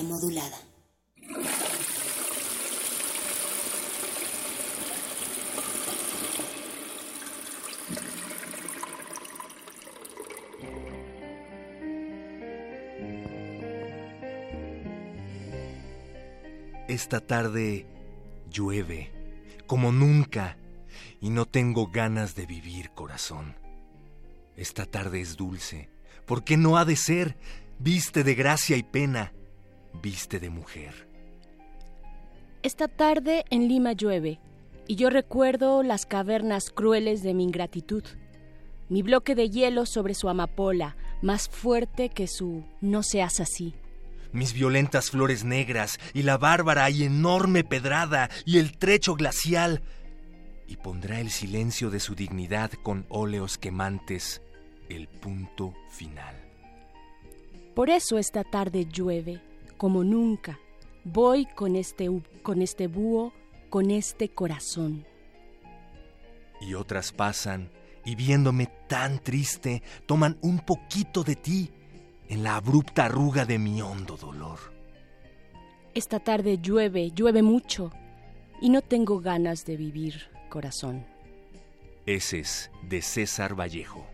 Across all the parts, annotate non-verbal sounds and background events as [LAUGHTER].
Modulada. Esta tarde llueve, como nunca, y no tengo ganas de vivir, corazón. Esta tarde es dulce, ¿por qué no ha de ser? Viste de gracia y pena, viste de mujer. Esta tarde en Lima llueve, y yo recuerdo las cavernas crueles de mi ingratitud. Mi bloque de hielo sobre su amapola, más fuerte que su no seas así mis violentas flores negras y la bárbara y enorme pedrada y el trecho glacial, y pondrá el silencio de su dignidad con óleos quemantes el punto final. Por eso esta tarde llueve, como nunca. Voy con este, con este búho, con este corazón. Y otras pasan, y viéndome tan triste, toman un poquito de ti en la abrupta arruga de mi hondo dolor. Esta tarde llueve, llueve mucho, y no tengo ganas de vivir, corazón. Ese es de César Vallejo.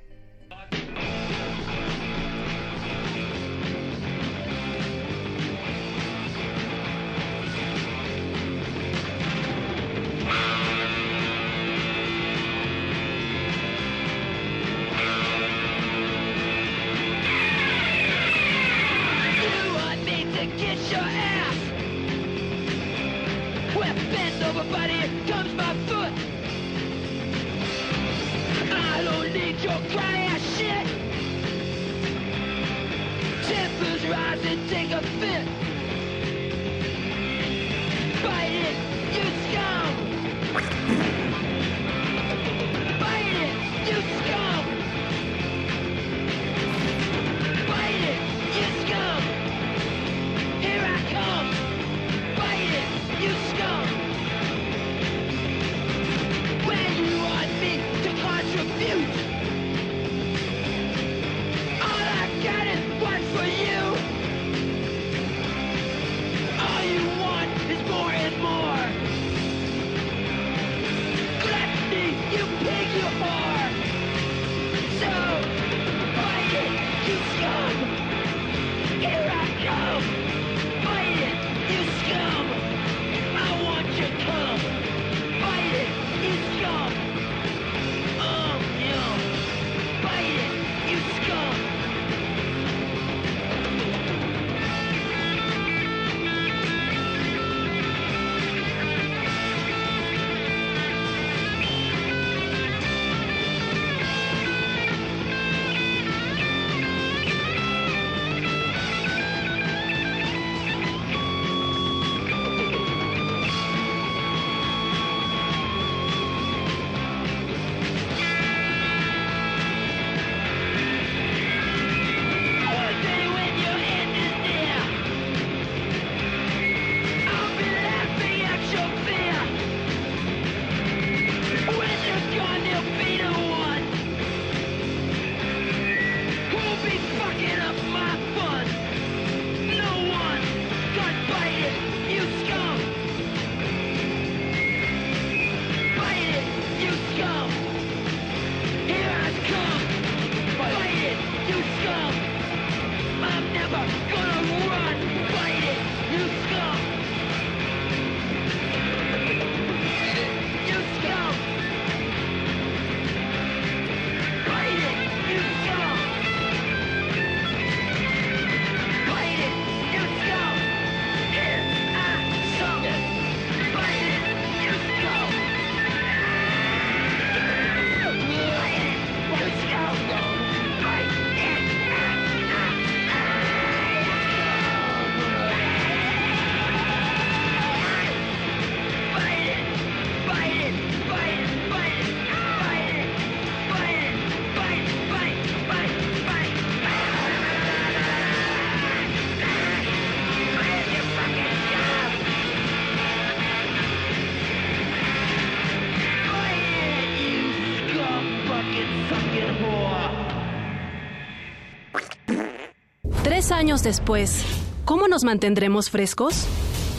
Años después, ¿cómo nos mantendremos frescos?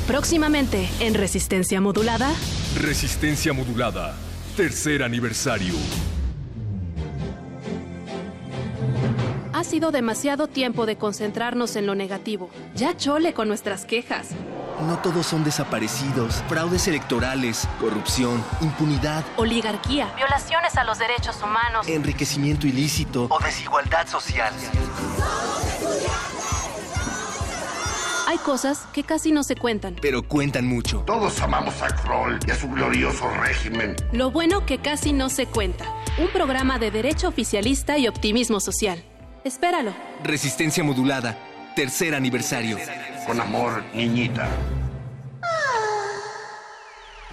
Próximamente en Resistencia Modulada. Resistencia Modulada, tercer aniversario. Ha sido demasiado tiempo de concentrarnos en lo negativo. Ya chole con nuestras quejas. No todos son desaparecidos, fraudes electorales, corrupción, impunidad, oligarquía, violaciones a los derechos humanos, enriquecimiento ilícito o desigualdad social. Hay cosas que casi no se cuentan. Pero cuentan mucho. Todos amamos a Kroll y a su glorioso régimen. Lo bueno que casi no se cuenta. Un programa de derecho oficialista y optimismo social. Espéralo. Resistencia modulada. Tercer aniversario. Con amor, niñita.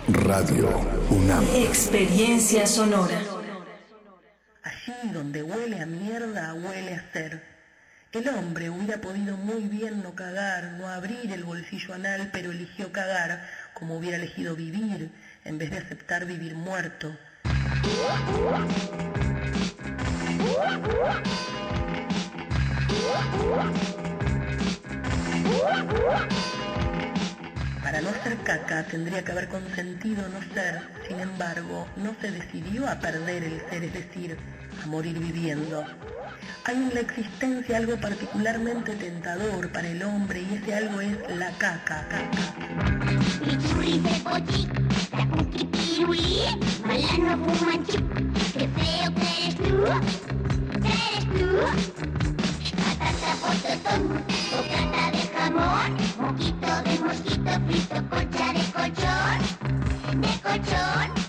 Radio UNAM. Experiencia sonora. Allí donde huele a mierda, huele a ser. El hombre hubiera podido muy bien no cagar, no abrir el bolsillo anal, pero eligió cagar, como hubiera elegido vivir, en vez de aceptar vivir muerto. Para no ser caca tendría que haber consentido no ser, sin embargo, no se decidió a perder el ser, es decir, morir viviendo. Hay en la existencia algo particularmente tentador para el hombre y ese algo es la caca. Bocata de jamón, moquito de mosquito, frito, concha de colchón, de colchón,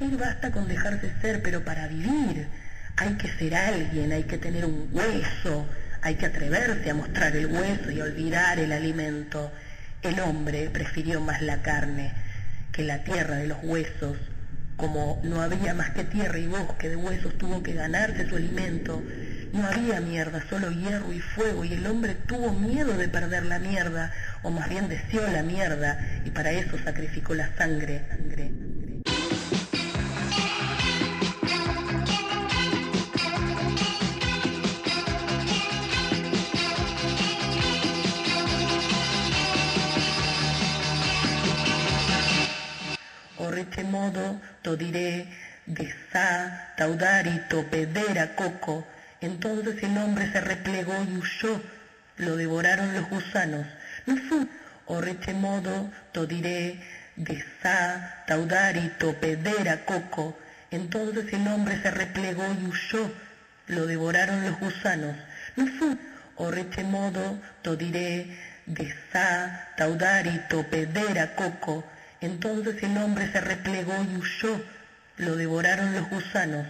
Existir basta con dejarse ser, pero para vivir hay que ser alguien, hay que tener un hueso, hay que atreverse a mostrar el hueso y olvidar el alimento. El hombre prefirió más la carne que la tierra de los huesos, como no había más que tierra y bosque de huesos, tuvo que ganarse su alimento. No había mierda, solo hierro y fuego, y el hombre tuvo miedo de perder la mierda, o más bien deseó la mierda, y para eso sacrificó la sangre. sangre. Orreche modo, to diré, de sa, taudari, topedera, coco. Entonces el hombre se replegó y huyó, lo devoraron los gusanos. No fu, orreche modo, to diré, de sa, taudari, topedera, coco. Entonces el hombre se replegó y huyó, lo devoraron los gusanos. No fu, orreche modo, to diré, de sa, topedera, coco. Entonces el hombre se replegó y huyó. Lo devoraron los gusanos.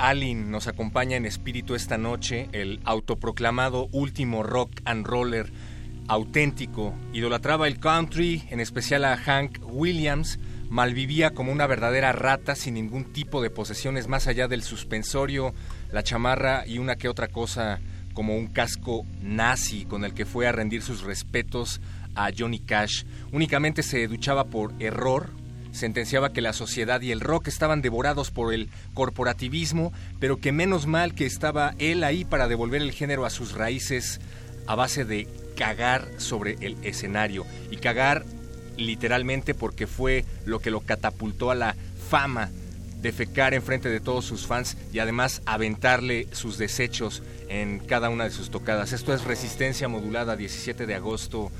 Allen nos acompaña en espíritu esta noche, el autoproclamado último rock and roller auténtico. Idolatraba el country, en especial a Hank Williams, malvivía como una verdadera rata sin ningún tipo de posesiones más allá del suspensorio, la chamarra y una que otra cosa como un casco nazi con el que fue a rendir sus respetos a Johnny Cash. Únicamente se duchaba por error, sentenciaba que la sociedad y el rock estaban devorados por el corporativismo, pero que menos mal que estaba él ahí para devolver el género a sus raíces a base de cagar sobre el escenario. Y cagar literalmente porque fue lo que lo catapultó a la fama de fecar enfrente de todos sus fans y además aventarle sus desechos en cada una de sus tocadas. Esto es Resistencia Modulada, 17 de agosto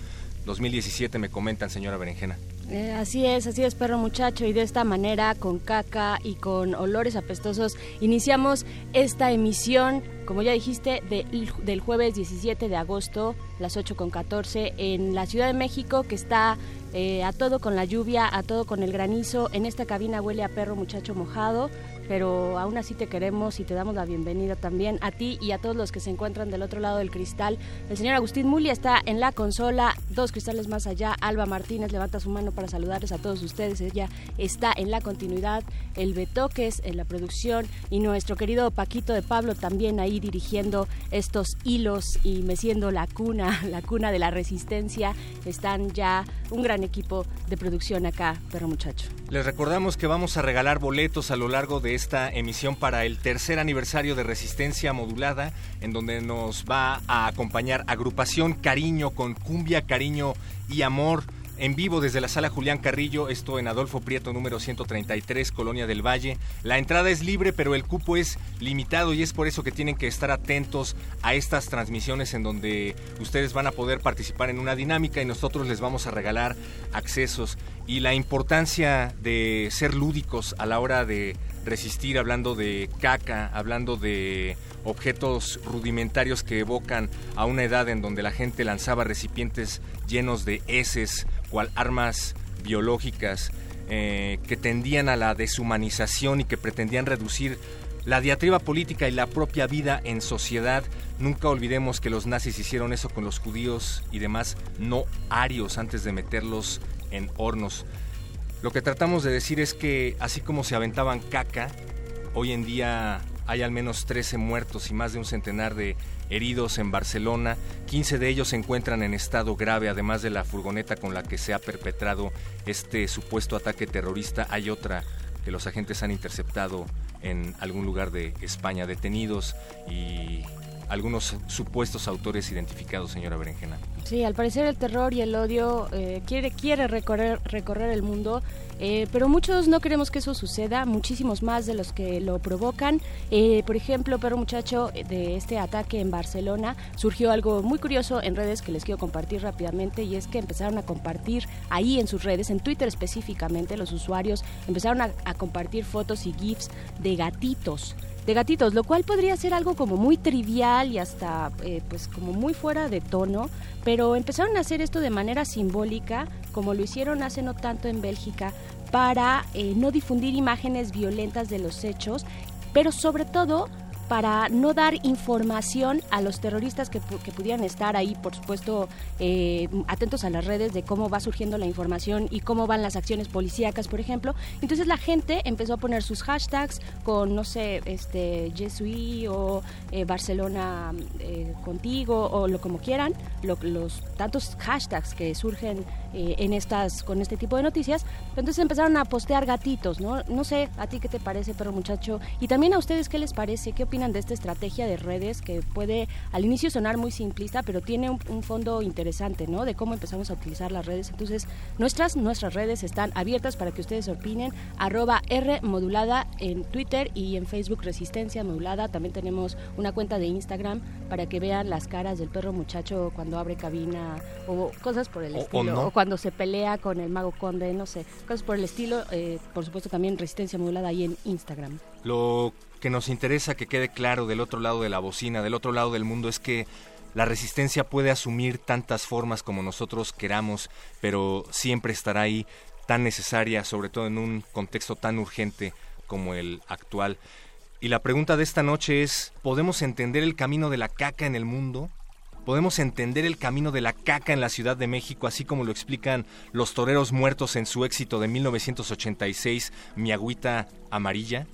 2017 me comentan, señora Berenjena. Eh, así es, así es, perro muchacho. Y de esta manera, con caca y con olores apestosos, iniciamos esta emisión, como ya dijiste, de- del jueves 17 de agosto, las 8 con 14, en la Ciudad de México, que está eh, a todo con la lluvia, a todo con el granizo. En esta cabina huele a perro muchacho mojado. Pero aún así te queremos y te damos la bienvenida también a ti y a todos los que se encuentran del otro lado del cristal. El señor Agustín Muli está en la consola, dos cristales más allá. Alba Martínez levanta su mano para saludarles a todos ustedes. Ella está en la continuidad, el Betoques en la producción y nuestro querido Paquito de Pablo también ahí dirigiendo estos hilos y meciendo la cuna, [LAUGHS] la cuna de la resistencia. Están ya un gran equipo de producción acá, perro muchacho. Les recordamos que vamos a regalar boletos a lo largo de esta emisión para el tercer aniversario de Resistencia Modulada, en donde nos va a acompañar agrupación Cariño con cumbia, cariño y amor. En vivo desde la sala Julián Carrillo, esto en Adolfo Prieto número 133, Colonia del Valle. La entrada es libre, pero el cupo es limitado y es por eso que tienen que estar atentos a estas transmisiones en donde ustedes van a poder participar en una dinámica y nosotros les vamos a regalar accesos. Y la importancia de ser lúdicos a la hora de resistir, hablando de caca, hablando de objetos rudimentarios que evocan a una edad en donde la gente lanzaba recipientes llenos de heces, cual armas biológicas, eh, que tendían a la deshumanización y que pretendían reducir la diatriba política y la propia vida en sociedad. Nunca olvidemos que los nazis hicieron eso con los judíos y demás no arios antes de meterlos en hornos. Lo que tratamos de decir es que así como se aventaban caca, hoy en día hay al menos 13 muertos y más de un centenar de heridos en Barcelona. 15 de ellos se encuentran en estado grave, además de la furgoneta con la que se ha perpetrado este supuesto ataque terrorista. Hay otra que los agentes han interceptado en algún lugar de España, detenidos y algunos supuestos autores identificados, señora Berenjena. Sí, al parecer el terror y el odio eh, quiere, quiere recorrer, recorrer el mundo, eh, pero muchos no queremos que eso suceda, muchísimos más de los que lo provocan. Eh, por ejemplo, Perro Muchacho, de este ataque en Barcelona, surgió algo muy curioso en redes que les quiero compartir rápidamente y es que empezaron a compartir ahí en sus redes, en Twitter específicamente, los usuarios empezaron a, a compartir fotos y GIFs de gatitos de gatitos, lo cual podría ser algo como muy trivial y hasta eh, pues como muy fuera de tono, pero empezaron a hacer esto de manera simbólica, como lo hicieron hace no tanto en Bélgica, para eh, no difundir imágenes violentas de los hechos, pero sobre todo para no dar información a los terroristas que, que pudieran estar ahí, por supuesto, eh, atentos a las redes de cómo va surgiendo la información y cómo van las acciones policíacas, por ejemplo. Entonces la gente empezó a poner sus hashtags con, no sé, este, Jesui o eh, Barcelona eh, contigo o lo como quieran, lo- los tantos hashtags que surgen en estas con este tipo de noticias. Entonces empezaron a postear gatitos, ¿no? No sé, a ti qué te parece, pero muchacho, y también a ustedes qué les parece, qué opinan de esta estrategia de redes que puede al inicio sonar muy simplista, pero tiene un, un fondo interesante, ¿no? De cómo empezamos a utilizar las redes. Entonces, nuestras nuestras redes están abiertas para que ustedes opinen. Arroba R modulada en Twitter y en Facebook Resistencia Modulada. También tenemos una cuenta de Instagram para que vean las caras del perro muchacho cuando abre cabina o cosas por el O- o estilo. no. o cuando se pelea con el mago conde, no sé, cosas por el estilo. eh, por supuesto también Resistencia Modulada ahí en Instagram. Lo que nos interesa que quede claro del otro lado de la bocina, del otro lado del mundo, es que la resistencia puede asumir tantas formas como nosotros queramos, pero siempre estará ahí tan necesaria, sobre todo en un contexto tan urgente como el actual. Y la pregunta de esta noche es, ¿podemos entender el camino de la caca en el mundo? ¿Podemos entender el camino de la caca en la Ciudad de México, así como lo explican los toreros muertos en su éxito de 1986, Mi agüita amarilla?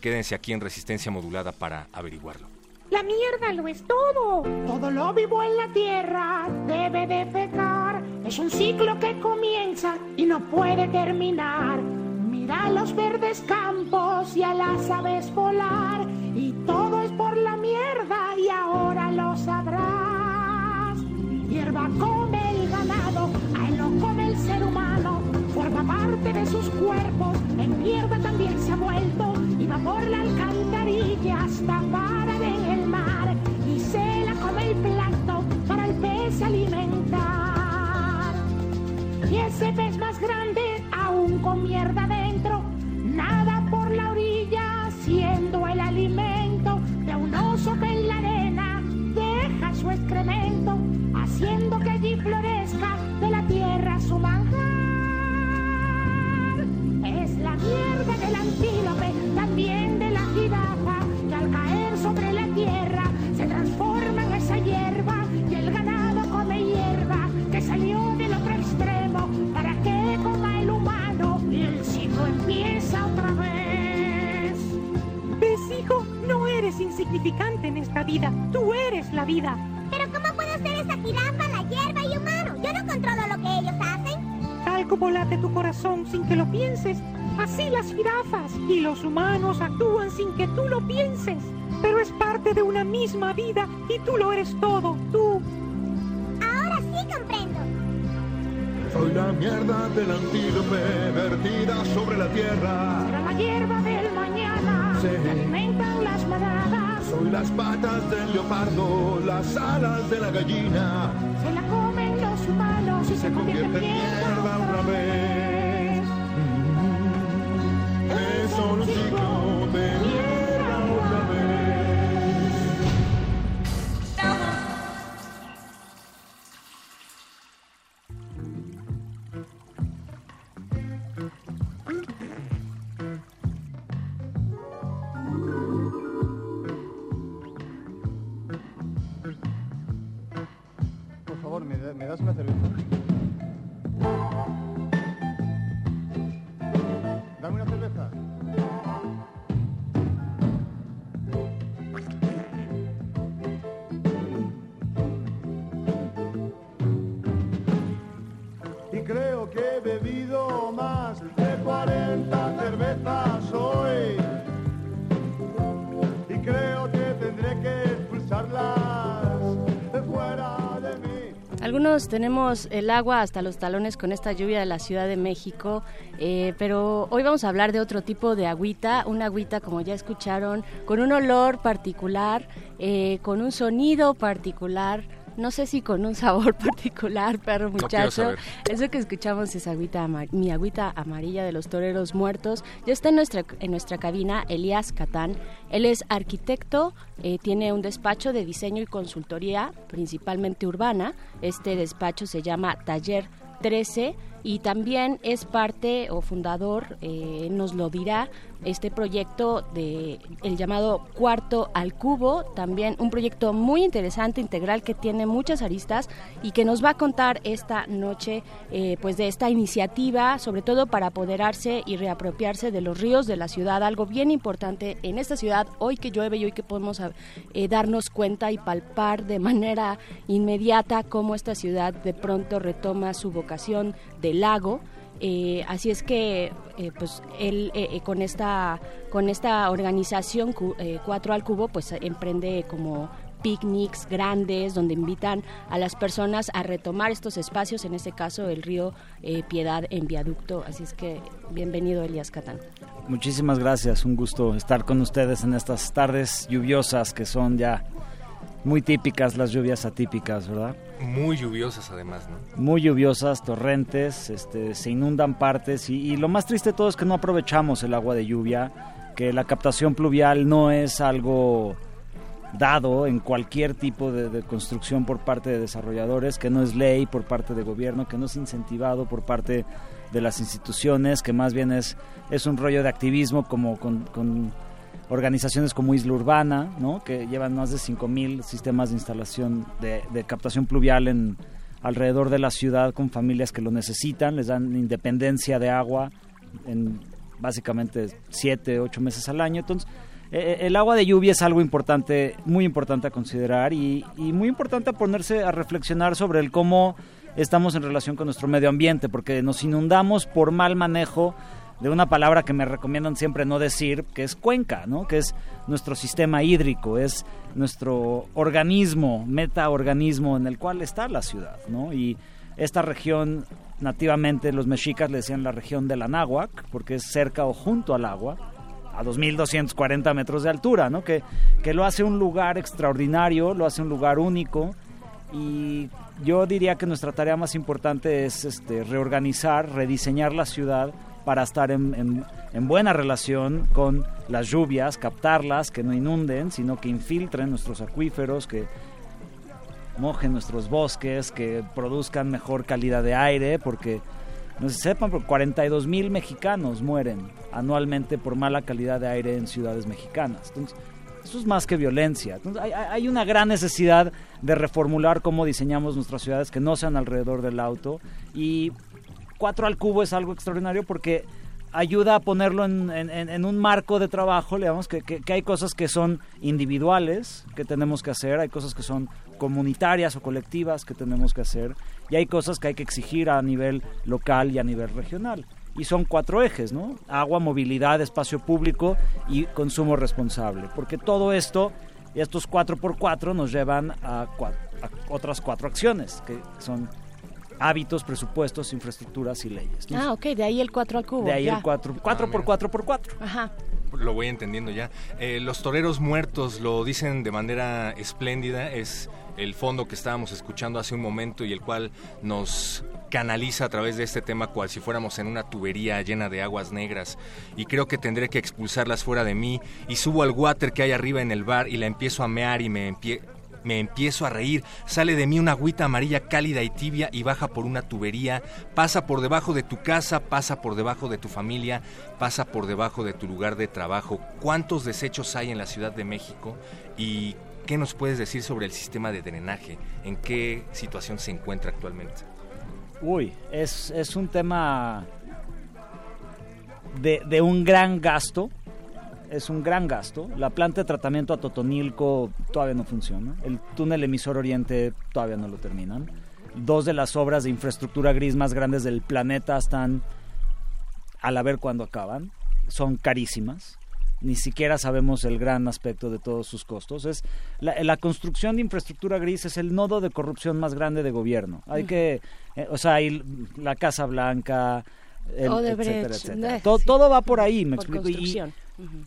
Quédense aquí en Resistencia Modulada para averiguarlo. La mierda lo es todo. Todo lo vivo en la tierra debe de pecar. Es un ciclo que comienza y no puede terminar. Mira los verdes campos y a las aves volar. Y todo es por la mierda y ahora lo sabrás. Hierba come el ganado, a él lo come el ser humano. Forma parte de sus cuerpos, en mierda también se ha vuelto. Y va por la alcantarilla hasta parar en el mar. Y se la come el plancton para el pez alimentar. ese pez más grande, aún con mierda dentro, nada por la orilla, siendo el alimento de un oso que Mierda del antílope, también de la jirafa, que al caer sobre la tierra se transforma en esa hierba y el ganado come hierba que salió del otro extremo para que coma el humano y el ciclo empieza otra vez. ¿Ves, hijo? No eres insignificante en esta vida. Tú eres la vida. Pero ¿cómo puedo ser esa jirafa, la hierba y humano? Yo no controlo lo que ellos hacen. Tal como late tu corazón sin que lo pienses, así las jirafas y los humanos actúan sin que tú lo pienses. Pero es parte de una misma vida y tú lo eres todo, tú. Ahora sí comprendo. Soy la mierda del antílope vertida sobre la tierra. Será la hierba del mañana Sí. que alimentan las manadas. Soy las patas del leopardo, las alas de la gallina. Se la comen los humanos y se, convierte en Tenemos el agua hasta los talones con esta lluvia de la Ciudad de México, eh, pero hoy vamos a hablar de otro tipo de agüita, una agüita como ya escucharon, con un olor particular, eh, con un sonido particular. No sé si con un sabor [LAUGHS] particular, perro muchacho. Eso que escuchamos es agüita mi agüita amarilla de los toreros muertos. Ya está en nuestra, en nuestra cabina Elías Catán. Él es arquitecto, eh, tiene un despacho de diseño y consultoría, principalmente urbana. Este despacho se llama Taller 13 y también es parte o fundador, eh, nos lo dirá, este proyecto de el llamado Cuarto al Cubo, también un proyecto muy interesante, integral, que tiene muchas aristas y que nos va a contar esta noche eh, pues de esta iniciativa, sobre todo para apoderarse y reapropiarse de los ríos de la ciudad, algo bien importante en esta ciudad, hoy que llueve y hoy que podemos eh, darnos cuenta y palpar de manera inmediata cómo esta ciudad de pronto retoma su vocación de lago. Eh, así es que eh, pues él eh, eh, con esta con esta organización cu- eh, Cuatro al Cubo pues emprende como picnics grandes donde invitan a las personas a retomar estos espacios, en este caso el río Piedad en viaducto. Así es que bienvenido Elías Catán. Muchísimas gracias, un gusto estar con ustedes en estas tardes lluviosas que son ya muy típicas las lluvias atípicas, ¿verdad? Muy lluviosas además, ¿no? Muy lluviosas, torrentes, este, se inundan partes y, y lo más triste de todo es que no aprovechamos el agua de lluvia, que la captación pluvial no es algo dado en cualquier tipo de, de construcción por parte de desarrolladores, que no es ley por parte de gobierno, que no es incentivado por parte de las instituciones, que más bien es, es un rollo de activismo como con, con organizaciones como Isla Urbana, ¿no? que llevan más de 5.000 sistemas de instalación de, captación pluvial en alrededor de la ciudad con familias que lo necesitan, les dan independencia de agua en básicamente 7, 8 meses al año. Entonces, eh, el agua de lluvia es algo importante, muy importante a considerar y, y muy importante a ponerse a reflexionar sobre el cómo estamos en relación con nuestro medio ambiente, porque nos inundamos por mal manejo de una palabra que me recomiendan siempre no decir, que es cuenca, ¿no? que es nuestro sistema hídrico, es nuestro organismo, metaorganismo en el cual está la ciudad. ¿no? Y esta región, nativamente los mexicas le decían la región del Anáhuac, porque es cerca o junto al agua, a 2.240 metros de altura, ¿no? que, que lo hace un lugar extraordinario, lo hace un lugar único y yo diría que nuestra tarea más importante es este, reorganizar, rediseñar la ciudad para estar en, en- en buena relación con las lluvias, captarlas, que no inunden, sino que infiltren nuestros acuíferos, que mojen nuestros bosques, que produzcan mejor calidad de aire, porque no se sepan, pero 42 mil mexicanos mueren anualmente por mala calidad de aire en ciudades mexicanas. Entonces, eso es más que violencia. Hay- hay una gran necesidad de reformular cómo diseñamos nuestras ciudades que no sean alrededor del auto. Y 4 al cubo es algo extraordinario porque ayuda a ponerlo en, un marco de trabajo, digamos, que, que- hay cosas que son individuales que tenemos que hacer, hay cosas que son comunitarias o colectivas que tenemos que hacer, y hay cosas que hay que exigir a nivel local y a nivel regional. Y son cuatro ejes, ¿no? Agua, movilidad, espacio público y consumo responsable. Porque todo esto, estos cuatro por cuatro, nos llevan a otras cuatro acciones, que son hábitos, presupuestos, infraestructuras y leyes. Entonces, Ah, ok, de ahí el 4 al cubo. de ahí ya. el 4 4 por 4 por 4 Ajá. Lo voy entendiendo ya. Eh, los toreros muertos lo dicen de manera espléndida. Es el fondo que estábamos escuchando hace un momento y el cual nos canaliza a través de este tema cual si fuéramos en una tubería llena de aguas negras y creo que tendré que expulsarlas fuera de mí y subo al water que hay arriba en el bar y la empiezo a mear y me empie- me empiezo a reír, sale de mí una agüita amarilla cálida y tibia y baja por una tubería, pasa por debajo de tu casa, pasa por debajo de tu familia, pasa por debajo de tu lugar de trabajo. ¿Cuántos desechos hay en la Ciudad de México? ¿Y qué nos puedes decir sobre el sistema de drenaje? ¿En qué situación se encuentra actualmente? Uy, es, es un tema de, de un gran gasto. Es un gran gasto. La planta de tratamiento a Totonilco todavía no funciona. El túnel emisor oriente todavía no lo terminan. Dos de las obras de infraestructura gris más grandes del planeta están a la ver cuándo acaban. Son carísimas. Ni siquiera sabemos el gran aspecto de todos sus costos. Es la, la construcción de infraestructura gris es el nodo de corrupción más grande de gobierno. Hay Ujú. que, eh, o sea, hay la Casa Blanca, el- etcétera, etcétera. eh, todo, va por ahí, me Por explico. Y,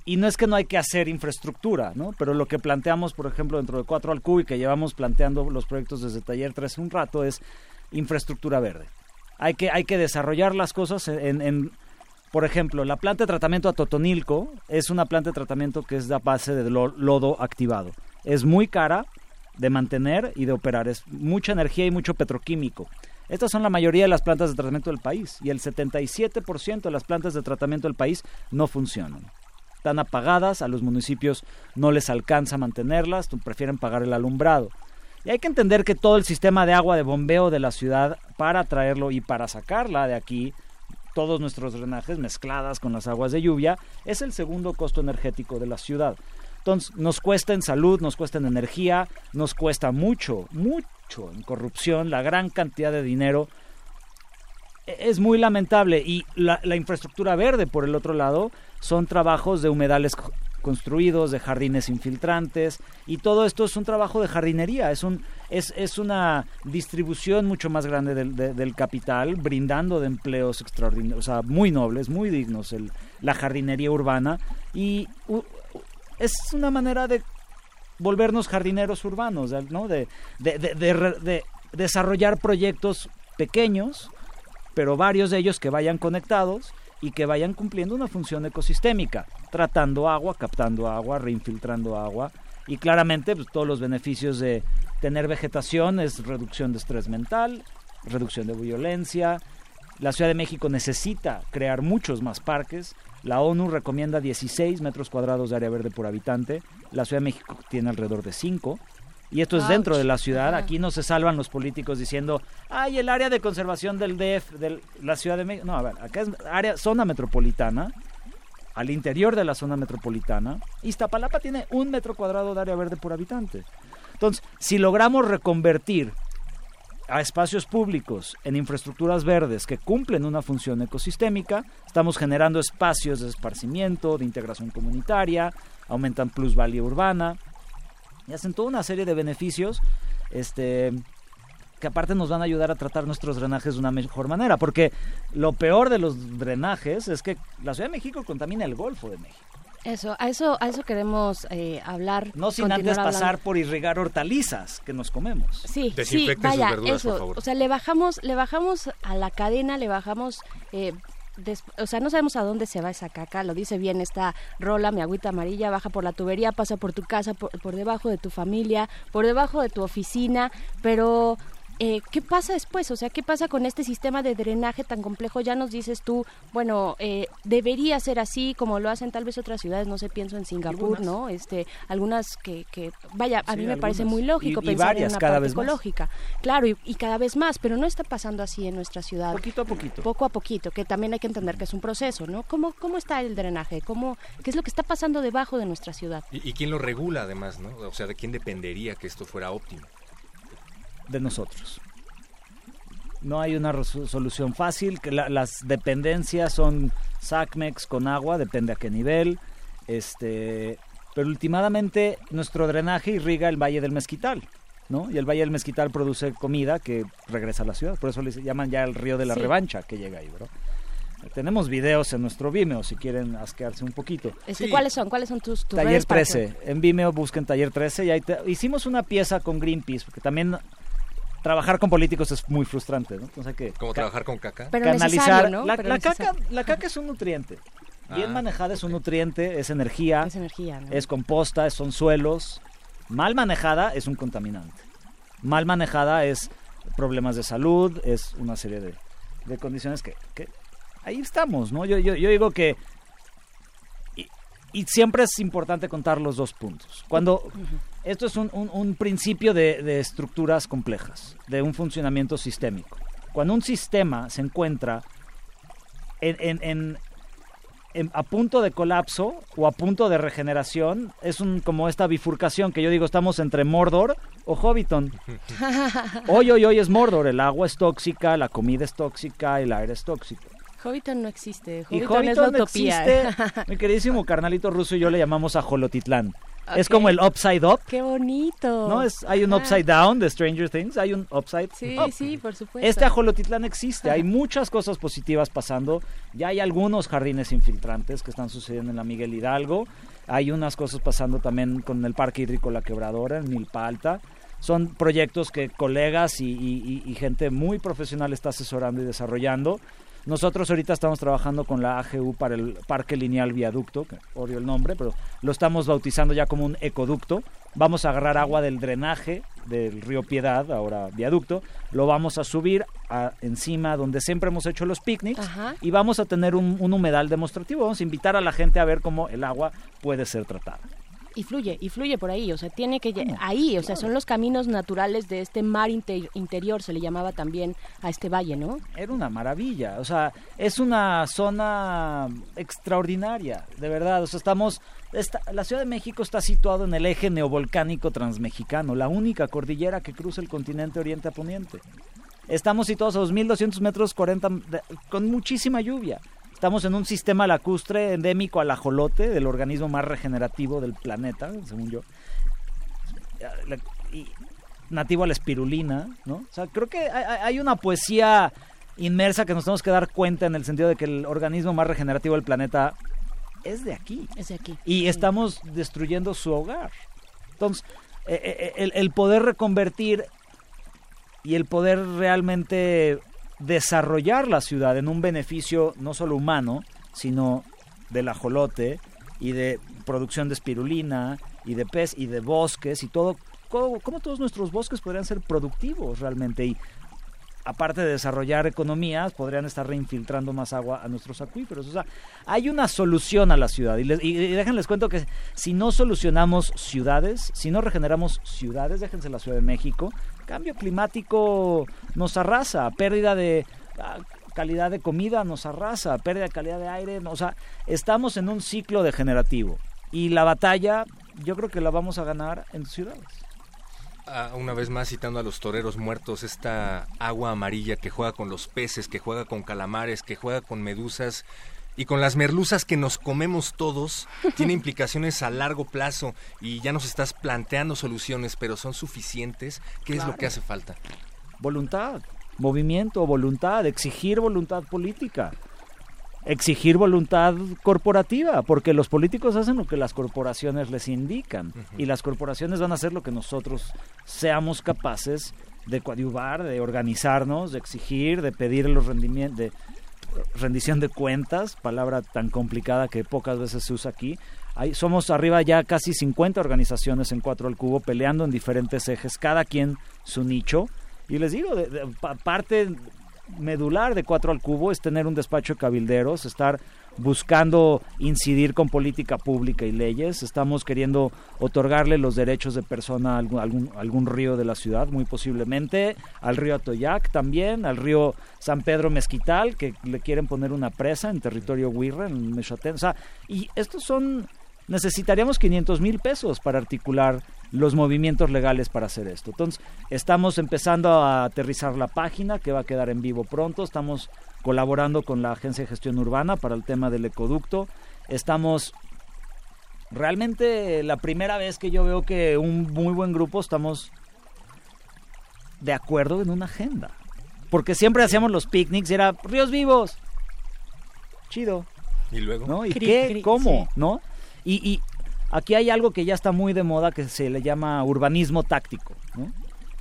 y no es que no hay que hacer infraestructura, ¿no? Pero lo que planteamos, por ejemplo, dentro de 4 al Q y que llevamos planteando los proyectos desde Taller 3 un rato es infraestructura verde. Hay que, hay que desarrollar las cosas en, en- por ejemplo, la planta de tratamiento a Totonilco es una planta de tratamiento que es a base de lo- lodo activado. Es muy cara de mantener y de operar, es mucha energía y mucho petroquímico. Estas son la mayoría de las plantas de tratamiento del país y el 77% de las plantas de tratamiento del país no funcionan. Están apagadas, a los municipios no les alcanza mantenerlas, prefieren pagar el alumbrado. Y hay que entender que todo el sistema de agua de bombeo de la ciudad, para traerlo y para sacarla de aquí, todos nuestros drenajes mezcladas con las aguas de lluvia, es el segundo costo energético de la ciudad. Entonces, nos cuesta en salud, nos cuesta en energía, nos cuesta mucho, mucho en corrupción, la gran cantidad de dinero. E- Es muy lamentable. Y la, la infraestructura verde, por el otro lado, son trabajos de humedales co- construidos, de jardines infiltrantes, y todo esto es un trabajo de jardinería, es, un, es, es una distribución mucho más grande del, de- del capital, brindando de empleos extraordinarios, o sea, muy nobles, muy dignos, la jardinería urbana, y es una manera de volvernos jardineros urbanos, ¿no? de, de desarrollar proyectos pequeños, pero varios de ellos que vayan conectados y que vayan cumpliendo una función ecosistémica, tratando agua, captando agua, reinfiltrando agua y claramente pues, todos los beneficios de tener vegetación es reducción de estrés mental, reducción de violencia. La Ciudad de México necesita crear muchos más parques. La ONU recomienda 16 metros cuadrados de área verde por habitante. La Ciudad de México tiene alrededor de 5. Y esto es Ouch. dentro de la ciudad. Aquí no se salvan los políticos diciendo, ay, el área de conservación del DF, de la Ciudad de México. No, a ver, acá es área, zona metropolitana, al interior de la zona metropolitana. Iztapalapa tiene un metro cuadrado de área verde por habitante. Entonces, si logramos reconvertir a espacios públicos en infraestructuras verdes que cumplen una función ecosistémica, estamos generando espacios de esparcimiento, de integración comunitaria, aumentan plusvalía urbana y hacen toda una serie de beneficios este que aparte nos van a ayudar a tratar nuestros drenajes de una mejor manera, porque lo peor de los drenajes es que la Ciudad de México contamina el Golfo de México. Eso, a eso, a eso queremos eh, hablar. No sin antes pasar hablando. por irrigar hortalizas que nos comemos. Sí, sí, Desinfecten sus vaya, verduras, eso. por favor. O sea, le bajamos, le bajamos a la cadena, le bajamos. eh, o sea, no sabemos a dónde se va esa caca. Lo dice bien esta rola, mi agüita amarilla, baja por la tubería, pasa por tu casa, por, por debajo de tu familia, por debajo de tu oficina. Pero eh, ¿qué pasa después? O sea, ¿qué pasa con este sistema de drenaje tan complejo? Ya nos dices tú, bueno, eh, debería ser así como lo hacen tal vez otras ciudades, no sé, pienso en Singapur, Algunas. ¿no? Este, algunas que, que vaya, a Sí, mí me parece muy lógico Y- y pensar varias, en una cada parte vez más. ecológica. Claro, y, y cada vez más, pero no está pasando así en nuestra ciudad. Poquito a poquito. Poco a poquito, que también hay que entender que es un proceso, ¿no? ¿Cómo, cómo está el drenaje? ¿Cómo, ¿Qué es lo que está pasando debajo de nuestra ciudad? ¿Y, y quién lo regula además, no? O sea, ¿de quién dependería que esto fuera óptimo? De nosotros. No hay una solución fácil, que la- las dependencias son SACMEX con agua, depende a qué nivel. Este, pero últimamente nuestro drenaje irriga el Valle del Mezquital, ¿no? Y el Valle del Mezquital produce comida que regresa a la ciudad, por eso le llaman ya el río de la Sí. revancha que llega ahí, ¿verdad? Tenemos videos en nuestro Vimeo si quieren asquearse un poquito. Este, ¿Cuáles son? ¿Cuáles son tus, tus Taller redes para que- 13. En Vimeo busquen Taller 13 y ahí te- hicimos una pieza con Greenpeace, porque también trabajar con políticos es muy frustrante, ¿no? Entonces hay que ¿Cómo ca- trabajar con caca? Pero canalizar. ¿no? La, Pero la caca, la caca es un nutriente. Bien Ah, manejada es un nutriente, es energía, Es energía, ¿no? es composta, son suelos. Mal manejada es un contaminante. Mal manejada es problemas de salud, es una serie de, de condiciones que, que ahí estamos, ¿no? Yo, yo, yo digo que... Y, y siempre es importante contar los dos puntos. Cuando esto es un, un- un principio de, de estructuras complejas, de un funcionamiento sistémico. Cuando un sistema se encuentra en, en- en- en- a punto de colapso o a punto de regeneración, es un, como esta bifurcación que yo digo, estamos entre Mordor o Hobbiton. [LAUGHS] Hoy, hoy, hoy es Mordor, el agua es tóxica, la comida es tóxica, el aire es tóxico. Hobbiton no existe. Y Hobbiton, es la Hobbiton utopía. existe, [LAUGHS] mi queridísimo carnalito ruso y yo le llamamos a Jolotitlán. Es como el upside up. Qué bonito. ¿No? Es, hay un Ah. upside down de Stranger Things, hay un upside Sí, up. sí, por supuesto. Este ajolotitlán existe, hay muchas cosas positivas pasando. Ya hay algunos jardines infiltrantes que están sucediendo en la Miguel Hidalgo. Hay unas cosas pasando también con el Parque Hídrico La Quebradora, en Milpa Alta. Son proyectos que colegas y, y- y- y gente muy profesional está asesorando y desarrollando. Nosotros ahorita estamos trabajando con la AGU para el Parque Lineal Viaducto, que odio el nombre, pero lo estamos bautizando ya como un ecoducto. Vamos a agarrar agua del drenaje del río Piedad, ahora viaducto, lo vamos a subir a- encima donde siempre hemos hecho los picnics Ajá. y vamos a tener un, un humedal demostrativo. Vamos a invitar a la gente a ver cómo el agua puede ser tratada. Y fluye, y fluye por ahí, o sea, tiene que lle- ahí, o sea, son los caminos naturales de este mar inte- interior, se le llamaba también a este valle, ¿no? Era una maravilla, o sea, es una zona extraordinaria, de verdad. O sea, estamos, esta- la Ciudad de México está situado en el eje neovolcánico transmexicano, la única cordillera que cruza el continente oriente a poniente. Estamos situados a 2.200 metros 40, de- con muchísima lluvia. Estamos en un sistema lacustre endémico al ajolote, del organismo más regenerativo del planeta, según yo. Y nativo a la espirulina, ¿no? O sea, creo que hay, una poesía inmersa que nos tenemos que dar cuenta en el sentido de que el organismo más regenerativo del planeta es de aquí. Es de aquí. Y estamos destruyendo su hogar. Entonces, eh, eh, el, el poder reconvertir y el poder realmente desarrollar la ciudad en un beneficio no solo humano, sino del ajolote y de producción de espirulina y de pez y de bosques y todo, cómo, cómo todos nuestros bosques podrían ser productivos realmente y aparte de desarrollar economías, podrían estar reinfiltrando más agua a nuestros acuíferos. O sea, hay una solución a la ciudad. Y, les, y, déjenles cuento que si no solucionamos ciudades, si no regeneramos ciudades, déjense la Ciudad de México, cambio climático nos arrasa, pérdida de ah, calidad de comida nos arrasa, pérdida de calidad de aire, o sea, estamos en un ciclo degenerativo. Y la batalla yo creo que la vamos a ganar en ciudades. Ah, una vez más citando a los toreros muertos, esta agua amarilla que juega con los peces, que juega con calamares, que juega con medusas y con las merluzas que nos comemos todos, [LAUGHS] tiene implicaciones a largo plazo y ya nos estás planteando soluciones, pero son suficientes. ¿Qué es lo que hace falta? voluntad, movimiento, voluntad, exigir voluntad política. Exigir voluntad corporativa, porque los políticos hacen lo que las corporaciones les indican y las corporaciones van a hacer lo que nosotros seamos capaces de coadyuvar, de organizarnos, de exigir, de pedir los rendimientos, de rendición de cuentas, palabra tan complicada que pocas veces se usa aquí. Hay, somos arriba ya casi 50 organizaciones en Cuatro al Cubo peleando en diferentes ejes, cada quien su nicho. Y les digo, de, de, pa- parte medular de Cuatro al Cubo es tener un despacho de cabilderos, estar buscando incidir con política pública y leyes. Estamos queriendo otorgarle los derechos de persona a algún, algún, algún río de la ciudad, muy posiblemente, al río Atoyac también, al río San Pedro Mezquital, que le quieren poner una presa en territorio Huirra, en Mexotén. O sea, y estos son necesitaríamos 500 mil pesos para articular los movimientos legales para hacer esto. Entonces, estamos empezando a aterrizar la página que va a quedar en vivo pronto. Estamos colaborando con la Agencia de Gestión Urbana para el tema del ecoducto. Estamos realmente la primera vez que yo veo que un muy buen grupo estamos de acuerdo en una agenda. Porque siempre hacíamos los picnics y era ríos vivos. Chido. Y luego. ¿no? ¿Y Cri, qué? cri, ¿Cómo? sí. ¿No? Y, y aquí hay algo que ya está muy de moda que se le llama urbanismo táctico. ¿no?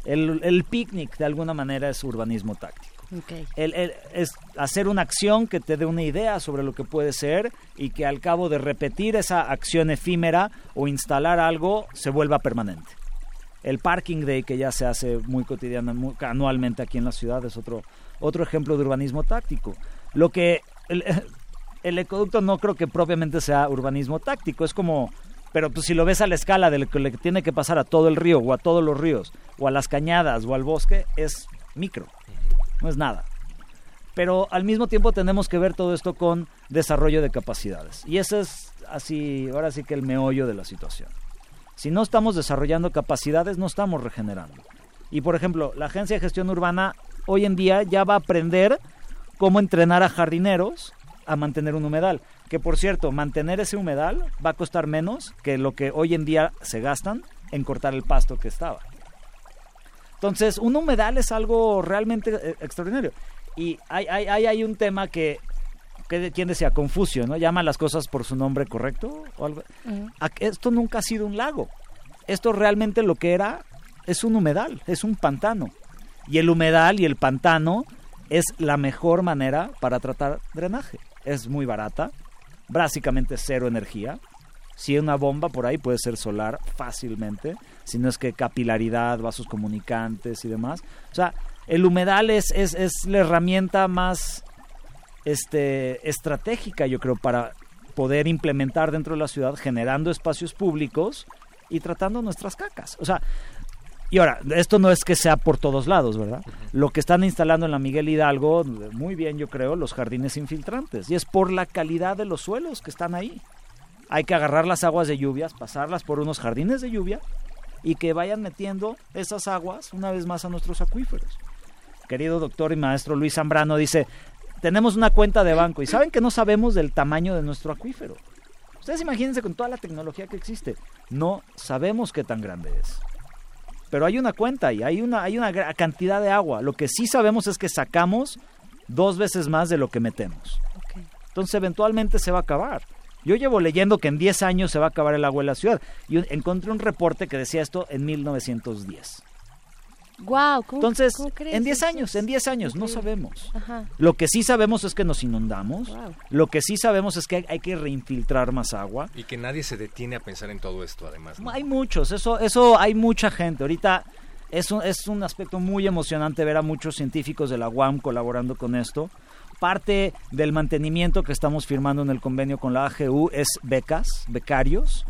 El, el picnic, de alguna manera, es urbanismo táctico. El- el- es hacer una acción que te dé una idea sobre lo que puede ser y que al cabo de repetir esa acción efímera o instalar algo se vuelva permanente. El Parking Day que ya se hace muy cotidiana, muy- anualmente aquí en la ciudad es otro, otro ejemplo de urbanismo táctico. Lo que el, [LAUGHS] el ecoducto no creo que propiamente sea urbanismo táctico, es como, pero pues si lo ves a la escala de lo que tiene que pasar a todo el río o a todos los ríos o a las cañadas o al bosque, es micro, no es nada. Pero al mismo tiempo tenemos que ver todo esto con desarrollo de capacidades. Y ese es así, ahora sí que el meollo de la situación. Si no estamos desarrollando capacidades, no estamos regenerando. Y por ejemplo, la Agencia de Gestión Urbana hoy en día ya va a aprender cómo entrenar a jardineros a mantener un humedal. Que por cierto, mantener ese humedal va a costar menos que lo que hoy en día se gastan en cortar el pasto que estaba. Entonces, un humedal es algo realmente eh, extraordinario. Y hay, hay, hay, un tema que, que, ¿quién decía? Confucio, ¿no? Llama las cosas por su nombre correcto. O algo. A- Esto nunca ha sido un lago. Esto realmente lo que era es un humedal, es un pantano. Y el humedal y el pantano es la mejor manera para tratar drenaje. Es muy barata, básicamente cero energía. Si una bomba por ahí puede ser solar fácilmente, si no es que capilaridad, vasos comunicantes y demás. O sea, el humedal es, es, es la herramienta más este, estratégica, yo creo, para poder implementar dentro de la ciudad, generando espacios públicos y tratando nuestras cacas. O sea, y ahora, esto no es que sea por todos lados, ¿verdad? Lo que están instalando en la Miguel Hidalgo, muy bien yo creo, los jardines infiltrantes. Y es por la calidad de los suelos que están ahí. Hay que agarrar las aguas de lluvias, pasarlas por unos jardines de lluvia y que vayan metiendo esas aguas una vez más a nuestros acuíferos. Querido doctor y maestro Luis Zambrano dice, tenemos una cuenta de banco y saben que no sabemos del tamaño de nuestro acuífero. Ustedes imagínense con toda la tecnología que existe, no sabemos qué tan grande es. Pero hay una cuenta y hay una, hay una cantidad de agua. Lo que sí sabemos es que sacamos dos veces más de lo que metemos. Entonces eventualmente se va a acabar. Yo llevo leyendo que en 10 años se va a acabar el agua en la ciudad. Y encontré un reporte que decía esto en 1910. Wow, ¿cómo, Entonces, cómo crees? en 10 años, en 10 años, no sabemos. Ajá. Lo que sí sabemos es que nos inundamos. Wow. Lo que sí sabemos es que hay, hay que reinfiltrar más agua. Y que nadie se detiene a pensar en todo esto, además. ¿no? Hay muchos, eso, eso hay mucha gente. Ahorita es un, es un aspecto muy emocionante ver a muchos científicos de la UAM colaborando con esto. Parte del mantenimiento que estamos firmando en el convenio con la AGU es becas, becarios.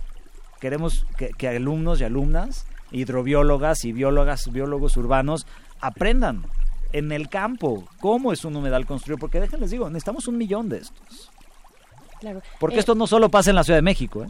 Queremos que, que alumnos y alumnas, hidrobiólogas y biólogas, biólogos urbanos aprendan en el campo cómo es un humedal construido. Porque déjenles digo, necesitamos un millón de estos. Claro. Porque Eh, esto no solo pasa en la Ciudad de México, ¿eh?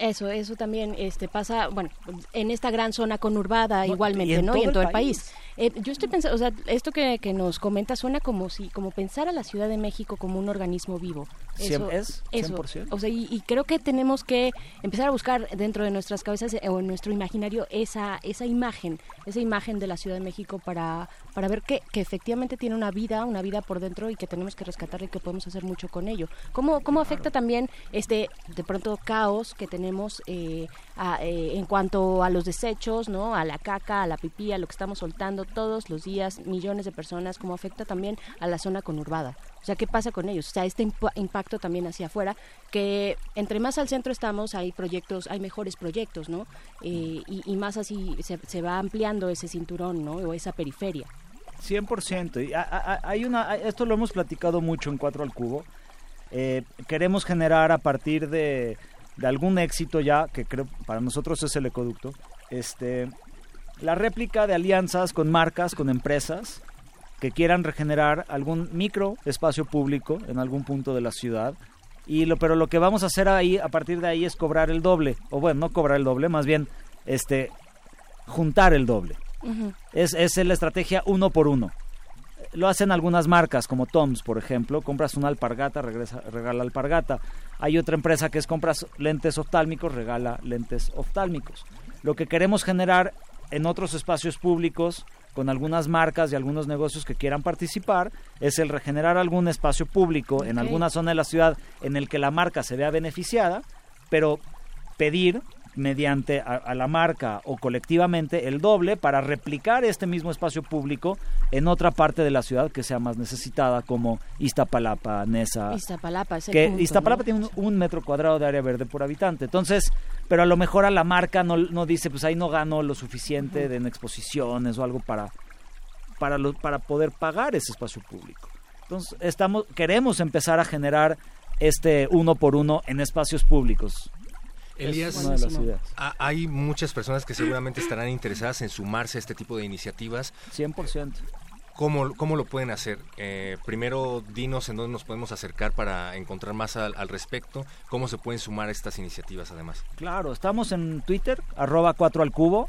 Eso, eso también este, pasa, bueno, en esta gran zona conurbada No, igualmente, y en ¿no? y en todo el país. país. Eh, yo estoy pensando, o sea, esto que, que nos comenta suena como si, como pensar a la Ciudad de México como un organismo vivo. Eso, es, eso. 100%. O sea, y, y creo que tenemos que empezar a buscar dentro de nuestras cabezas eh, o en nuestro imaginario esa, esa imagen, esa imagen de la Ciudad de México para, para ver que, que efectivamente tiene una vida, una vida por dentro y que tenemos que rescatarla y que podemos hacer mucho con ello. ¿Cómo, cómo afecta también este, de pronto, caos que tenemos eh, a- eh, en cuanto a los desechos, ¿no? A la caca, a la pipí, a lo que estamos soltando todos los días, millones de personas, cómo afecta también a la zona conurbada. O sea, ¿qué pasa con ellos? O sea, este impa- impacto también hacia afuera, que entre más al centro estamos, hay proyectos, hay mejores proyectos, ¿no? Eh, y, y más así se, se va ampliando ese cinturón, ¿no? O esa periferia. 100%. Y hay una, esto lo hemos platicado mucho en Cuatro al Cubo. Eh, queremos generar a partir de, de algún éxito ya, que creo para nosotros es el ecoducto, este, la réplica de alianzas con marcas, con empresas que quieran regenerar algún micro espacio público en algún punto de la ciudad. Y lo, pero lo que vamos a hacer ahí, a partir de ahí, es cobrar el doble. O bueno, no cobrar el doble, más bien este, juntar el doble. Es, es la estrategia uno por uno. Lo hacen algunas marcas, como Toms, por ejemplo. Compras una alpargata, regresa, regala alpargata. Hay otra empresa que es compras lentes oftálmicos, regala lentes oftálmicos. Lo que queremos generar en otros espacios públicos, con algunas marcas y algunos negocios que quieran participar, es el regenerar algún espacio público en alguna zona de la ciudad en el que la marca se vea beneficiada, pero pedir mediante a, a la marca o colectivamente el doble para replicar este mismo espacio público en otra parte de la ciudad que sea más necesitada como Iztapalapa, Nesa. Iztapalapa es el que punto, Iztapalapa ¿no? tiene un, un metro cuadrado de área verde por habitante. Entonces, pero a lo mejor a la marca no, no dice, pues ahí no gano lo suficiente de en exposiciones o algo para, para, lo- para poder pagar ese espacio público. Entonces, estamos, queremos empezar a generar este uno por uno en espacios públicos. Elías, Es una de las ideas. ha- hay muchas personas que seguramente estarán interesadas en sumarse a este tipo de iniciativas. 100%. ¿Cómo, cómo lo pueden hacer? Eh, primero, dinos en dónde nos podemos acercar para encontrar más al, al respecto. ¿Cómo se pueden sumar a estas iniciativas además? Claro, estamos en Twitter, arroba 4 al cubo.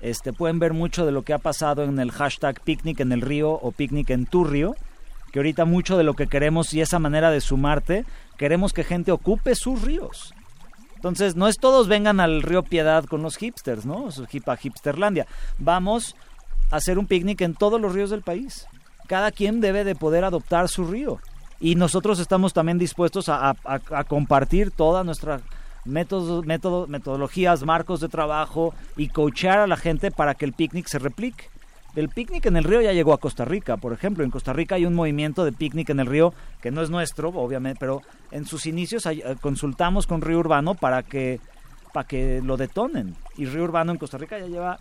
Este, pueden ver mucho de lo que ha pasado en el hashtag picnic en el río o picnic en tu río. Que ahorita mucho de lo que queremos y esa manera de sumarte, queremos que gente ocupe sus ríos. Entonces, no es todos vengan al río Piedad con los hipsters, ¿no? A Hipsterlandia. Vamos a hacer un picnic en todos los ríos del país. Cada quien debe de poder adoptar su río. Y nosotros estamos también dispuestos a, compartir toda nuestra métodos, método, metodologías, marcos de trabajo y coachear a la gente para que el picnic se replique. El picnic en el río ya llegó a Costa Rica, por ejemplo. En Costa Rica hay un movimiento de picnic en el río que no es nuestro, obviamente, pero en sus inicios eh, consultamos con Río Urbano para que, para que lo detonen. Y Río Urbano en Costa Rica ya lleva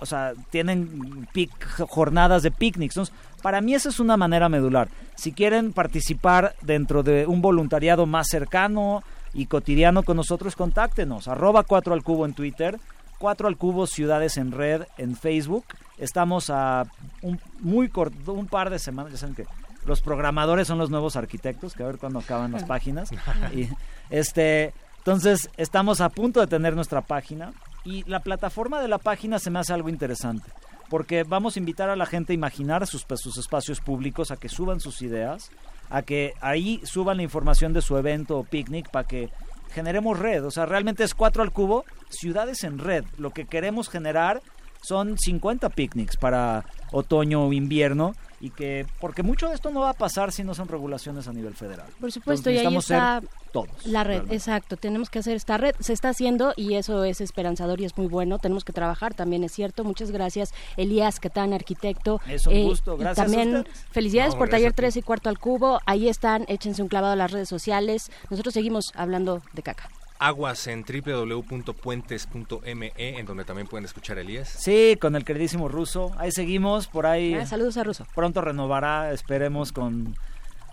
o sea, tienen pic- jornadas de picnics. Entonces, para mí esa es una manera medular. Si quieren participar dentro de un voluntariado más cercano y cotidiano con nosotros, contáctenos. Arroba 4 al cubo en Twitter, 4 al cubo Ciudades en Red en Facebook. Estamos a un, muy corto, un par de semanas, ya saben que los programadores son los nuevos arquitectos, que a ver cuándo acaban las páginas. [LAUGHS] Y, este, entonces, estamos a punto de tener nuestra página y la plataforma de la página se me hace algo interesante, porque vamos a invitar a la gente a imaginar sus, pues, sus espacios públicos, a que suban sus ideas, a que ahí suban la información de su evento o picnic para que generemos red. O sea, realmente es cuatro al cubo, ciudades en red. Lo que queremos generar son 50 picnics para otoño o invierno y que porque mucho de esto no va a pasar si no son regulaciones a nivel federal. Por supuesto, Entonces, y ahí está todos. la red, realmente. exacto. Tenemos que hacer esta red, se está haciendo y eso es esperanzador y es muy bueno. Tenemos que trabajar, también es cierto. Muchas gracias, Elías Catán, arquitecto. Eh, Es un gusto, y gracias a también felicidades No, por Taller a ti. 3 y Cuarto al Cubo. Ahí están, échense un clavado a las redes sociales. Nosotros seguimos hablando de caca. Aguas en www.puentes.me, en donde también pueden escuchar a Elías. Sí, con el queridísimo Ruso. Ahí seguimos, por ahí. Ah, saludos a Ruso. Pronto renovará, esperemos con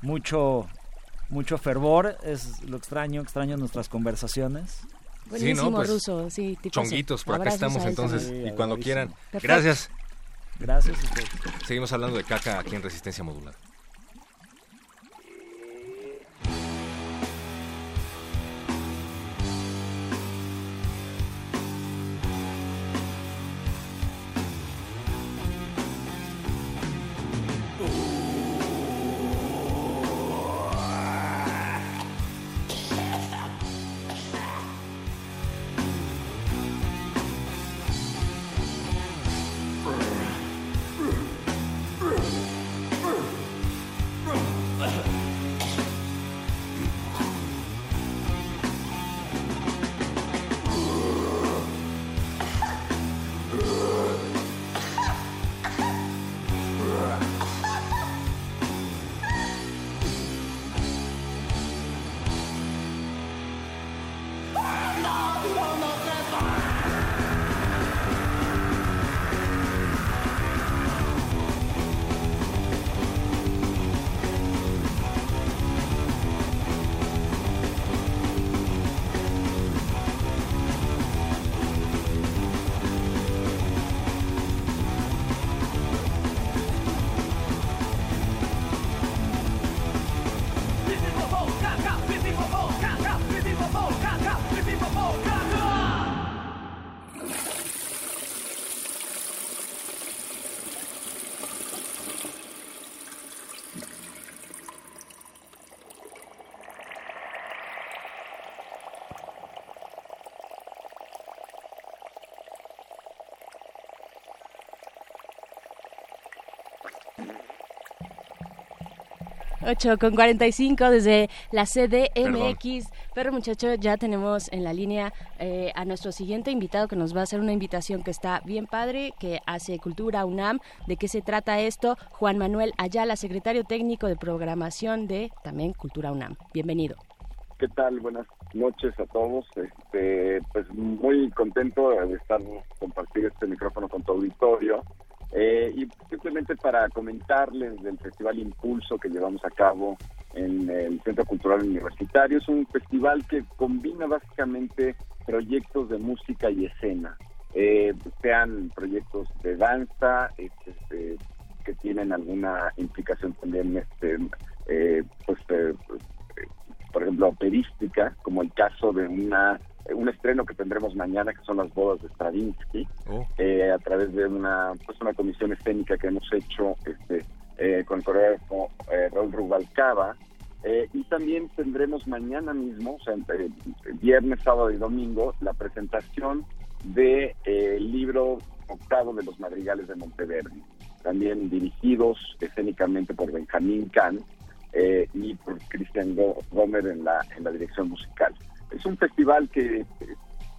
mucho mucho fervor. Es lo extraño, extraño nuestras conversaciones. Buenísimo, pues, Ruso. Sí. Chonguitos, por acá estamos entonces, y cuando quieran. Perfecto. Gracias. Gracias. Seguimos hablando de caca aquí en Resistencia Modular. 8 con 45 desde la CDMX. Pero muchacho, ya tenemos en la línea eh, a nuestro siguiente invitado que nos va a hacer una invitación que está bien padre, que hace Cultura UNAM. ¿De qué se trata esto? Juan Manuel Ayala, secretario técnico de programación de también Cultura UNAM. Bienvenido. ¿Qué tal? Buenas noches a todos. Este, pues muy contento de estar compartir este micrófono con tu auditorio. Eh, y simplemente para comentarles del Festival Impulso que llevamos a cabo en el Centro Cultural Universitario. Es un festival que combina básicamente proyectos de música y escena, eh, sean proyectos de danza, este, este, que tienen alguna implicación también, este, eh, pues, eh, por ejemplo, operística, como el caso de una un estreno que tendremos mañana, que son las bodas de Stravinsky, Oh. eh, a través de una pues una comisión escénica que hemos hecho este, eh, con el coreógrafo eh, Raúl Rubalcaba. Eh, y también tendremos mañana mismo, o sea, entre viernes, sábado y domingo, la presentación del de, eh, libro octavo de los madrigales de Monteverdi, también dirigidos escénicamente por Benjamín Kahn eh, y por Christian Go- Gomer en la, en la dirección musical. Es un festival que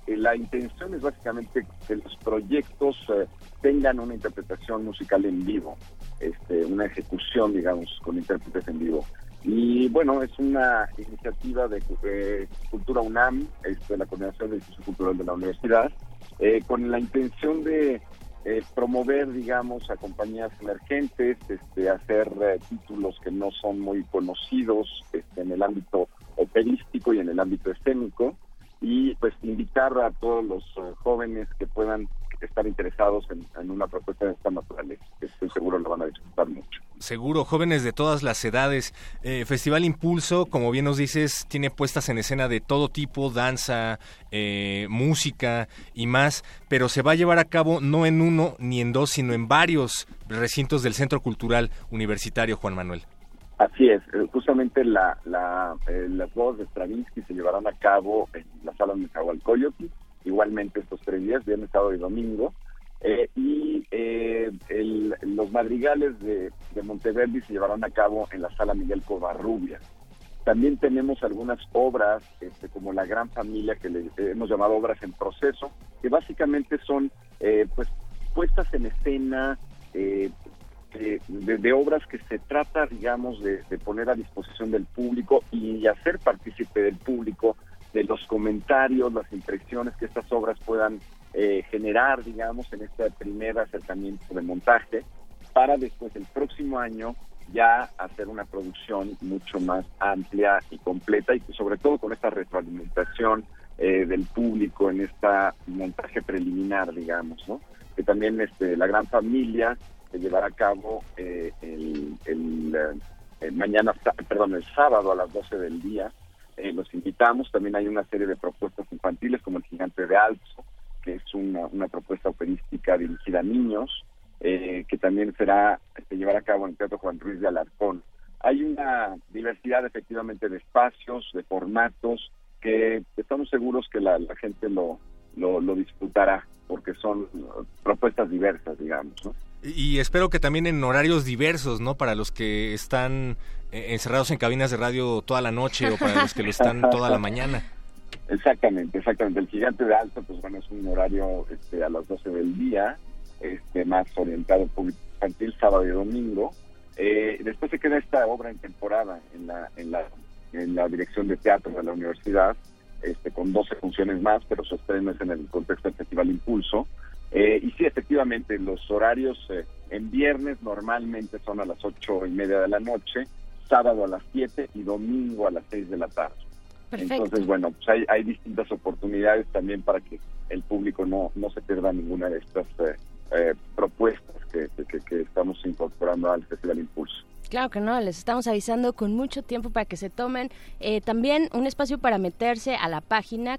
eh, la intención es básicamente que los proyectos eh, tengan una interpretación musical en vivo, este, una ejecución, digamos, con intérpretes en vivo. Y bueno, es una iniciativa de eh, Cultura UNAM, este, la Coordinación del Instituto Cultural de la Universidad, eh, con la intención de eh, promover, digamos, a compañías emergentes, este, hacer títulos que no son muy conocidos este, en el ámbito operístico y en el ámbito escénico, y pues invitar a todos los eh, jóvenes que puedan estar interesados en, una propuesta de esta naturaleza, que estoy seguro lo van a disfrutar mucho. Seguro, jóvenes de todas las edades. Eh, Festival Impulso, como bien nos dices, tiene puestas en escena de todo tipo, danza, eh, música y más, pero se va a llevar a cabo no en uno ni en dos, sino en varios recintos del Centro Cultural Universitario, Juan Manuel. Así es, eh, justamente la, la, eh, las bodas de Stravinsky se llevarán a cabo en la sala de Nezahualcóyotl, igualmente estos tres días, viernes, sábado y domingo, eh, y eh, el- los madrigales de, Monteverdi se llevarán a cabo en la sala Miguel Covarrubias. También tenemos algunas obras, este, como La Gran Familia, que le hemos llamado obras en proceso, que básicamente son pues puestas en escena eh, eh, de, de obras que se trata, digamos, de, poner a disposición del público y hacer partícipe del público de los comentarios, las impresiones que estas obras puedan eh, generar, digamos, en este primer acercamiento de montaje, para después el próximo año ya hacer una producción mucho más amplia y completa y sobre todo con esta retroalimentación eh, del público en esta montaje preliminar, digamos, ¿no? Que también este, la gran familia se llevará a cabo eh, eh, el mañana, perdón, el sábado a las 12 del día. Eh, los invitamos. También hay una serie de propuestas infantiles como El Gigante de Alzo, que es una, una propuesta operística dirigida a niños, eh, que también será, se llevará a cabo en el Teatro Juan Ruiz de Alarcón. Hay una diversidad efectivamente de espacios, de formatos, que estamos seguros que la, la gente lo, lo, lo disfrutará, porque son uh, propuestas diversas, digamos, ¿no? Y espero que también en horarios diversos, ¿no? Para los que están eh, encerrados en cabinas de radio toda la noche o para los que lo están toda la mañana. Exactamente, exactamente. El gigante de alto, pues bueno, es un horario este, a las 12 del día, este, más orientado público infantil, sábado y domingo. Eh, después se queda esta obra en temporada en la, en la, en la dirección de teatro de la universidad, este, con 12 funciones más, pero su estreno es en el contexto del Festival Impulso. Eh, y sí, efectivamente, los horarios eh, en viernes normalmente son a las ocho y media de la noche, sábado a las 7 y domingo a las 6 de la tarde. Perfecto. Entonces, bueno, pues hay, hay distintas oportunidades también para que el público no, no se pierda ninguna de estas eh, eh, propuestas que, que- que estamos incorporando al Festival Impulso. Claro que no, les estamos avisando con mucho tiempo para que se tomen eh, también un espacio para meterse a la página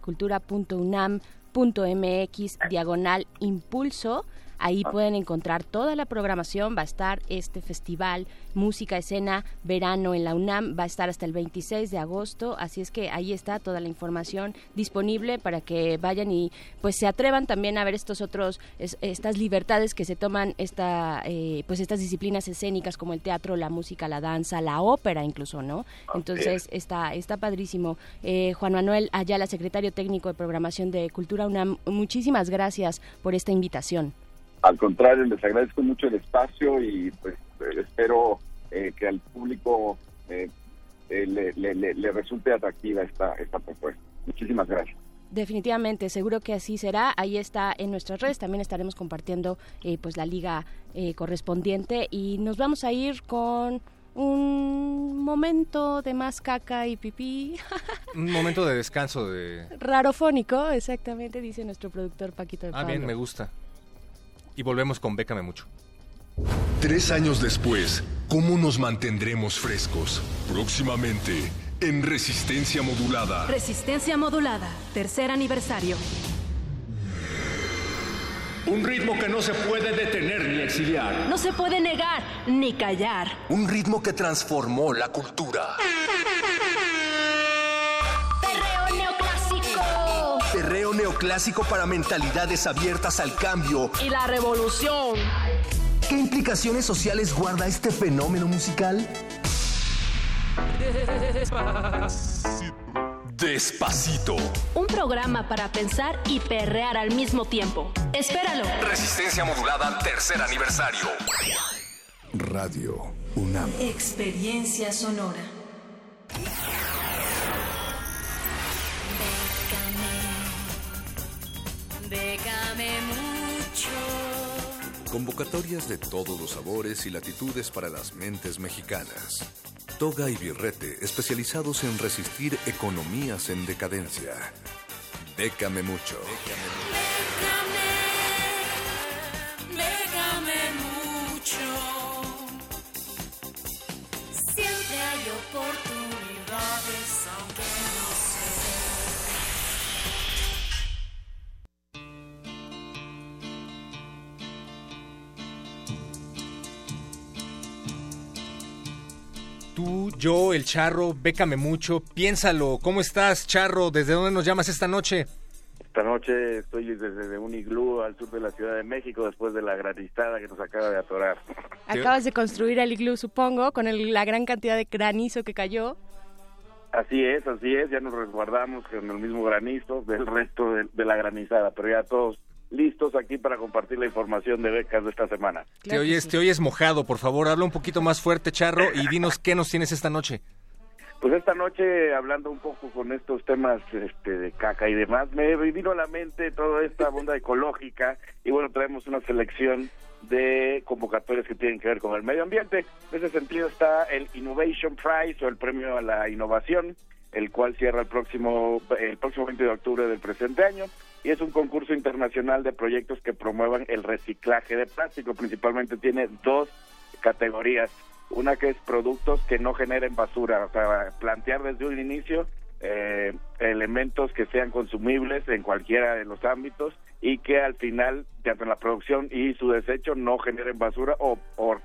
cultura.unam.mx diagonal impulso. Ahí Ah. pueden encontrar toda la programación. Va a estar este festival Música Escena Verano en la UNAM. Va a estar hasta el 26 de agosto. Así es que ahí está toda la información disponible para que vayan y pues se atrevan también a ver estos otros, es- estas libertades que se toman esta, eh, pues estas disciplinas escénicas como el teatro, la música, la danza, la ópera incluso, ¿no? Entonces está, está padrísimo. Eh, Juan Manuel Ayala, secretario técnico de programación de Cultura UNAM, muchísimas gracias por esta invitación. Al contrario, les agradezco mucho el espacio y pues eh, espero eh, que al público eh, eh, le, le- le- le resulte atractiva esta, esta propuesta. Muchísimas gracias. Definitivamente, seguro que así será. Ahí está en nuestras redes. También estaremos compartiendo eh, pues la liga eh, correspondiente y nos vamos a ir con un momento de más caca y pipí [LAUGHS] Un momento de descanso de... rarofónico, exactamente, dice nuestro productor Paquito de Ah, bien, Pablo. me gusta. Y volvemos con Bécame Mucho. Tres años después, ¿cómo nos mantendremos frescos? Próximamente, en Resistencia Modulada. Resistencia modulada, tercer aniversario. Un ritmo que no se puede detener ni exiliar. No se puede negar ni callar. Un ritmo que transformó la cultura. Perreo neoclásico para mentalidades abiertas al cambio. Y la revolución. ¿Qué implicaciones sociales guarda este fenómeno musical? Despacito. Un programa para pensar y perrear al mismo tiempo. Espéralo. Resistencia Modulada, tercer aniversario. Radio UNAM. Experiencia sonora. Bécame mucho. Convocatorias de todos los sabores y latitudes para las mentes mexicanas. Toga y Birrete, especializados en resistir economías en decadencia. Bécame mucho. Bécame mucho. Siempre hay oportunidades, Tú, yo, el Charro, Bécame Mucho, piénsalo. ¿Cómo estás, Charro? ¿Desde dónde nos llamas esta noche? Esta noche estoy desde un iglú al sur de la Ciudad de México después de la granizada que nos acaba de atorar. Acabas de construir el iglú, supongo, con el- la gran cantidad de granizo que cayó. Así es, así es, ya nos resguardamos con el mismo granizo del resto de, de la granizada, pero ya todos listos aquí para compartir la información de becas de esta semana. te, oyes, te oyes mojado, por favor, habla un poquito más fuerte, Charro, y dinos qué nos tienes esta noche. [LAUGHS] Pues esta noche, hablando un poco con estos temas este, de caca y demás, me vino a la mente toda esta [LAUGHS] onda ecológica y bueno, traemos una selección de convocatorias que tienen que ver con el medio ambiente. En ese sentido está el Innovation Prize o el premio a la innovación, el cual cierra el próximo, el próximo 20 de octubre del presente año y es un concurso internacional de proyectos que promuevan el reciclaje de plástico. Principalmente tiene dos categorías. Una que es productos que no generen basura, o sea, plantear desde un inicio eh, elementos que sean consumibles en cualquiera de los ámbitos y que al final, tanto la producción y su desecho, no generen basura o,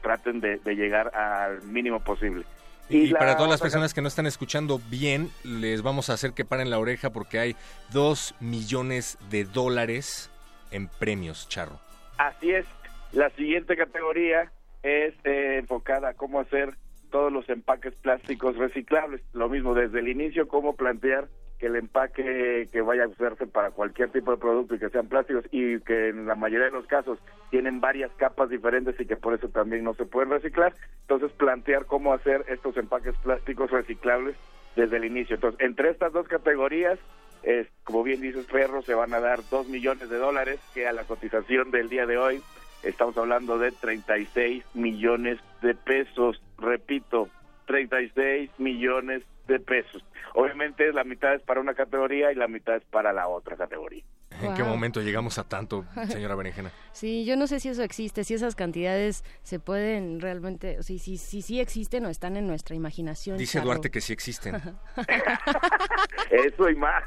traten de llegar al mínimo posible. Y, la para todas las personas que no están escuchando bien, les vamos a hacer que paren la oreja porque hay dos millones de dólares en premios, Charro. Así es. La siguiente categoría es eh, enfocada a cómo hacer todos los empaques plásticos reciclables. Lo mismo desde el inicio, cómo plantear que el empaque que vaya a usarse para cualquier tipo de producto y que sean plásticos y que en la mayoría de los casos tienen varias capas diferentes y que por eso también no se pueden reciclar. Entonces plantear cómo hacer estos empaques plásticos reciclables desde el inicio. Entonces, entre estas dos categorías, es, como bien dices, Ferro, se van a dar dos millones de dólares, que a la cotización del día de hoy estamos hablando de 36 millones de pesos. Repito, 36 millones pesos. Obviamente la mitad es para una categoría y la mitad es para la otra categoría. ¿En qué momento llegamos a tanto, [LAUGHS] señora Berenjena? Sí, yo no sé si eso existe, si esas cantidades se pueden realmente, o sea, si, si sí existen o están en nuestra imaginación. Dice Charro. Duarte que sí existen. [LAUGHS] [LAUGHS] Eso y más.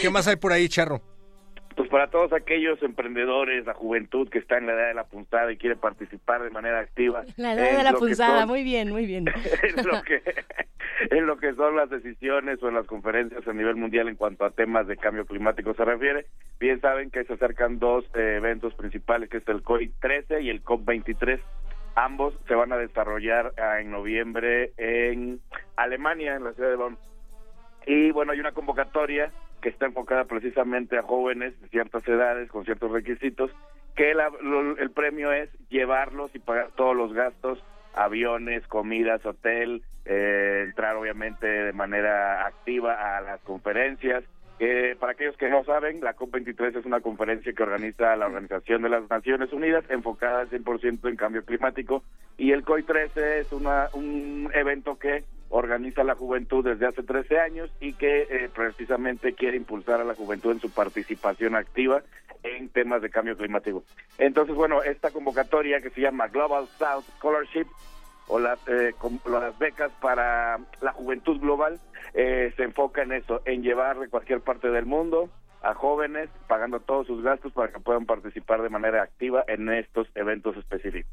¿Qué más hay por ahí, Charro? Pues para todos aquellos emprendedores, la juventud que está en la edad de la punzada y quiere participar de manera activa. [LAUGHS] La edad de la punzada, son- muy bien, muy bien. [LAUGHS] en lo que [LAUGHS] en lo que son las decisiones o en las conferencias a nivel mundial en cuanto a temas de cambio climático se refiere. Bien saben que se acercan dos eh, eventos principales, que es el COI 13 y el COP 23. Ambos se van a desarrollar ah, en noviembre en Alemania, en la ciudad de Bonn. Y bueno, hay una convocatoria que está enfocada precisamente a jóvenes de ciertas edades, con ciertos requisitos, que la- lo- el premio es llevarlos y pagar todos los gastos, aviones, comidas, hotel, eh, entrar obviamente de manera activa a las conferencias. Eh, para aquellos que no saben, la COP23 es una conferencia que organiza la Organización de las Naciones Unidas, enfocada al 100% en cambio climático, y el COI 13 es una, un evento que organiza la juventud desde hace 13 años y que eh, precisamente quiere impulsar a la juventud en su participación activa en temas de cambio climático. Entonces, bueno, esta convocatoria que se llama Global South Scholarship o las, eh, las becas para la juventud global eh, se enfoca en eso, en llevar de cualquier parte del mundo a jóvenes pagando todos sus gastos para que puedan participar de manera activa en estos eventos específicos.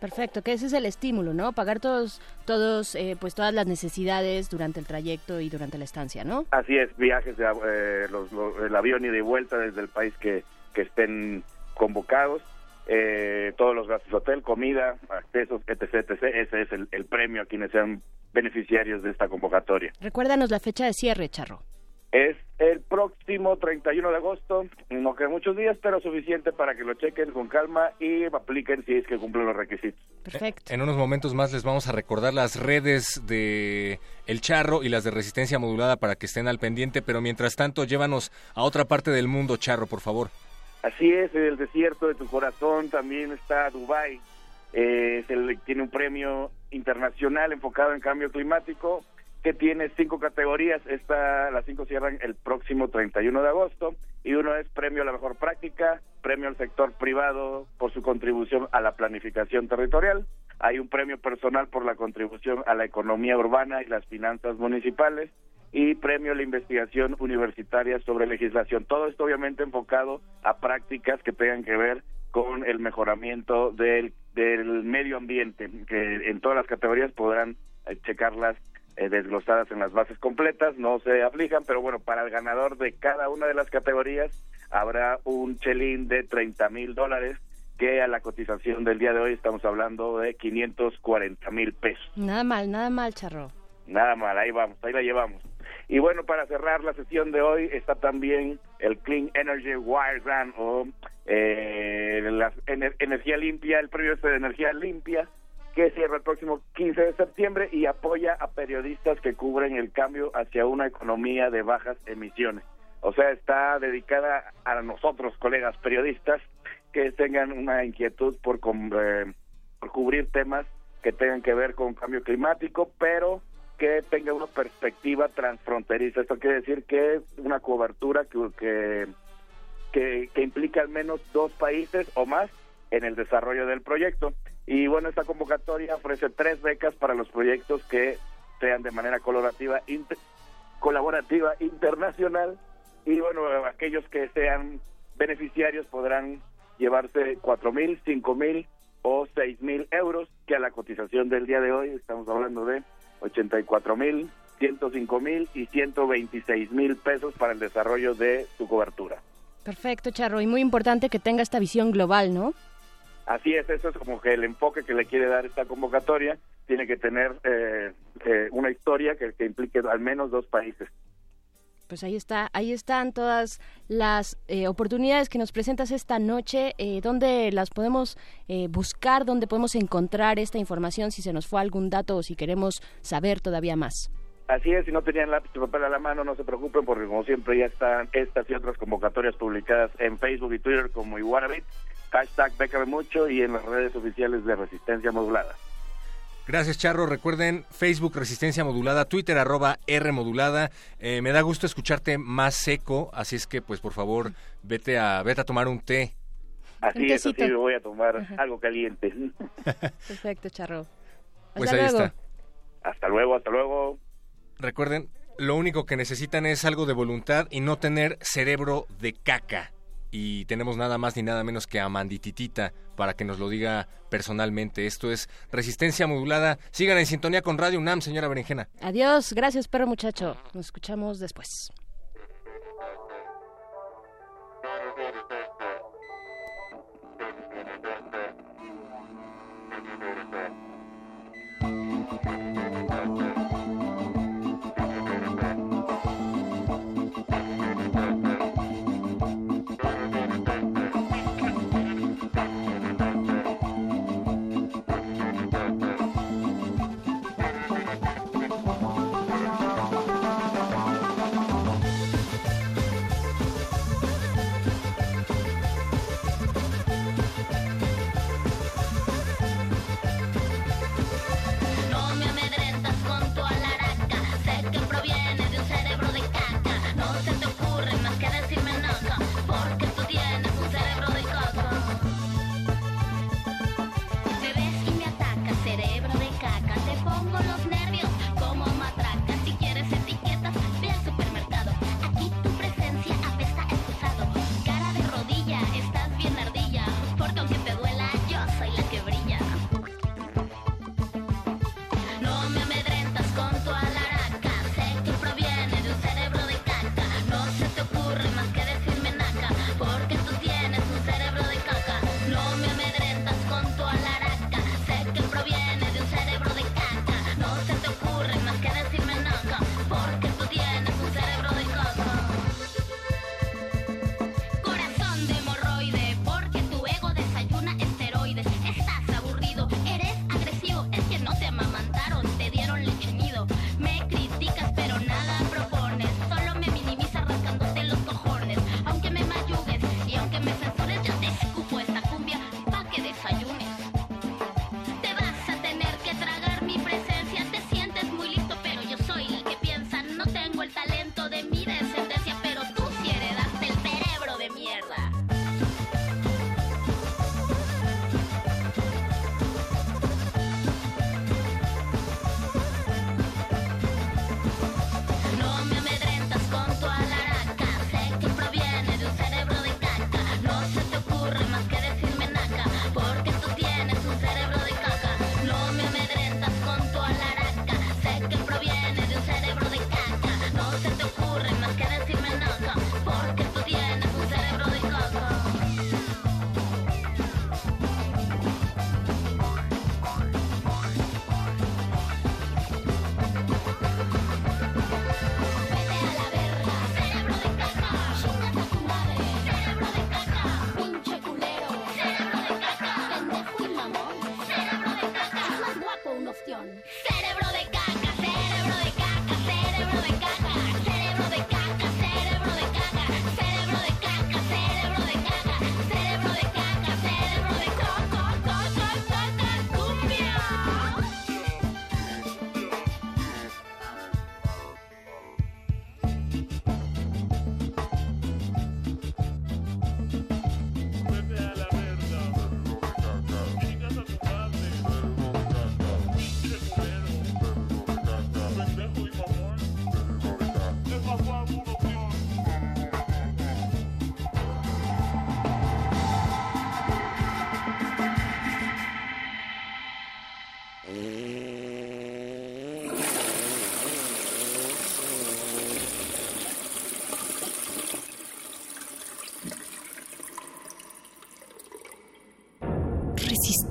Perfecto, que ese es el estímulo, ¿no? Pagar todos, todos, eh, pues todas las necesidades durante el trayecto y durante la estancia, ¿no? Así es, viajes, de, eh, los, los- el avión y de vuelta desde el país que, que estén convocados, eh, todos los gastos de hotel, comida, accesos, etc, etc. Ese es el, el premio a quienes sean beneficiarios de esta convocatoria. Recuérdanos la fecha de cierre, Charro. Es el próximo 31 de agosto, no quedan muchos días, pero suficiente para que lo chequen con calma y apliquen si es que cumplen los requisitos. Perfecto. En unos momentos más les vamos a recordar las redes de El Charro y las de Resistencia Modulada para que estén al pendiente, pero mientras tanto llévanos a otra parte del mundo, Charro, por favor. Así es, en el desierto de tu corazón también está Dubai. Eh, se le- tiene un premio internacional enfocado en cambio climático que tiene cinco categorías. Esta, las cinco cierran el próximo 31 de agosto y uno es premio a la mejor práctica, premio al sector privado por su contribución a la planificación territorial. Hay un premio personal por la contribución a la economía urbana y las finanzas municipales y premio a la investigación universitaria sobre legislación. Todo esto obviamente enfocado a prácticas que tengan que ver con el mejoramiento del, del medio ambiente, que en todas las categorías podrán eh, checarlas eh, desglosadas en las bases completas, no se aplican, pero bueno, para el ganador de cada una de las categorías habrá un chelín de 30 mil dólares que a la cotización del día de hoy estamos hablando de 540 mil pesos. Nada mal, nada mal, Charro. Nada mal, ahí vamos, ahí la llevamos. Y bueno, para cerrar la sesión de hoy está también el Clean Energy Wire Grant o eh, la ener- energía limpia, el premio este de energía limpia que cierra el próximo 15 de septiembre y apoya a periodistas que cubren el cambio hacia una economía de bajas emisiones. O sea, está dedicada a nosotros, colegas periodistas, que tengan una inquietud por, eh, por cubrir temas que tengan que ver con cambio climático, pero que tenga una perspectiva transfronteriza. Esto quiere decir que una cobertura que, que implica al menos dos países o más en el desarrollo del proyecto. Y bueno, esta convocatoria ofrece tres becas para los proyectos que sean de manera colaborativa, inter- colaborativa internacional. Y bueno, aquellos que sean beneficiarios podrán llevarse cuatro mil, cinco mil o seis mil euros, que a la cotización del día de hoy estamos hablando de 84 mil, 105 mil y 126 mil pesos para el desarrollo de su cobertura. Perfecto, Charro. Y muy importante que tenga esta visión global, ¿no? Así es, eso es como que el enfoque que le quiere dar esta convocatoria tiene que tener eh, eh, una historia que, que implique al menos dos países. Pues ahí está, ahí están todas las eh, oportunidades que nos presentas esta noche. Eh, ¿Dónde las podemos eh, buscar? ¿Dónde podemos encontrar esta información si se nos fue algún dato o si queremos saber todavía más? Así es, si no tenían lápiz y papel a la mano, no se preocupen porque como siempre ya están estas y otras convocatorias publicadas en Facebook y Twitter como Iguanabit, hashtag Bécame Mucho y en las redes oficiales de Resistencia Modulada. Gracias, Charro. Recuerden Facebook Resistencia Modulada, Twitter arroba R Modulada. Eh, me da gusto escucharte más seco, así es que, pues, por favor, vete a, vete a tomar un té. Así es, así me voy a tomar algo caliente. [LAUGHS] Perfecto, Charro. Hasta Pues ahí luego. está. Hasta luego, hasta luego. Recuerden, lo único que necesitan es algo de voluntad y no tener cerebro de caca y tenemos nada más ni nada menos que a Mandititita para que nos lo diga personalmente. Esto es Resistencia Modulada. Sigan en sintonía con Radio UNAM, señora Berenjena. Adiós, gracias, perro muchacho. Nos escuchamos después.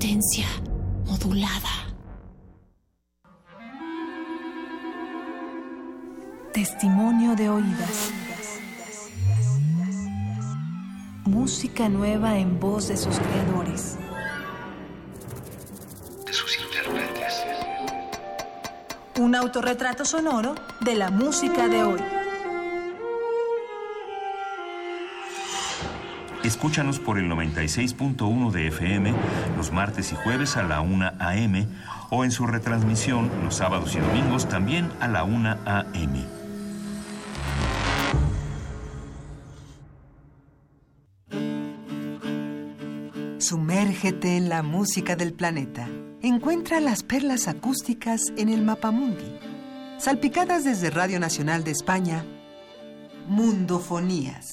resistencia modulada. Testimonio de oídas. Música nueva en voz de sus creadores. De sus intérpretes. Un autorretrato sonoro de la música de hoy. Escúchanos por el 96.1 de FM los martes y jueves a la 1 a.m. o en su retransmisión los sábados y domingos también a la 1 a.m. Sumérgete en la música del planeta. Encuentra las perlas acústicas en el Mapamundi. Salpicadas desde Radio Nacional de España, Mundofonías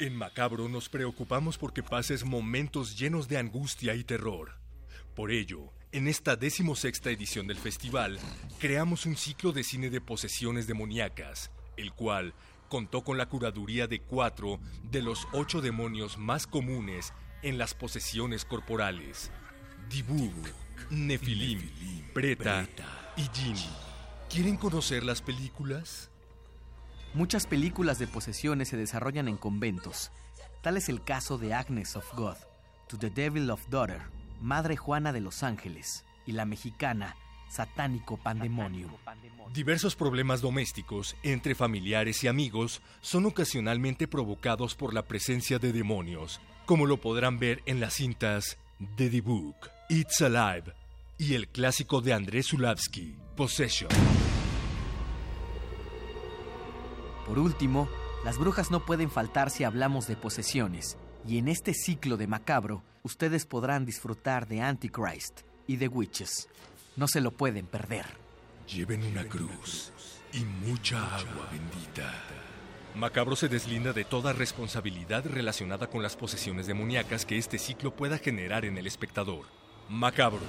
En Macabro nos preocupamos porque pases momentos llenos de angustia y terror. Por ello, en esta decimosexta edición del festival, creamos un ciclo de cine de posesiones demoníacas, el cual contó con la curaduría de cuatro de los ocho demonios más comunes en las posesiones corporales: Dibug, Nefilim, Preta y Jin. ¿Quieren conocer las películas? Muchas películas de posesiones se desarrollan en conventos. Tal es el caso de Agnes of God, To the Devil of Daughter, Madre Juana de los Ángeles, y la mexicana Satánico Pandemonium. Diversos problemas domésticos entre familiares y amigos son ocasionalmente provocados por la presencia de demonios, como lo podrán ver en las cintas de The Book, It's Alive y el clásico de Andrés Zulavsky, Possession. Por último, las brujas no pueden faltar si hablamos de posesiones, y en este ciclo de macabro, ustedes podrán disfrutar de Antichrist y de Witches. No se lo pueden perder. Lleven una cruz y mucha agua bendita. Macabro se deslinda de toda responsabilidad relacionada con las posesiones demoníacas que este ciclo pueda generar en el espectador. Macabro,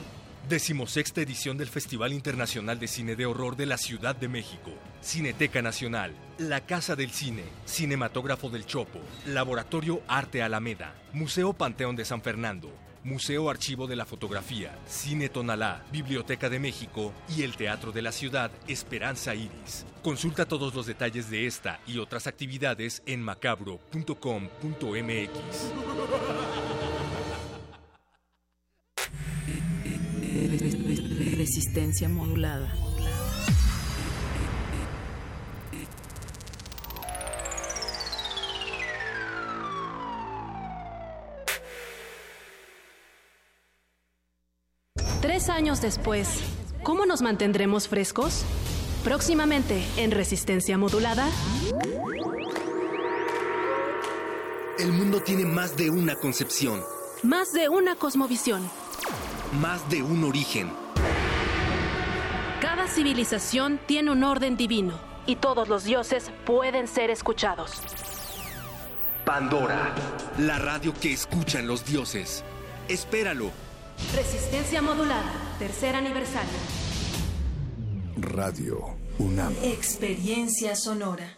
decimosexta edición del Festival Internacional de Cine de Horror de la Ciudad de México. Cineteca Nacional, La Casa del Cine, Cinematógrafo del Chopo, Laboratorio Arte Alameda, Museo Panteón de San Fernando, Museo Archivo de la Fotografía, Cine Tonalá, Biblioteca de México y el Teatro de la Ciudad Esperanza Iris. Consulta todos los detalles de esta y otras actividades en macabro.com.mx. Resistencia modulada. Tres años después, ¿cómo nos mantendremos frescos? Próximamente en Resistencia Modulada. El mundo tiene más de una concepción, Más de una cosmovisión. Más de un origen. Cada civilización tiene un orden divino y todos los dioses pueden ser escuchados. Pandora, la radio que escuchan los dioses. Espéralo. Resistencia Modulada, tercer aniversario. Radio UNAM. Experiencia sonora.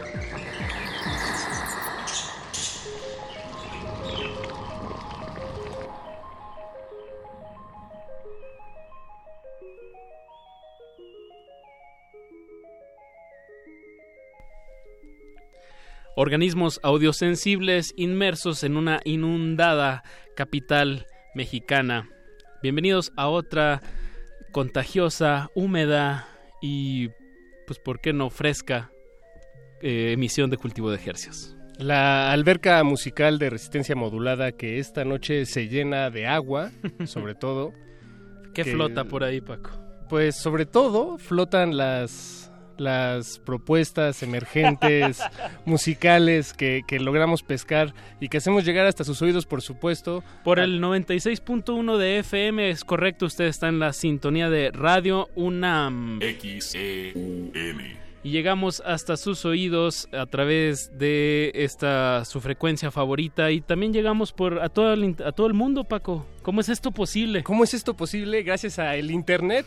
Organismos audiosensibles inmersos en una inundada capital mexicana. Bienvenidos a otra contagiosa, húmeda y, pues, ¿por qué no fresca eh, emisión de cultivo de ejercicios? La alberca musical de resistencia modulada que esta noche se llena de agua, [LAUGHS] sobre todo. ¿Qué que- flota por ahí, Paco? Pues sobre todo flotan las, las propuestas emergentes [LAUGHS] musicales que, que logramos pescar y que hacemos llegar hasta sus oídos, por supuesto. Por el 96.1 de FM, es correcto, usted está en la sintonía de Radio UNAM. XEUN. Y llegamos hasta sus oídos a través de esta su frecuencia favorita y también llegamos por a todo el, a todo el mundo, Paco. ¿Cómo es esto posible? ¿Cómo es esto posible? Gracias a el internet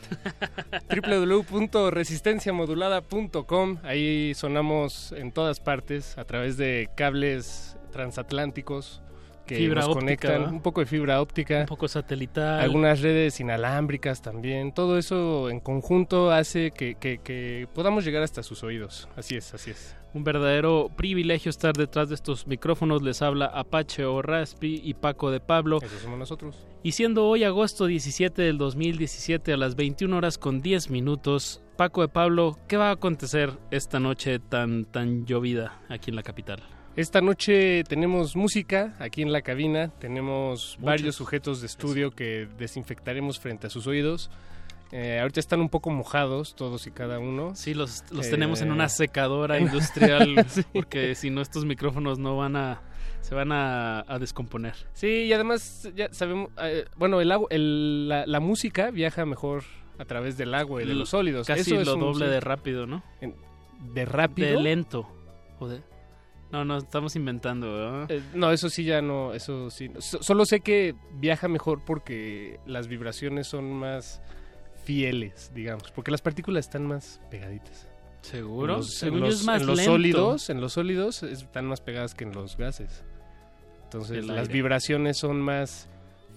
[LAUGHS] www.resistenciamodulada.com. Ahí sonamos en todas partes a través de cables transatlánticos que Fibra nos óptica, conectan, un poco de fibra óptica, Un poco satelital. algunas redes inalámbricas también. Todo eso en conjunto hace que, que- que podamos llegar hasta sus oídos. Así es, así es. Un verdadero privilegio estar detrás de estos micrófonos. Les habla Apache o Raspi y Paco de Pablo. Eso somos nosotros. Y siendo hoy agosto 17 del 2017 a las 21 horas con 10 minutos, Paco de Pablo, ¿qué va a acontecer esta noche tan, tan llovida aquí en la capital? Esta noche tenemos música aquí en la cabina, tenemos Muchos. varios sujetos de estudio que desinfectaremos frente a sus oídos. Eh, ahorita están un poco mojados todos y cada uno. Sí, los, los Eh, tenemos en una secadora [LAUGHS] industrial, [LAUGHS] porque si no estos micrófonos no van a... se van a, a descomponer. Sí, y además ya sabemos, eh, bueno, el agua, el- la, la música viaja mejor a través del agua y de los sólidos. Casi Eso lo doble de rápido, ¿no? En- ¿De rápido? De lento. o de- No, no, estamos inventando, ¿verdad? Eh, no, eso sí ya no, eso sí. So- solo sé que viaja mejor porque las vibraciones son más fieles, digamos, porque las partículas están más pegaditas. ¿Seguro? En los, Según en yo los- es más en los lento. sólidos, en los sólidos están más pegadas que en los gases. Entonces las vibraciones son más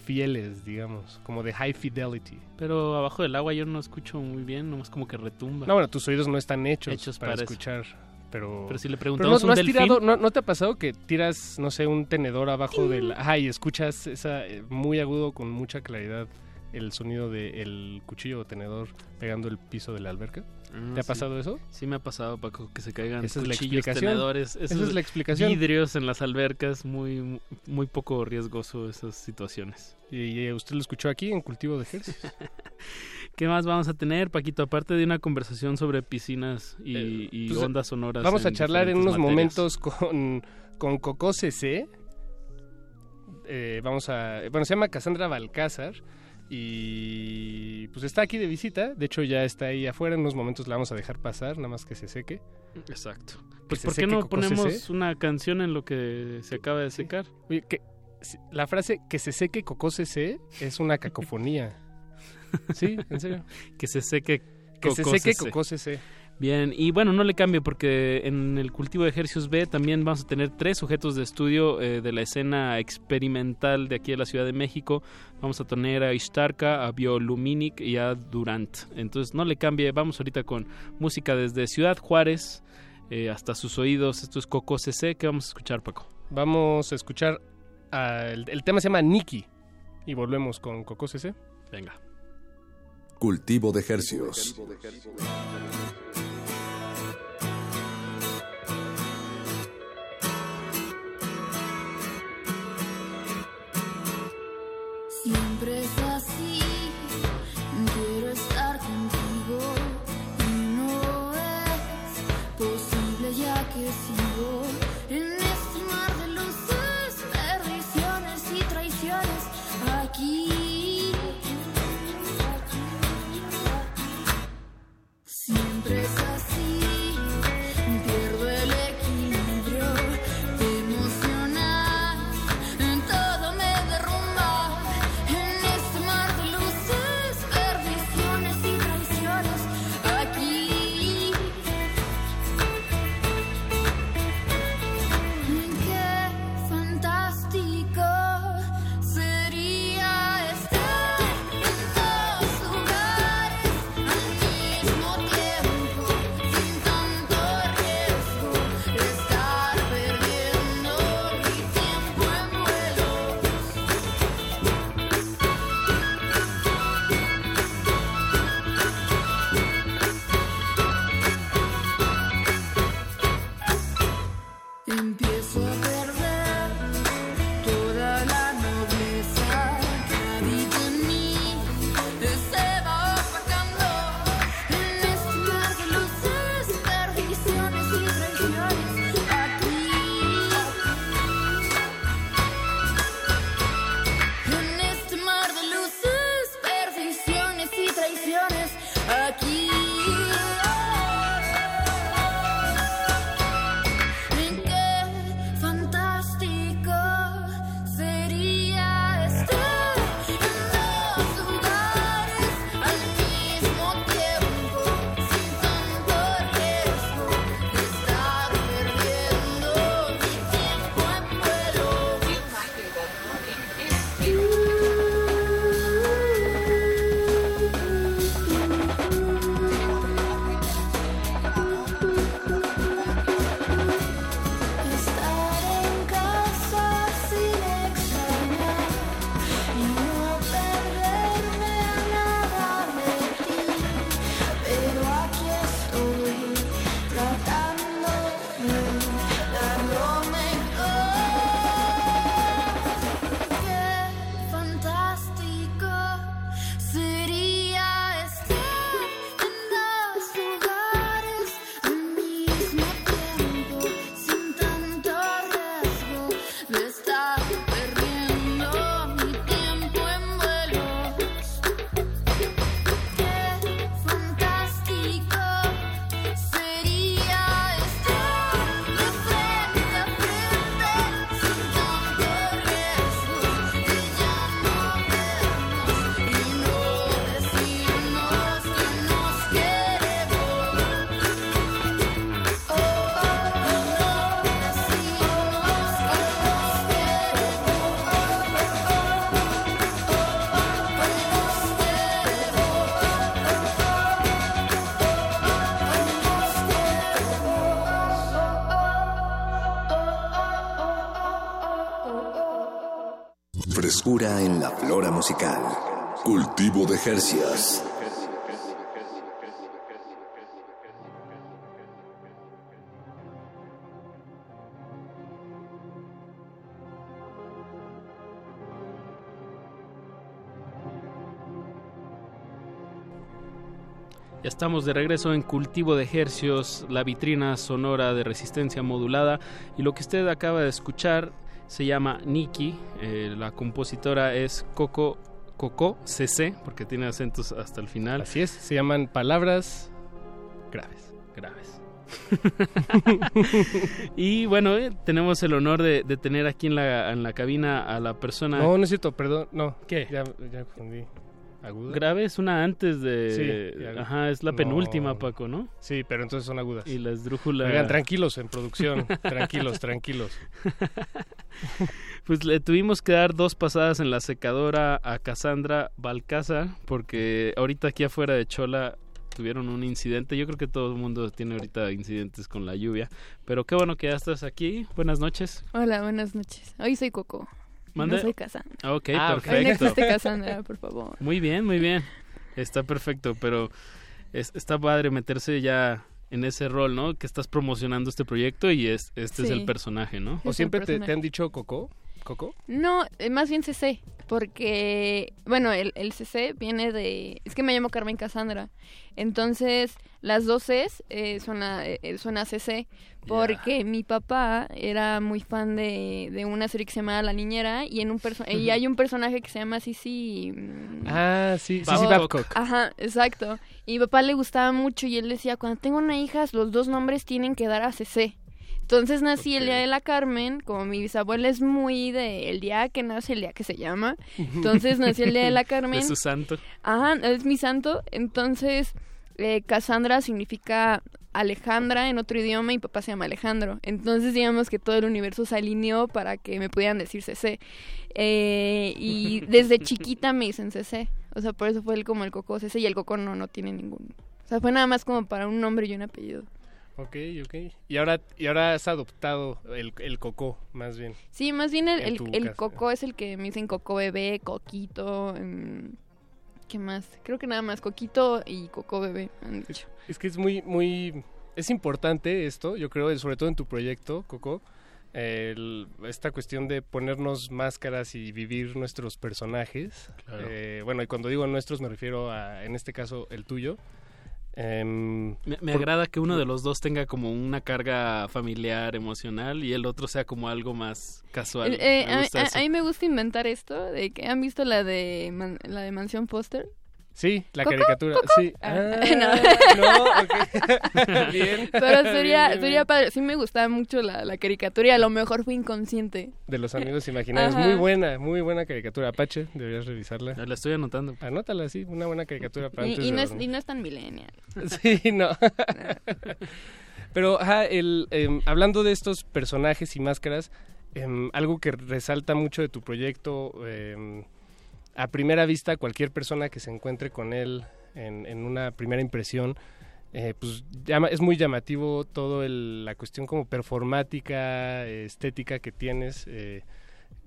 fieles, digamos, como de high fidelity. Pero abajo del agua yo no escucho muy bien, nomás como que retumba. No, bueno, tus oídos no están hechos, Hechos para escuchar, pero... Pero si le Pero preguntamos no, no has delfín- tirado, no, ¿no te ha pasado que tiras, no sé, un tenedor abajo del... Ajá, y escuchas esa eh, muy agudo con mucha claridad el sonido del cuchillo o tenedor pegando el piso de la alberca? Ah, ¿Te ha sí. pasado eso? Sí me ha pasado, Paco, que se caigan Esa es la cuchillos, explicación. tenedores, Esa esos es la explicación. vidrios en las albercas, muy muy poco riesgoso esas situaciones. Y, y usted lo escuchó aquí en Cultivo de Ejercicios. [LAUGHS] ¿Qué más vamos a tener, Paquito? Aparte de una conversación sobre piscinas y, y Pues, ondas sonoras. Vamos a charlar en unos momentos con, con Coco CC. Eh, vamos a. Bueno, se llama Cassandra Balcázar. Y pues está aquí de visita. De hecho, ya está ahí afuera. En unos momentos la vamos a dejar pasar, nada más que se seque. Exacto. Pues, ¿por qué no Coco ponemos CC. una canción en lo que se acaba de secar? Oye, que la frase que se seque Coco CC es una cacofonía. Sí, en serio. [LAUGHS] Que se seque Que se seque. Bien, y bueno, no le cambio porque en el cultivo de ejercicios B también vamos a tener tres sujetos de estudio eh, de la escena experimental de aquí de la Ciudad de México. Vamos a tener a Ishtarka, a Bioluminic y a Durant. Entonces no le cambie, vamos ahorita con música desde Ciudad Juárez eh, hasta sus oídos. Esto es Coco CC. ¿Qué vamos a escuchar, Paco? Vamos a escuchar. a- el, el tema se llama Nikki. Y volvemos con Coco CC. Venga. Cultivo de Hercios. En la flora musical. Cultivo de Jercias. Ya estamos de regreso en Cultivo de Hercios, la vitrina sonora de resistencia modulada. Y lo que usted acaba de escuchar se llama Nikki. eh, la compositora es Coco, Coco CC, porque tiene acentos hasta el final. Así es, se llaman palabras graves. Graves. [LAUGHS] y bueno, eh, tenemos el honor de, de tener aquí en la, en la cabina a la persona. No, no es cierto, perdón, no. ¿Qué? Ya, ya confundí. ¿Aguda? Grave es una antes de. Sí, Ajá, es la no. penúltima, Paco, ¿no? Sí, pero entonces son agudas. Y la esdrújula. Oigan, tranquilos en producción, tranquilos, tranquilos. [LAUGHS] Pues le tuvimos que dar dos pasadas en la secadora a Cassandra Balcázar, porque ahorita aquí afuera de Chola tuvieron un incidente. Yo creo que todo el mundo tiene ahorita incidentes con la lluvia. Pero qué bueno que ya estás aquí. Buenas noches. Hola, buenas noches. Hoy soy Coco. ¿Mande? No soy Cassandra. Ah, ok, no perfecto. existe Cassandra, por favor. Muy bien, muy bien. Está perfecto, pero es- está padre meterse ya en ese rol, ¿no? Que estás promocionando este proyecto y es, este es el personaje, ¿no? Es ¿O siempre te, te han dicho Coco? ¿Coco? No, eh, más bien CC, porque, bueno, el, el CC viene de... Es que me llamo Carmen Cassandra. Entonces, las dos Cs eh, suena, eh, suena CC, porque mi papá era muy fan de, de una serie que se llama La Niñera, y, en un y hay un personaje que se llama Sisi... mm, Ah, sí, Babcock. Babcock. Ajá, exacto. Y mi papá le gustaba mucho y él decía, cuando tengo una hija, los dos nombres tienen que dar a CC. Entonces nací el día de la Carmen, como mi bisabuela es muy de el día que nace, el día que se llama. Entonces nací el día de la [LAUGHS] Carmen. De su santo. Ajá, es mi santo. Entonces, eh, Cassandra significa Alejandra en otro idioma y papá se llama Alejandro. Entonces, digamos que todo el universo se alineó para que me pudieran decir CC. Eh, y [LAUGHS] desde chiquita me dicen CC. O sea, por eso fue el, como el Coco CC y el Coco no, no tiene ningún. O sea, fue nada más como para un nombre y un apellido. Ok, ok. Y ahora, y ahora has adoptado el, el Coco, más bien. Sí, más bien el, el, el es el que me dicen Coco bebé, Coquito. em, ¿Qué más? Creo que nada más Coquito y Coco bebé han dicho. Es que es muy, muy... Es importante esto, yo creo, sobre todo en tu proyecto, Coco, el- esta cuestión de ponernos máscaras y vivir nuestros personajes. Claro. Eh, bueno, y cuando digo nuestros me refiero a, en este caso, el tuyo. Em, Me, me por- agrada que uno de los dos tenga como una carga familiar, emocional, y el otro sea como algo más casual. Eh, Me a, a- mí me gusta inventar esto, de que han visto la de Man- la de Mansión Póster. Sí, la ¿Coco? caricatura. ¿Coco? Sí. Ah, Ah, [LAUGHS] no. no. [LAUGHS] Bien. Pero sería, Bien, bien, sería bien. padre. Sí me gustaba mucho la, la caricatura y a lo mejor fue inconsciente. De los amigos imaginarios. Ajá. Muy buena, muy buena caricatura. Apache, deberías revisarla. La estoy anotando. Anótala, sí, una buena caricatura para Y, antes y de no es, y no es tan millennial. [LAUGHS] Sí, no. Pero, ajá, el, em, hablando de estos personajes y máscaras, em, algo que resalta mucho de tu proyecto, em, a primera vista, cualquier persona que se encuentre con él en, en una primera impresión, eh, pues llama, es muy llamativo todo el- la cuestión como performática, estética que tienes. eh,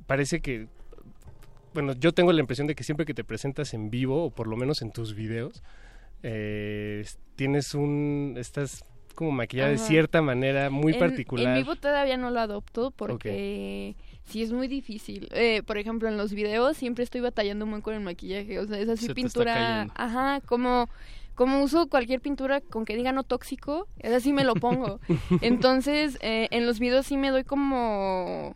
parece que, bueno, yo tengo la impresión de que siempre que te presentas en vivo, o por lo menos en tus videos, eh, tienes un, estás como maquillada de cierta manera muy En- particular. En vivo todavía no lo adopto porque sí es muy difícil. Eh, por ejemplo, en los videos siempre estoy batallando muy con el maquillaje. O sea, es así Se pintura. Ajá, como, como uso cualquier pintura con que diga no tóxico, es así me lo pongo. [LAUGHS] Entonces, eh, en los videos sí me doy como.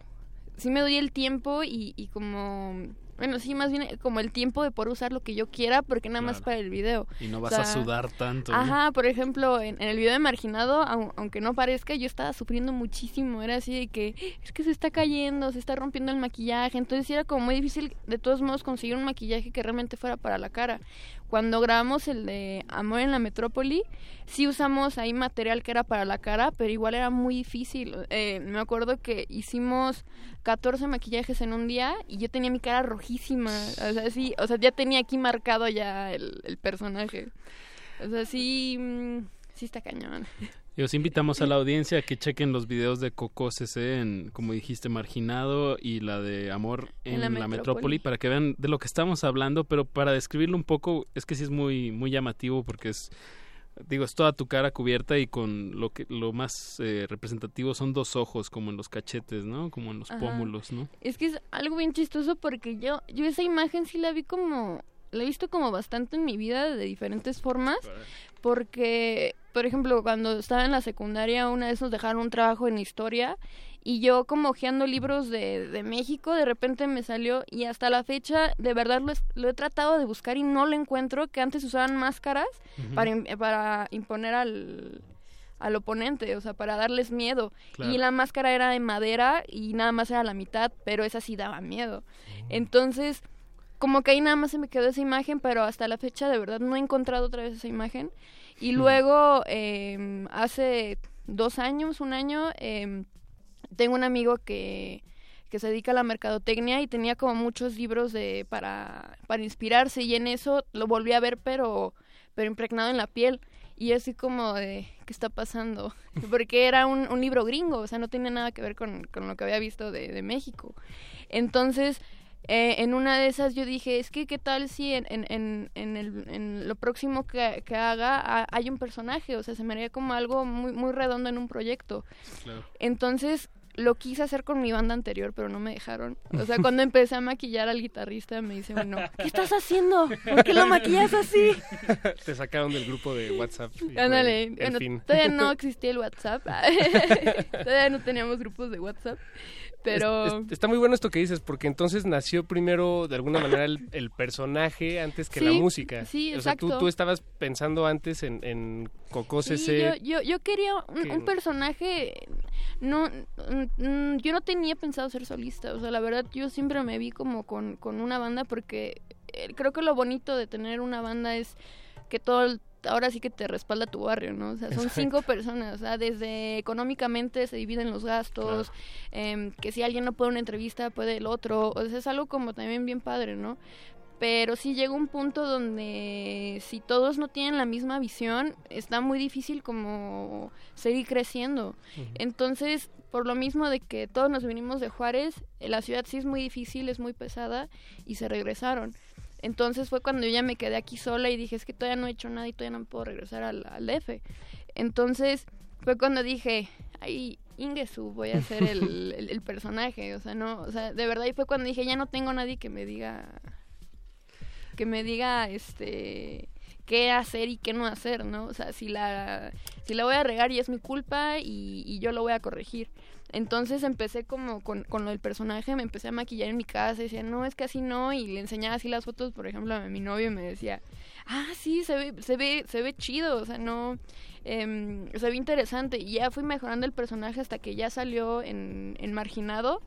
Sí me doy el tiempo y, y como. Bueno, sí, más bien como el tiempo de poder usar lo que yo quiera porque nada más para el video. Y no O vas a sudar tanto. ¿no? Ajá, por ejemplo, en, en el video de Marginado, au- aunque no parezca, yo estaba sufriendo muchísimo. Era así de que es que se está cayendo, se está rompiendo el maquillaje. Entonces era como muy difícil, de todos modos, conseguir un maquillaje que realmente fuera para la cara. Cuando grabamos el de Amor en la Metrópoli, sí usamos ahí material que era para la cara, pero igual era muy difícil. Eh, me acuerdo que hicimos 14 maquillajes en un día y yo tenía mi cara rojísima. O sea, sí, o sea, ya tenía aquí marcado ya el, el personaje. O sea, sí, mm, sí está cañón. Y os invitamos a la audiencia a que chequen los videos de Coco CC en, como dijiste, Marginado y la de Amor en, En la la, Metrópoli. Metrópoli para que vean de lo que estamos hablando, pero para describirlo un poco es que sí es muy muy llamativo porque es digo, es toda tu cara cubierta y con lo que lo más eh, representativo son dos ojos como en los cachetes, ¿no? Como en los Ajá. pómulos, ¿no? Es que es algo bien chistoso porque yo, yo esa imagen sí la vi como, la he visto como bastante en mi vida de diferentes formas, porque, por ejemplo, cuando estaba en la secundaria, una vez nos dejaron un trabajo en historia y yo como hojeando libros de, de México, de repente me salió y hasta la fecha, de verdad lo, es- lo he tratado de buscar y no lo encuentro, que antes usaban máscaras para, para imponer al al oponente, o sea, para darles miedo. Claro. Y la máscara era de madera y nada más era la mitad, pero esa sí daba miedo. Entonces, como que ahí nada más se me quedó esa imagen, pero hasta la fecha de verdad no he encontrado otra vez esa imagen. Y Hmm. luego, eh, hace dos años, un año, eh, tengo un amigo que, que se dedica a la mercadotecnia y tenía como muchos libros de para, para inspirarse y en eso lo volví a ver, pero, pero impregnado en la piel. Y así como de, ¿qué está pasando? [LAUGHS] Porque era un, un libro gringo, o sea, no tenía nada que ver con, con lo que había visto de, de México. Entonces, eh, en una de esas yo dije, es que qué tal si en, en, en, en, el, en lo próximo que, que haga ha- hay un personaje, o sea, se me haría como algo muy, muy redondo en un proyecto. Entonces lo quise hacer con mi banda anterior, pero no me dejaron. O sea, [LAUGHS] cuando empecé a maquillar al guitarrista me dice uno, [LAUGHS] ¿qué estás haciendo? ¿Por qué lo maquillas así? Te sacaron del grupo de WhatsApp. Ándale, bueno, todavía no [LAUGHS] existía el WhatsApp. todavía no teníamos grupos de WhatsApp. Pero Es- es- está muy bueno esto que dices, porque entonces nació primero de alguna manera el, el personaje antes que la música. sí, O sea, tú, tú estabas pensando antes en, en Coco Sí, CC. yo, yo, yo quería un, que- un personaje, no, mm, mm, yo no tenía pensado ser solista, o sea, la verdad yo siempre me vi como con, con una banda porque eh, creo que lo bonito de tener una banda es que todo el- ahora sí que te respalda tu barrio, ¿no? O sea, son Exacto. cinco personas, o sea, desde económicamente se dividen los gastos, em, que si alguien no puede una entrevista, puede el otro, o sea, es algo como también bien padre, ¿no? Pero sí llega un punto donde si todos no tienen la misma visión, está muy difícil como seguir creciendo. Entonces, por lo mismo de que todos nos venimos de Juárez, la ciudad sí es muy difícil, es muy pesada y se regresaron. Entonces fue cuando yo ya me quedé aquí sola y dije, es que todavía no he hecho nada y todavía no puedo regresar al, al DF. Entonces fue cuando dije, ay, Ingesu, voy a ser el, [LAUGHS] el- el personaje. O sea, no, o sea, de verdad y fue cuando dije, ya no tengo nadie que me diga, que me diga, este, qué hacer y qué no hacer, ¿no? O sea, si la, si la voy a regar y es mi culpa y, y yo lo voy a corregir. Entonces empecé como con, con lo del personaje, me empecé a maquillar en mi casa decía, no, es que así no, y le enseñaba así las fotos, por ejemplo, a mi novio y me decía, ah, sí, se ve, se ve, se ve chido, o sea, no, em, se ve interesante. Y ya fui mejorando el personaje hasta que ya salió en, en Marginado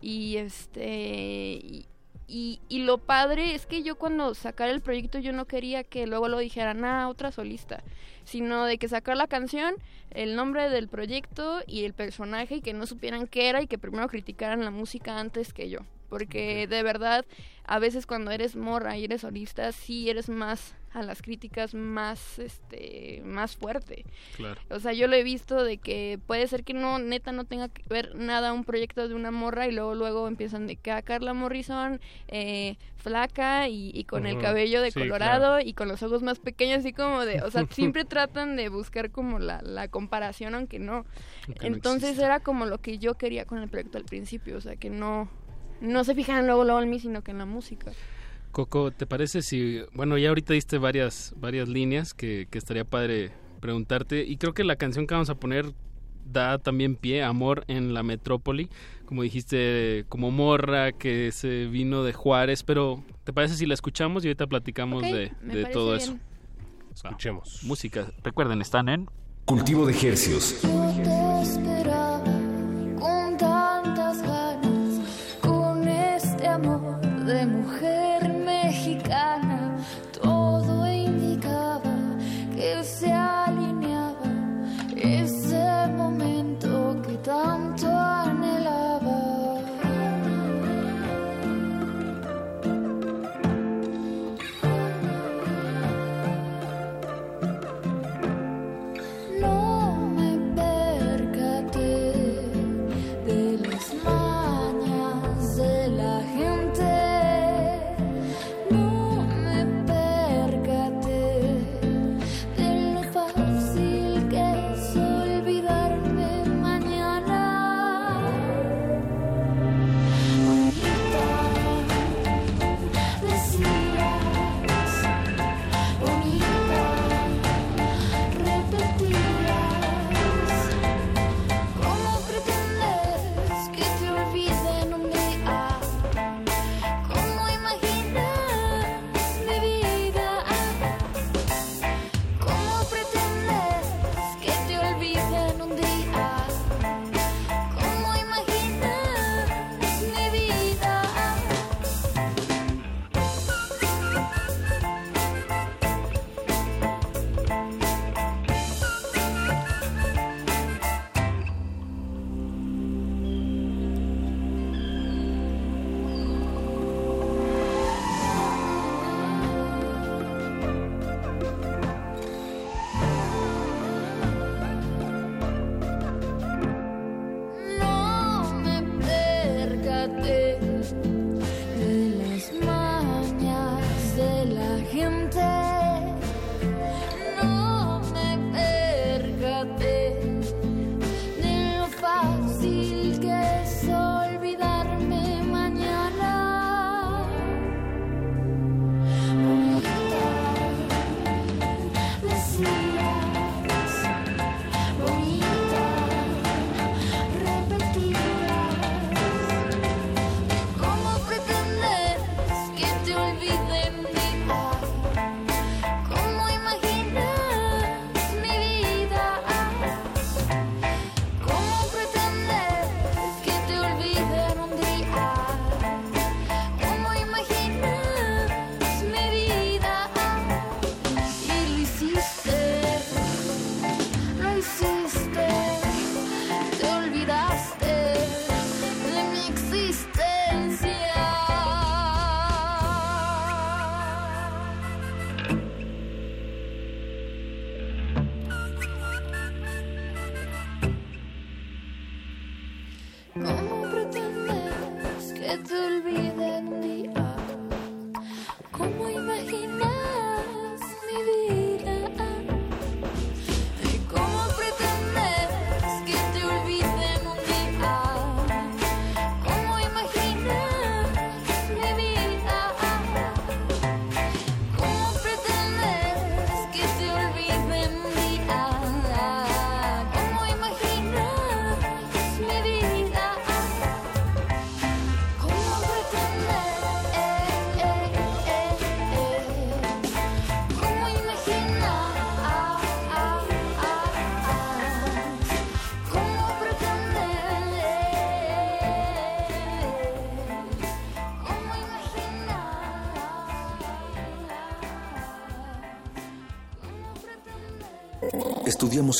y este... y, y lo padre es que yo cuando sacara el proyecto yo no quería que luego lo dijeran, ah, otra solista, sino de que sacar la canción, el nombre del proyecto y el personaje y que no supieran qué era y que primero criticaran la música antes que yo. Porque de verdad, a veces cuando eres morra y eres solista, sí eres más a las críticas más, este, más fuerte. Claro. O sea, yo lo he visto de que puede ser que no, neta, no tenga que ver nada un proyecto de una morra y luego luego empiezan de que a Carla Morrison eh, flaca y, y con el cabello de Sí, colorado claro. y con los ojos más pequeños, así como de, o sea, [LAUGHS] siempre tratan de buscar como la, la comparación, aunque no. Aunque Entonces era como lo que yo quería con el proyecto al principio, o sea, que no, no se fijaran luego, luego en mí, sino que en la música. Coco, ¿te parece si, bueno, ya ahorita diste varias, varias líneas que, que estaría padre preguntarte y creo que la canción que vamos a poner da también pie, Amor en la Metrópoli, como dijiste, como morra que se vino de Juárez, pero ¿te parece si la escuchamos y ahorita platicamos de, me de todo bien. eso? Escuchemos. música, recuerden, están en Cultivo de Hercios. Yo te esperaba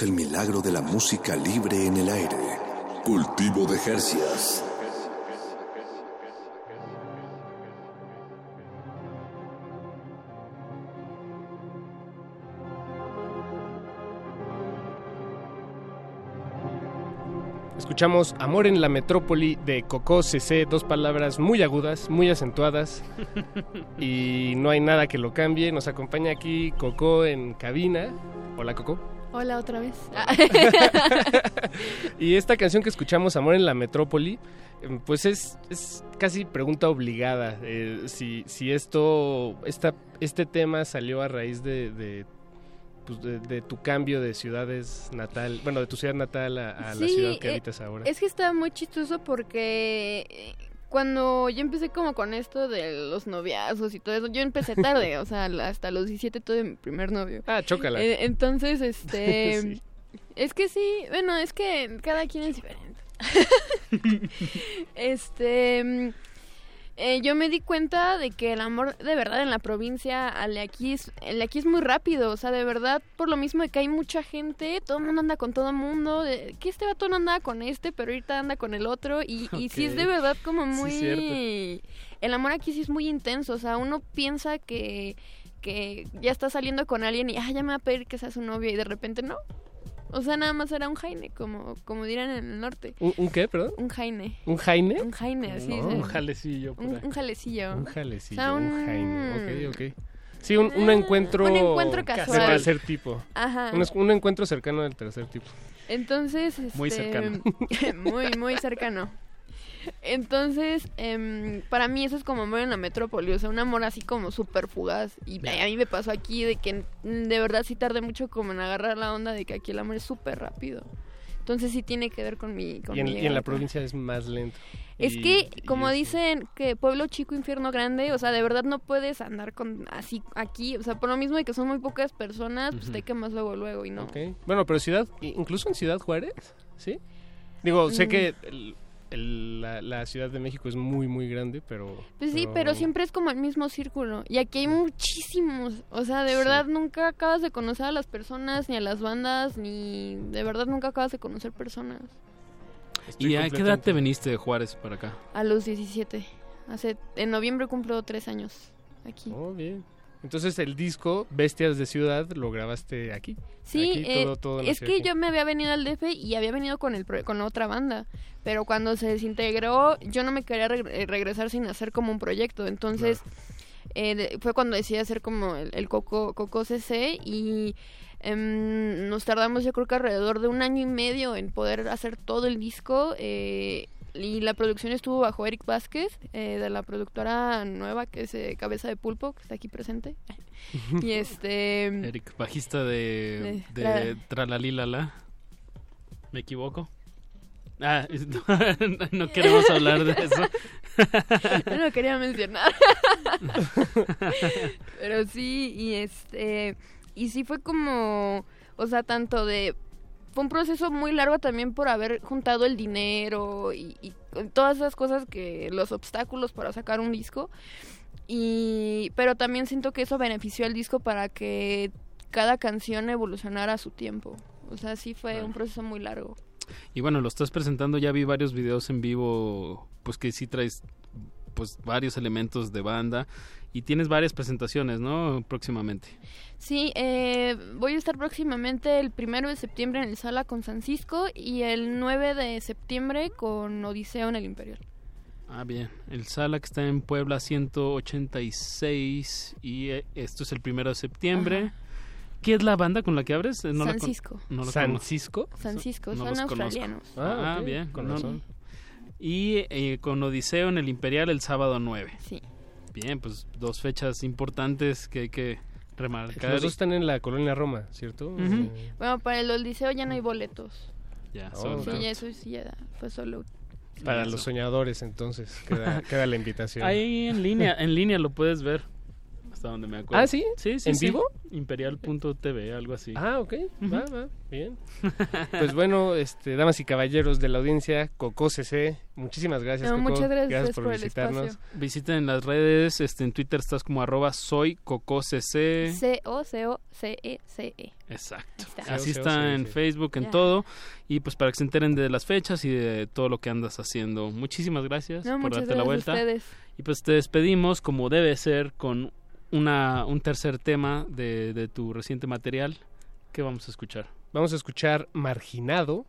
El milagro de la música libre en el aire. Cultivo de Jercias. Escuchamos Amor en la Metrópoli de Coco CC, dos palabras muy agudas, muy acentuadas [LAUGHS] y no hay nada que lo cambie. Nos acompaña aquí Coco en cabina. Hola Coco. Hola otra vez. [LAUGHS] Y esta canción que escuchamos, Amor en la Metrópoli, eh, pues es, es casi pregunta obligada. eh, si, si esto, esta, este tema salió a raíz de, de, pues, de- de tu cambio de ciudades natal, bueno, de tu ciudad natal a, a la ciudad que eh, habitas ahora. Es que está muy chistoso porque eh, cuando yo empecé como con esto de los noviazgos y todo eso, yo empecé tarde, o sea, hasta los 17 tuve mi primer novio. Ah, chócala. Eh, entonces, este... [LAUGHS] Sí. Es que sí, bueno, es que cada quien es diferente. [LAUGHS] este... eh, yo me di cuenta de que el amor de verdad en la provincia, al de aquí es, el de aquí es muy rápido, o sea, de verdad, por lo mismo de que hay mucha gente, todo el mundo anda con todo el mundo, de, que este vato no anda con este, pero ahorita anda con el otro, y, y sí es de verdad como muy... el amor aquí sí es muy intenso, o sea, uno piensa que, que ya está saliendo con alguien y, ah, ya me va a pedir que sea su novio, y de repente no. O sea, nada más era un jaine, como, como dirán en el norte. ¿Un, un qué, perdón? Un jaine. ¿Un jaine? Un jaine, así No, un jalecillo por Un, un jalecillo. Un jalecillo, O sea, un un- jaine. Ok, ok. Sí, un, un encuentro... un encuentro De casual. tercer tipo. Ajá. Un, encuentro cercano del tercer tipo. Entonces, este, Muy cercano. [LAUGHS] muy, muy cercano. Entonces, em, para mí eso es como amor en la metrópoli, o sea, un amor así como súper fugaz. Y a mí me pasó aquí de que mm, de verdad sí tardé mucho como en agarrar la onda de que aquí el amor es súper rápido. Entonces sí tiene que ver con mi... Con Y en, mi y en la provincia es más lento. Es Y- que, como dicen, que pueblo chico, infierno grande, o sea, de verdad no puedes andar con así aquí, o sea, por lo mismo de que son muy pocas personas, pues Ujú. te quemas luego, luego, y no. Ok. Bueno, pero ciudad, incluso en Ciudad Juárez, ¿sí? Digo, sé Mm. que el- el- la, la Ciudad de México es muy, muy grande, pero... Pues sí, pero siempre es como el mismo círculo. Y aquí hay muchísimos. O sea, de verdad nunca acabas de conocer a las personas, ni a las bandas, ni de verdad nunca acabas de conocer personas. ¿Y a qué edad te viniste de Juárez para acá? A los 17. Hace, en noviembre cumplo tres años aquí. Oh, bien. Entonces el disco Bestias de Ciudad lo grabaste aquí. Sí, Aquí, eh, todo- todo es que aquí. yo me había venido al DF y había venido con el con otra banda, pero cuando se desintegró yo no me quería eh, regresar sin hacer como un proyecto, entonces eh, de- fue cuando decidí hacer como el, el Coco, Coco CC y em, nos tardamos yo creo que alrededor de un año y medio en poder hacer todo el disco eh, y la producción estuvo bajo Eric Vázquez eh, de la productora nueva que es eh, Cabeza de Pulpo, que está aquí presente. [LAUGHS] y este... Eric, bajista de, De- de Tralalilala. ¿Me equivoco? Ah, es- [LAUGHS] no, no queremos hablar de eso. [LAUGHS] No lo quería mencionar. Pero sí, y este. Y sí fue como. O sea, tanto de. Fue un proceso muy largo también por haber juntado el dinero y, todas esas cosas que. Los obstáculos para sacar un disco. Y. Pero también siento que eso benefició al disco para que cada canción evolucionara a su tiempo. O sea, sí fue un proceso muy largo. Y bueno, lo estás presentando, ya vi varios videos en vivo, pues que sí traes pues varios elementos de banda y tienes varias presentaciones, ¿no? Próximamente. Sí, eh, voy a estar próximamente el primero de septiembre en el Sala con Francisco y el 9 de septiembre con Odiseo en el Imperial. Ah, bien. El Sala que está en Puebla 186 y eh, esto es el primero de septiembre. ¿Qué es la banda con la que abres? Eh, No la con- Francisco. no la ¿San. Cisco? Francisco, No son australianos. Ah, Ah, ok, bien. con razón. Y eh, con Odiseo en el Imperial el sábado 9. Sí. Bien, pues dos fechas importantes que hay que remarcar. Los dos están en la colonia Roma, ¿cierto? Eh, Bueno, para el Odiseo ya no hay boletos. Ya, Oh, Sí, ya eso sí ya fue solo. Para Eso. los soñadores, entonces, queda, [LAUGHS] queda la invitación. Ahí en línea, en línea lo puedes ver. Hasta donde me acuerdo. ¿Ah, sí? Sí, sí. ¿En sí. vivo? Imperial.tv, algo así. Ah, ok, va, va, bien. [LAUGHS] Pues bueno, este, damas y caballeros de la audiencia, Coco CC, muchísimas gracias, No, Coco. muchas gracias por, por visitarnos. espacio. Visiten las redes, este, en Twitter estás como arroba soy cococc. C-O-C-O-C-E-C-E. Exacto. Ahí está. Así Sí, está sí, en sí. Facebook, en todo. Y pues para que se enteren de las fechas y de todo lo que andas haciendo. Muchísimas gracias No, por darte la gracias a vuelta. ustedes. Y pues te despedimos como debe ser con una, un tercer tema de, de tu reciente material. ¿Qué vamos a escuchar? Vamos a escuchar Marginado.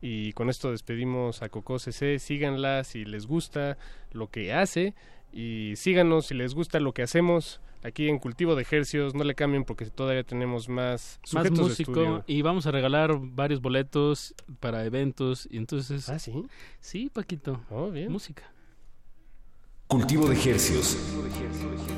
Y con esto despedimos a Coco CC. Síganla si les gusta lo que hace. Y síganos si les gusta lo que hacemos aquí en Cultivo de Ejercios. No le cambien porque todavía tenemos más Más de músico estudio. y vamos a regalar varios boletos para eventos y entonces Ah, sí. sí Paquito Oh, bien. música Cultivo de Hercios. No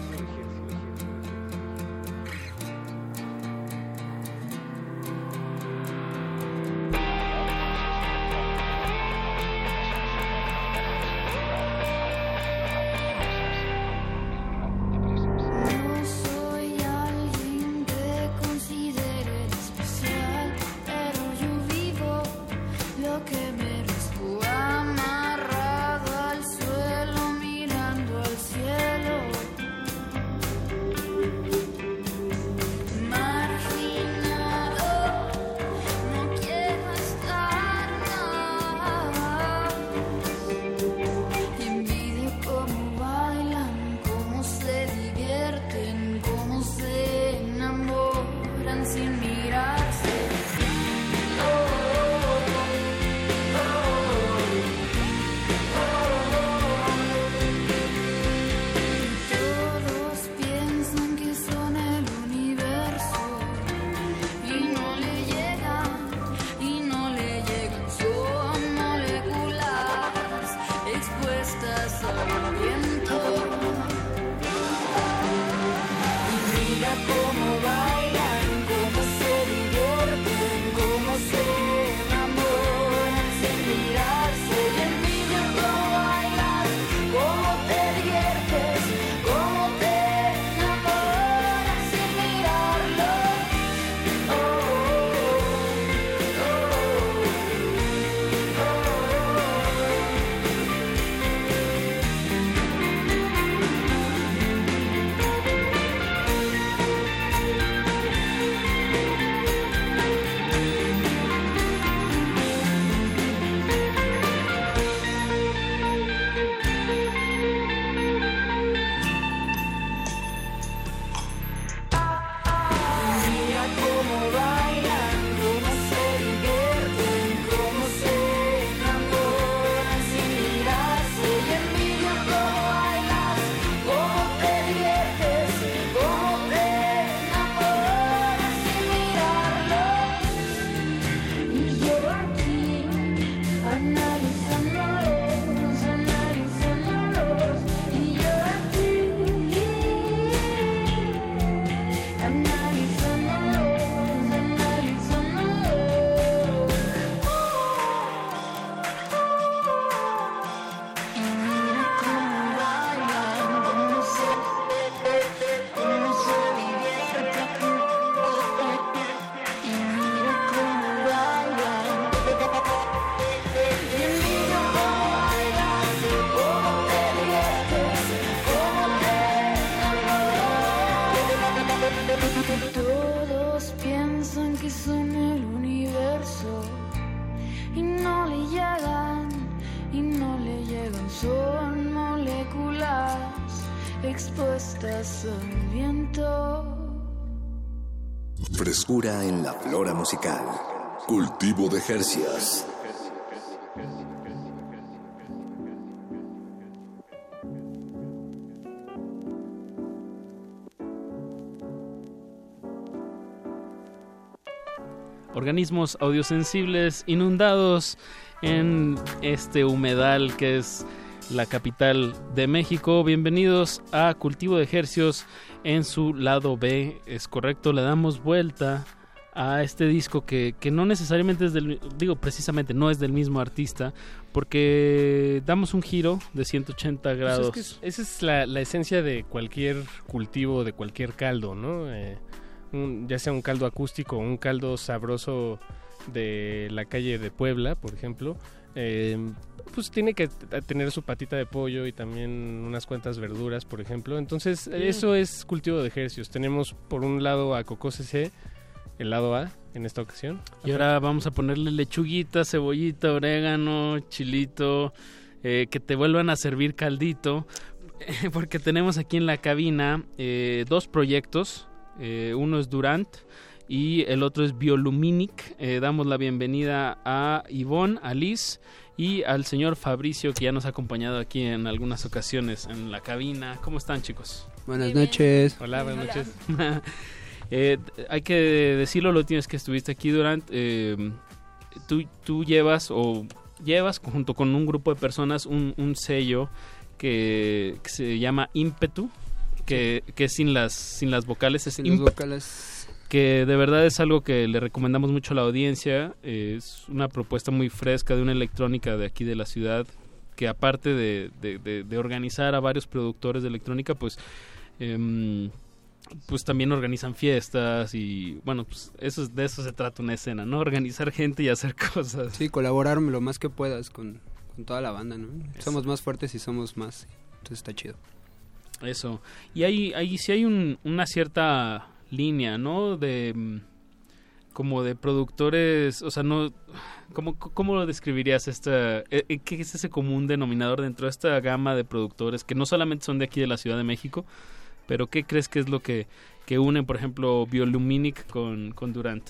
En la flora musical. Cultivo de Jercias. organismos audiosensibles inundados en este humedal que es la capital de México. Bienvenidos a Cultivo de Ejercios en su lado B. Es correcto, le damos vuelta a este disco que, que no necesariamente es del, digo precisamente no es del mismo artista, porque damos un giro de 180 Pues grados. es que es- esa es la, la esencia de cualquier cultivo, de cualquier caldo, ¿no? Eh, un- ya sea un caldo acústico o un caldo sabroso de la calle de Puebla, por ejemplo, eh, pues tiene que tener su patita de pollo y también unas cuantas verduras, por ejemplo. Entonces, eso es cultivo de ejercicios. Tenemos por un lado a Coco CC, el lado A en esta ocasión. Y ahora vamos a ponerle lechuguita, cebollita, orégano, chilito, eh, que te vuelvan a servir caldito, [LAUGHS] porque tenemos aquí en la cabina eh, dos proyectos, eh, uno es Durant y el otro es Bioluminic. Damos la bienvenida a Ivonne, a Liz y al señor Fabricio, que ya nos ha acompañado aquí en algunas ocasiones en la cabina. ¿Cómo están chicos? Buenas noches. Hola, buenas noches. [LAUGHS] Eh, hay que decirlo, lo tienes que estuviste aquí durante. eh, tú, tú llevas o llevas junto con un grupo de personas un, un sello que, que se llama Ímpetu, que, que es sin las, sin las vocales. Es Sin las vocales. Que de verdad es algo que le recomendamos mucho a la audiencia. eh, es una propuesta muy fresca de una electrónica de aquí de la ciudad que aparte de, de- de- de organizar a varios productores de electrónica, pues em, pues también organizan fiestas y bueno, pues eso es- de eso se trata una escena, ¿no? Organizar gente y hacer [LAUGHS] cosas. Sí, colaborar lo más que puedas con, con toda la banda, ¿no? Somos más fuertes y somos más. Entonces está chido. Eso. Y hay, hay sí hay un- una cierta línea, ¿no? De mm, como de productores, o sea, no ¿cómo, cómo lo describirías esta eh, eh, qué es ese común denominador dentro de esta gama de productores que no solamente son de aquí de la Ciudad de México, pero qué crees que es lo que que une, por ejemplo, Bioluminic con con Durant?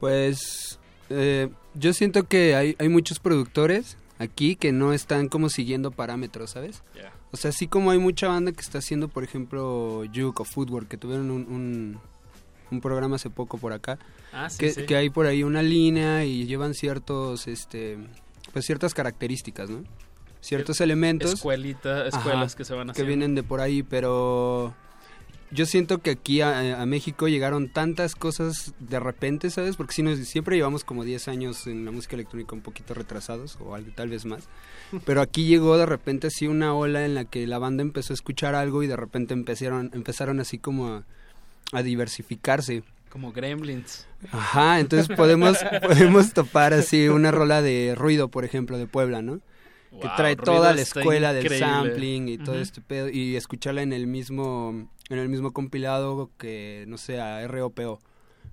Pues eh, yo siento que hay, hay muchos productores aquí que no están como siguiendo parámetros, ¿sabes? Ya. O sea, así como hay mucha banda que está haciendo, por ejemplo, Juke o Footwork, que tuvieron un, un, un programa hace poco por acá, Ah, sí, que, sí. que hay por ahí una línea y llevan ciertos, este, pues ciertas características, ¿no? Ciertos elementos. Escuelita, escuelas Ajá, que se van que haciendo. vienen de por ahí, pero yo siento que aquí a, a México llegaron tantas cosas de repente, ¿sabes? Porque si nos, siempre llevamos como 10 años en la música electrónica un poquito retrasados, o algo, tal vez más. [LAUGHS] Pero aquí llegó de repente así una ola en la que la banda empezó a escuchar algo y de repente empezaron, empezaron así como a, a diversificarse. como Gremlins. Ajá, entonces podemos, [LAUGHS] podemos topar así una rola de ruido, por ejemplo, de Puebla, ¿no? Que trae toda la escuela del increíble. sampling y todo este pedo y escucharla en el mismo en el mismo compilado que no sé a ROPO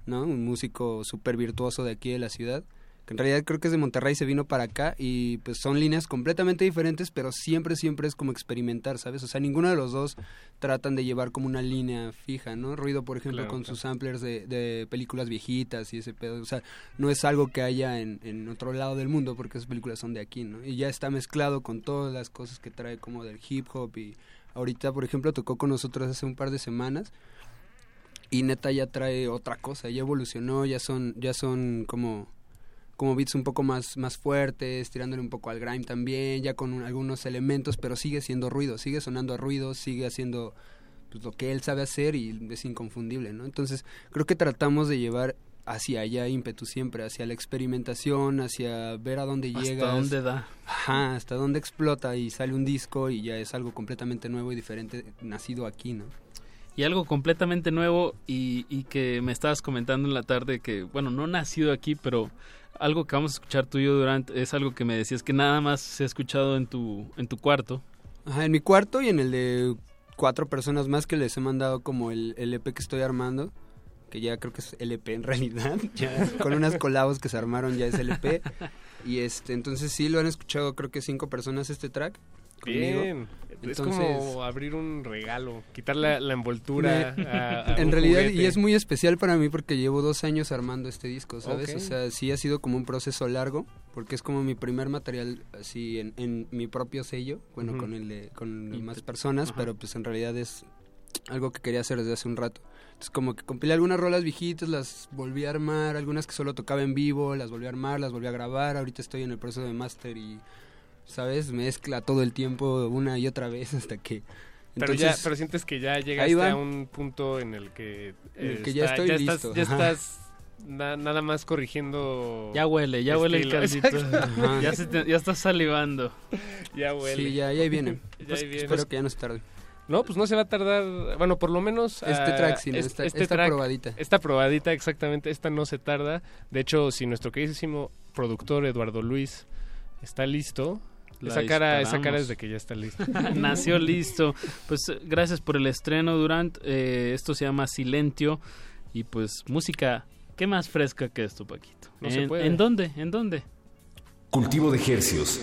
no un músico súper virtuoso de aquí de la ciudad que en realidad creo que es de Monterrey se vino para acá y pues son líneas completamente diferentes pero siempre siempre es como experimentar sabes o sea ninguno de los dos tratan de llevar como una línea fija no ruido por ejemplo Claro, con claro. sus samplers de, de películas viejitas y ese pedo. O sea no es algo que haya en, en otro lado del mundo porque esas películas son de aquí no y ya está mezclado con todas las cosas que trae como del hip hop y ahorita por ejemplo tocó con nosotros hace un par de semanas y neta ya trae otra cosa, ya evolucionó, ya son, ya son como, como beats un poco más, más fuertes, tirándole un poco al grime también, ya con un- algunos elementos, pero sigue siendo ruido, sigue sonando a ruido, sigue haciendo pues, lo que él sabe hacer y es inconfundible, ¿no? Entonces creo que tratamos de llevar hacia allá ímpetu siempre, hacia la experimentación, hacia ver a dónde Hasta llega. dónde da. Ajá, hasta dónde explota y sale un disco y ya es algo completamente nuevo y diferente, nacido aquí, ¿no? Y algo completamente nuevo y, y que me estabas comentando en la tarde que, bueno, no nacido aquí, pero algo que vamos a escuchar tuyo durante es algo que me decías que nada más se ha escuchado en tu, en tu cuarto. Ajá, en mi cuarto y en el de cuatro personas más que les he mandado como el, el EP que estoy armando, que ya creo que es LP en [LAUGHS] realidad, ya con unas colabos que se armaron ya es LP. [LAUGHS] Y este, entonces sí lo han escuchado creo que cinco personas este track. Conmigo. Bien. es Entonces- como abrir un regalo, quitar la, la envoltura. Me- a- a [LAUGHS] en realidad, juguete. y es muy especial para mí porque llevo dos años armando este disco, ¿sabes? Ok. O sea, sí ha sido como un proceso largo, porque es como mi primer material así en, en mi propio sello, bueno, Ujú. con el de, con más personas, pero pues en realidad es algo que quería hacer desde hace un rato. Entonces como que compilé algunas rolas viejitas, las volví a armar, algunas que solo tocaba en vivo, las volví a armar, las volví a grabar, ahorita estoy en el proceso de máster y, ¿sabes? Mezcla todo el tiempo una y otra vez hasta que... Pero, ya, Entonces, pero sientes que ya llegaste a un punto en el que... En el que ya estoy estás- listo, ya ajá. estás na- nada más corrigiendo... Ya huele, ya huele el [LAUGHS] caldito. Ya, se te- ya estás salivando. Ya huele. Sí, ya, ya ahí viene. [LAUGHS] Ya Pues, ahí viene. Espero que ya no se tarde. No, pues no se va a tardar, bueno, por lo menos... Este ah, track, sí, Esta- este esta track, probadita. Esta probadita, exactamente, esta no se tarda. De hecho, si nuestro queridísimo productor Eduardo Luis está listo, La esa cara, esa cara es de que ya está listo. [LAUGHS] Nació listo. Pues gracias por el estreno, Durant. Eh, esto se llama Silentio. Y pues música, ¿qué más fresca que esto, Paquito? No se ¿En, puede. ¿En dónde? ¿En dónde? Cultivo de hercios.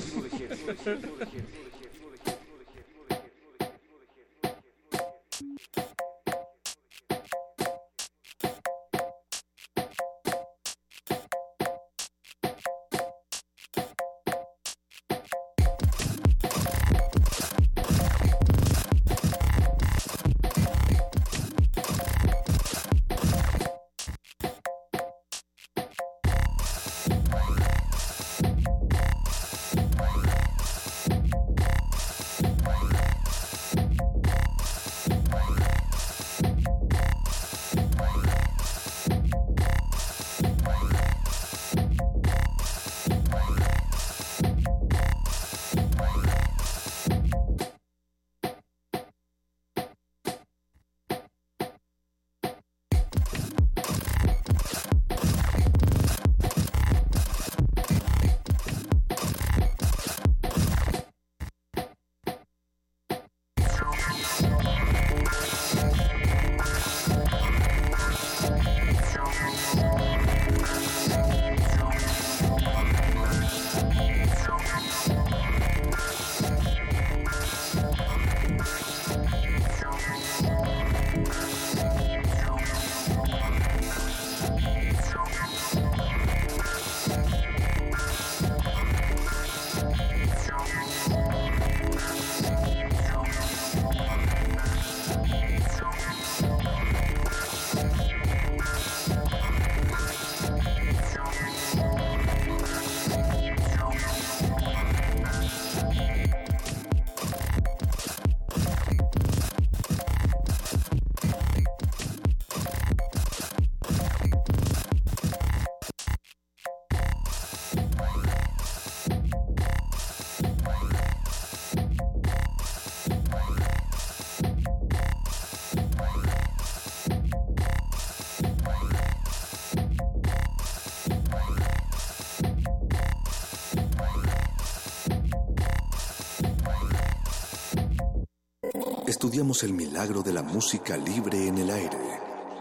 El milagro de la música libre en el aire.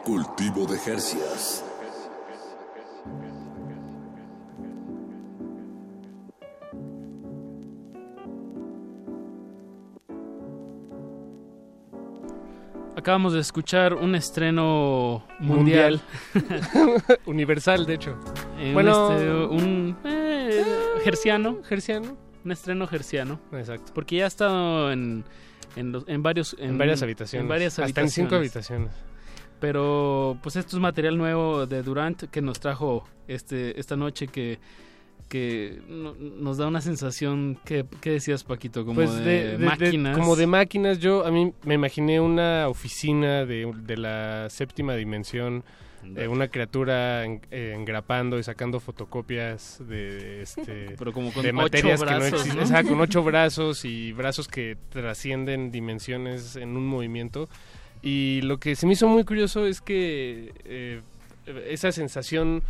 Cultivo de Jercias. Acabamos de escuchar un estreno mundial. [LAUGHS] Universal, de hecho. Eh, Bueno- un, este, un eh, gerciano. Gerciano. Un estreno gerciano. Exacto. Porque ya ha estado en, en, los- en varios... En varias habitaciones. En varias Hasta en cinco habitaciones. Pero pues esto es material nuevo de Durant que nos trajo este esta noche que que no- nos da una sensación que ¿qué decías Paquito como Pues de, de, de- de- máquinas como de máquinas, yo a mí me imaginé una oficina de, de la séptima dimensión, eh, una criatura en- eh, engrapando y sacando fotocopias de, este, [LAUGHS] Pero como con de materias que no existen. ¿no? O sea, con ocho brazos y brazos que trascienden dimensiones en un movimiento. Y lo que se me hizo muy curioso es que eh, esa sensación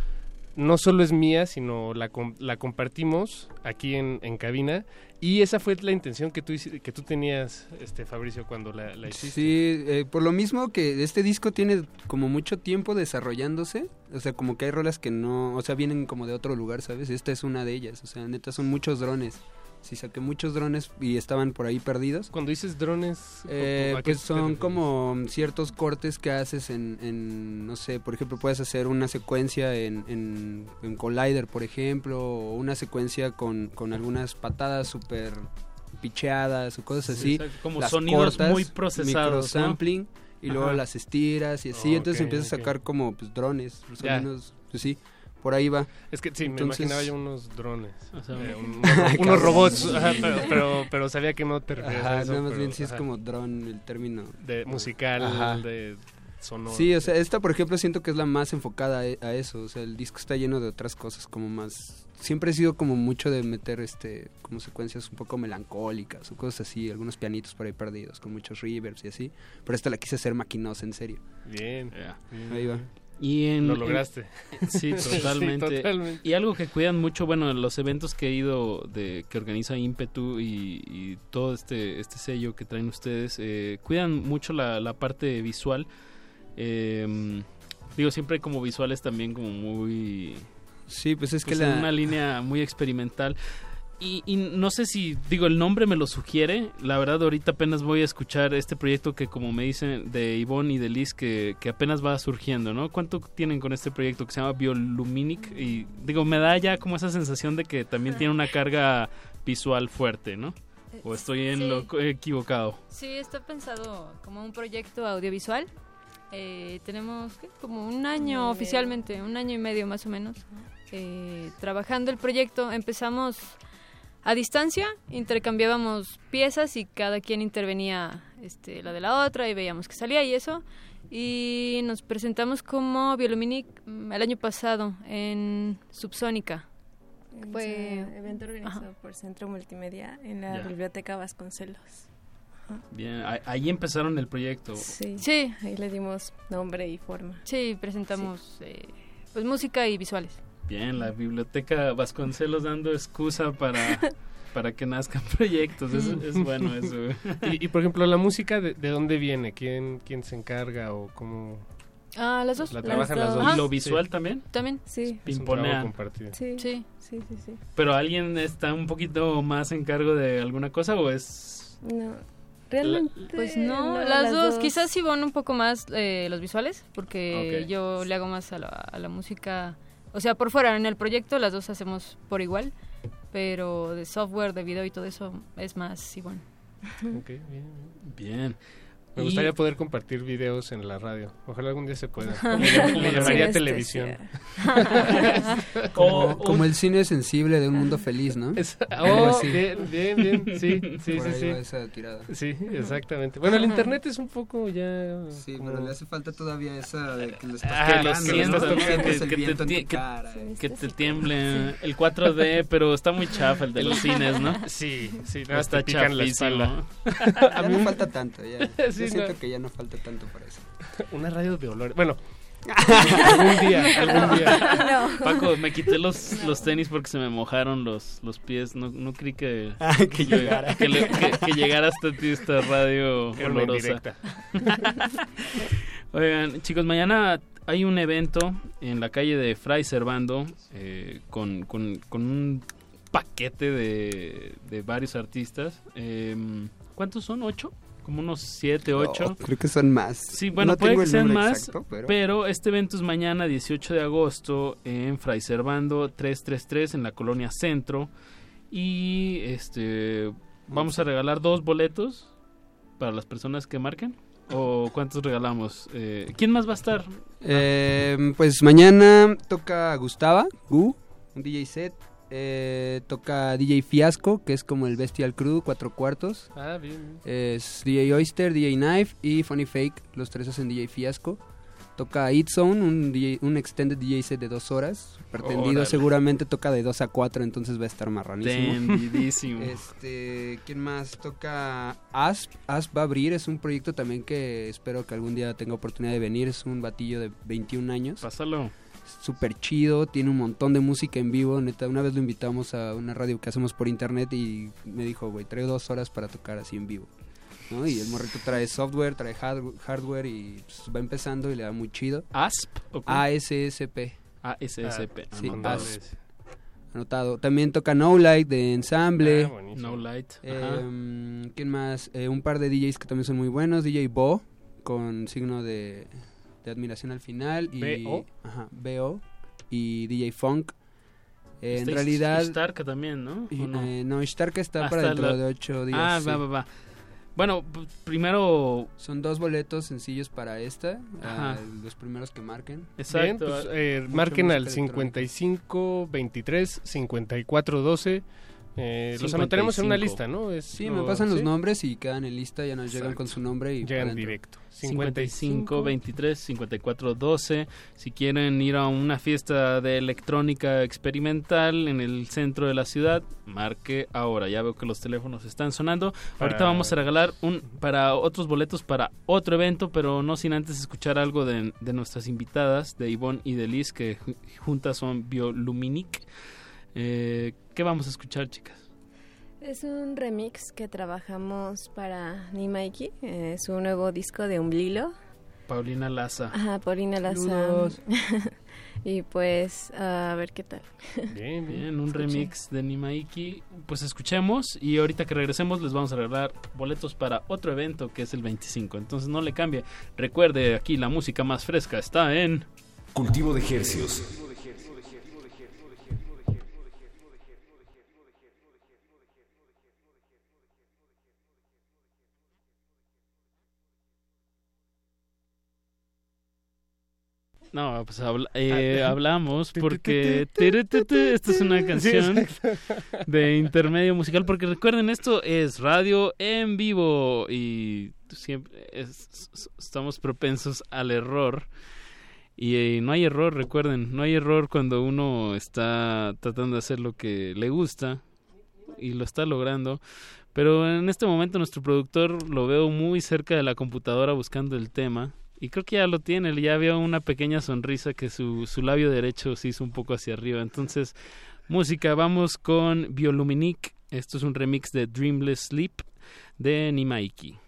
no solo es mía, sino la, la compartimos aquí en, en cabina. Y esa fue la intención que tú, que tú tenías, este Fabricio, cuando la, la hiciste. Sí, eh, por lo mismo que este disco tiene como mucho tiempo desarrollándose, o sea, como que hay rolas que no, o sea, vienen como de otro lugar, ¿sabes? Esta es una de ellas, o sea, neta son muchos drones. Sí, saqué muchos drones y estaban por ahí perdidos. Cuando dices drones, Eh, ¿a qué pues son como ciertos cortes que haces en, en, no sé, por ejemplo, puedes hacer una secuencia en, en, en Collider, por ejemplo, o una secuencia con, con algunas patadas súper picheadas o cosas Sí, así. como las sonidos muy procesados, microsampling, y luego Ajá. las estiras y así, Oh, entonces empiezas a sacar como pues, drones, sonidos, pues sí, por ahí va. Es que sí, me imaginaba yo unos drones. O sea, eh, un- [LAUGHS] unos robots, ajá, pero, pero, pero sabía que no te referías Ajá, a eso. no, más pero, bien sí es como drone el término. De musical, Ajá. de sonoro. Sí, o sea, esta por ejemplo siento que es la más enfocada a, a eso, o sea, el disco está lleno de otras cosas como más siempre he sido como mucho de meter este como secuencias un poco melancólicas o cosas así, algunos pianitos por ahí perdidos con muchos reverbs y así, pero esta la quise hacer maquinosa en serio. Bien, bien. Ahí va. Y en, Lo lograste. [LAUGHS] sí, Sí, totalmente. totalmente. Y algo que cuidan mucho, bueno, en los eventos que he ido de que organiza Ímpetu y, y todo este este sello que traen ustedes, eh, cuidan mucho la, la parte visual. Eh, digo, siempre hay como visuales también como muy... Sí, pues es que pues, la- en una línea muy experimental. Y, y no sé si, digo, el nombre me lo sugiere. La verdad, ahorita apenas voy a escuchar este proyecto que, como me dicen, de Ivonne y de Liz, que, que apenas va surgiendo, ¿no? ¿Cuánto tienen con este proyecto que se llama Bioluminic? Y digo, me da ya como esa sensación de que también tiene una carga visual fuerte, ¿no? ¿O estoy en Sí. lo equivocado? Sí, está pensado como un proyecto audiovisual. Eh, tenemos ¿qué? como un año oficialmente, un año y medio más o menos, eh, trabajando el proyecto. Empezamos a distancia, intercambiábamos piezas y cada quien intervenía este, la de la otra y veíamos que salía y eso. Y nos presentamos como Bioluminic mm, el año pasado en Subsónica. Fue evento organizado por Centro Multimedia en la Ya. Biblioteca Vasconcelos. Bien, a- ahí empezaron el proyecto. Sí. Sí. Ahí le dimos nombre y forma. Sí, presentamos eh, pues música y visuales. Bien, la biblioteca Vasconcelos dando excusa para, [LAUGHS] para que nazcan proyectos. Es, es bueno [LAUGHS] eso. y, y, por ejemplo, la música, ¿de, de dónde viene? ¿Quién, ¿Quién se encarga o cómo...? Ah, las dos. ¿La trabajan las dos? ¿Y lo visual también? También. Sí. Compartido. Sí. Sí. Sí, sí, sí. ¿Pero alguien está un poquito más en cargo de alguna cosa o es...? No. Realmente. Pues no, no, las, dos. Quizás Ivonne un poco más eh, los visuales, porque Ok. yo le hago más a la, a la música. O sea, por fuera, en el proyecto las dos hacemos por igual, pero de software, de video y todo eso es más Ivonne. Ok, bien. Bien. Me Y- gustaría poder compartir videos en la radio. Ojalá algún día se pueda. Sí, Le, le sí, llamaría este, televisión. [LAUGHS] Como, como el cine sensible de un mundo feliz, ¿no? Oh, así. bien, bien, bien. Sí, [LAUGHS] sí, Por sí, sí. esa tirada. Sí, exactamente. Bueno, el internet es un poco ya... Sí, como- pero le hace falta todavía esa de que lo estás Ah, lo siento, ¿no? que, te, viento en tu tie- que- cara. que te tiemble el 4D, pero está muy chafa el de los cines, ¿no? Sí, sí, nada más está pican la espalda. Ya no falta tanto, ya. [LAUGHS] Sí, Yo siento no. que ya no falta tanto para eso. [LAUGHS] Una radio de olores. Bueno, [LAUGHS] algún día, algún día. No. Paco, me quité los, [LAUGHS] los tenis porque se me mojaron los, los pies. No, no creí que, Ah, que llegara. que, le- que- que llegara hasta ti esta radio Era olorosa. Oigan, chicos, mañana hay un evento en la calle de Fray Servando eh, con, con- con un paquete de, de varios artistas. Em, ¿Cuántos son? ¿Ocho? Como unos siete, ocho. No, creo que son más. Sí, bueno, No puede que sean más, exacto, pero... pero- este evento es mañana 18 de agosto en Fray Servando 333 en la colonia Centro y este vamos a regalar dos boletos para las personas que marquen o cuántos regalamos. Eh, ¿Quién más va a estar? Eh, pues mañana toca Gustava, Gu, un DJ set. Eh, toca DJ Fiasco, que es como el Bestial Crew, cuatro cuartos. Ah, bien. bien. Es DJ Oyster, DJ Knife y Funny Fake. Los tres hacen DJ Fiasco. Toca It Zone, un, DJ un extended DJ set de dos horas. Pretendido seguramente toca de dos a cuatro, entonces va a estar marranísimo. [LAUGHS] Este, ¿quién más? Toca Asp. Asp va a abrir, es un proyecto también que espero que algún día tenga oportunidad de venir. Es un batillo de 21 años. Pásalo. Súper chido, tiene un montón de música en vivo. Neta, una vez lo invitamos a una radio que hacemos por internet y me dijo, güey, traigo dos horas para tocar así en vivo. ¿no? Y el morrito trae software, trae hard- hardware y pues, va empezando y le da muy chido. ¿ASP? ¿o cómo? ASSP. ASSP. Sí, Ah, ASP. anotado. También toca No Light de Ensamble. Ah. No Light. Eh, ¿Quién más? Eh, un par de DJs que también son muy buenos. DJ Bo, con signo de, de admiración al final. Y, B.O.. Ajá, B.O. Y DJ Funk. Eh, en Está realidad... Ishtarka también, ¿no? y- ¿O no? eh, no, Ishtarka está Hasta para dentro la- de ocho días. Ah, sí. va, va, va. Bueno, primero... Son dos boletos sencillos para esta. Ajá. ah, los primeros que marquen. Bien, pues, eh, Mucha marquen al electrónica. 55 23 54 12. Eh, los anotaremos en una 55. lista, ¿no? Es Sí, lo- me pasan los nombres y quedan en lista, ya nos llegan con su nombre y Llegan directo. 55 23 54 12 si quieren ir a una fiesta de electrónica experimental en el centro de la ciudad marque ahora. Ya veo que los teléfonos están sonando. Ahorita vamos a regalar un para otros boletos para otro evento pero no sin antes escuchar algo de, de nuestras invitadas de Ivonne y de Liz que ju- juntas son Bioluminic eh, ¿qué vamos a escuchar chicas? Es un remix que trabajamos para Nimaiki. eh, Es un nuevo disco de Umblilo. Paulina Laza Ajá, Paulina Laza. [LAUGHS] Y pues, a ver qué tal. Bien, Bien, un remix de Nimaiki. Pues escuchemos y ahorita que regresemos les vamos a regalar boletos para otro evento que es el 25. Entonces no le cambie. Recuerde, aquí la música más fresca está en... Cultivo de Hercios. No, pues habla- eh, hablamos porque... Esta es una canción de intermedio musical porque recuerden esto es radio en vivo y siempre es- estamos propensos al error. Y eh, no hay error recuerden no hay error cuando uno está tratando de hacer lo que le gusta y lo está logrando. Pero en este momento nuestro productor lo veo muy cerca de la computadora buscando el tema y creo que ya lo tiene, ya veo una pequeña sonrisa que su, su labio derecho se hizo un poco hacia arriba. Entonces, música, vamos con Bioluminic. Esto es un remix de Dreamless Sleep de Nimaiki.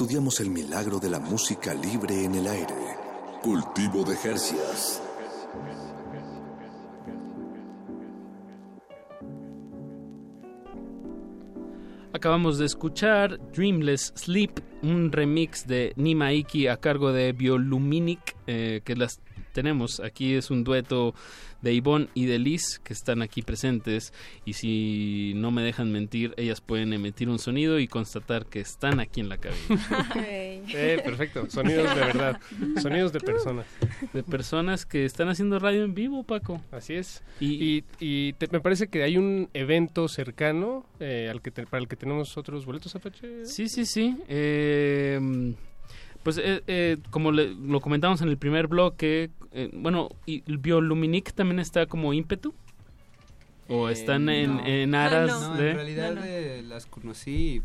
Estudiamos el milagro de la música libre en el aire. Cultivo de Jercias. Acabamos de escuchar Dreamless Sleep, un remix de Nima Iki a cargo de Bioluminic, eh, que las tenemos. Aquí es un dueto de Ivonne y de Liz que están aquí presentes y si no me dejan mentir, ellas pueden emitir un sonido y constatar que están aquí en la cabina. [LAUGHS] Eh, perfecto, sonidos de verdad, sonidos de personas. De personas que están haciendo radio en vivo, Paco. Así es. Y, y te- me parece que hay un evento cercano eh, al que te- para el que tenemos otros boletos, Apache. Sí, sí, sí. Eh, pues eh, eh, como le- lo comentamos en el primer bloque, eh, bueno, y el Bioluminic también está como ímpetu. ¿O están en, No. en aras No, de...? en realidad eh, las conocí y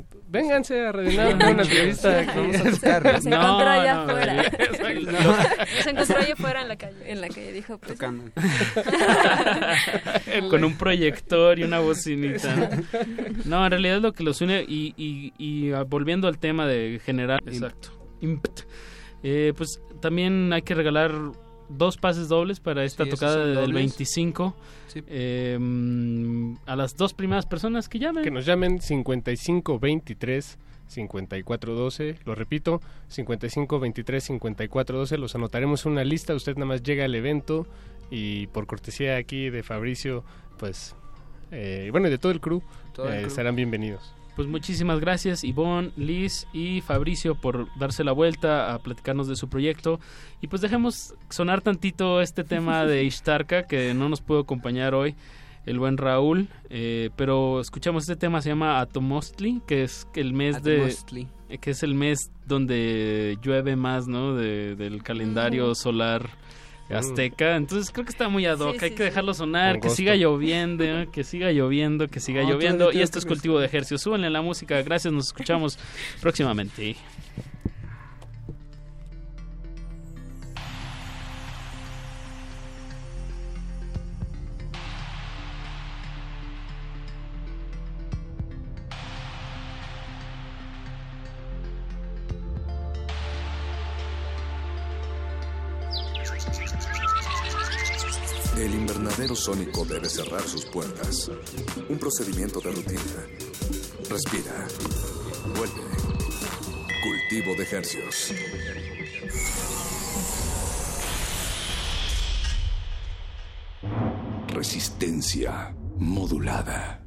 pues... Vénganse a rellenar una entrevista. Vamos a tocar. Se No, encontró allá no, afuera. exacto. [LAUGHS] Se encontró allá afuera en la calle. En la calle dijo, pues, Tocando. Con un proyector y una bocinita. No, en realidad lo que los une, y, y, y, volviendo al tema de generar... Exacto. Impt. Eh, pues también hay que regalar dos pases dobles para esta Sí, tocada del dobles. 25 Sí. eh, mm, a las dos primeras personas que llamen. Que nos llamen 5523 5412, lo repito, 5523 5412, los anotaremos en una lista, usted nada más llega al evento y por cortesía aquí de Fabricio, pues, eh, bueno, y de todo el crew, Todo el eh, crew. serán bienvenidos. Pues muchísimas gracias Ivonne, Liz y Fabricio por darse la vuelta a platicarnos de su proyecto. Y pues dejemos sonar tantito este tema de [LAUGHS] Ishtarka que no nos pudo acompañar hoy el buen Raúl. eh, pero escuchamos este tema, se llama Atomostli, que es el mes de... Atomostli. eh, Que es el mes donde llueve más, ¿no? De- del calendario solar azteca. Entonces creo que está muy ad hoc. Sí, Hay sí, que dejarlo sonar, que siga lloviendo, ¿eh? [LAUGHS] que siga lloviendo, que siga No, lloviendo. Y esto es cultivo de ejercicio. Súbanle la música. Gracias, nos escuchamos [LAUGHS] próximamente. Invernadero sónico debe cerrar sus puertas. Un procedimiento de rutina. Respira. Vuelve. Cultivo de hercios. Resistencia modulada.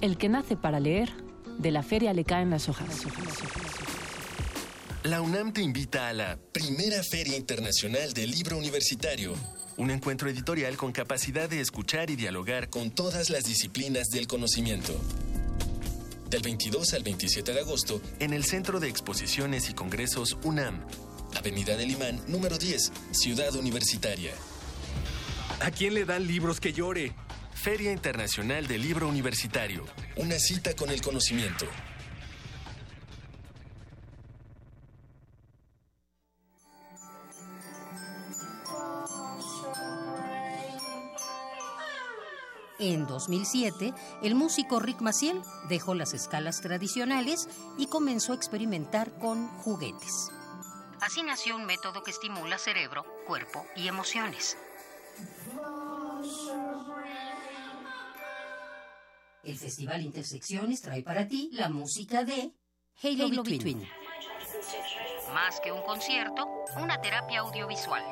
El que nace para leer, de la feria le caen las hojas. La UNAM te invita a la Primera Feria Internacional del Libro Universitario, un encuentro editorial con capacidad de escuchar y dialogar con todas las disciplinas del conocimiento. Del 22 al 27 de agosto, en el Centro de Exposiciones y Congresos UNAM, Avenida del Imán, número 10, Ciudad Universitaria. ¿A quién le dan libros que llore? Feria Internacional del Libro Universitario, una cita con el conocimiento. En 2007, el músico Rick Maciel dejó las escalas tradicionales y comenzó a experimentar con juguetes. Así nació un método que estimula cerebro, cuerpo y emociones. El Festival Intersecciones trae para ti la música de Halo, Between. Más que un concierto, una terapia audiovisual.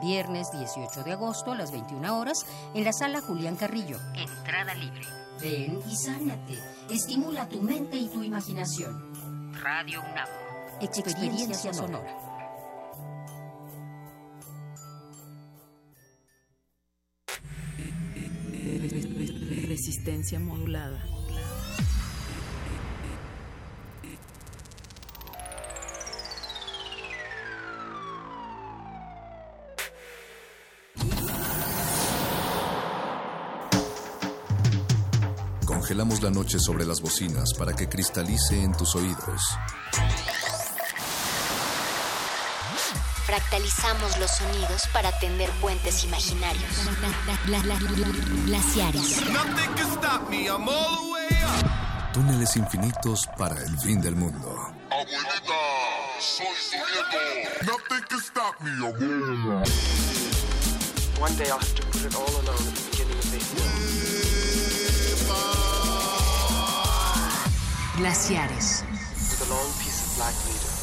Viernes 18 de agosto a las 21 horas en la sala Julián Carrillo. Entrada libre. Ven y sánate. Estimula tu mente y tu imaginación. Radio UNAM. Experiencia sonora. Resistencia modulada. Congelamos la noche sobre las bocinas para que cristalice en tus oídos. Fractalizamos los sonidos para tender puentes imaginarios. Glaciares. Túneles infinitos para el fin del mundo. Abuelita, soy su nieto. Nothing can stop me, abuela. One day I'll have to put it all alone at the beginning of the hill. Glaciares. With a long piece of black leader.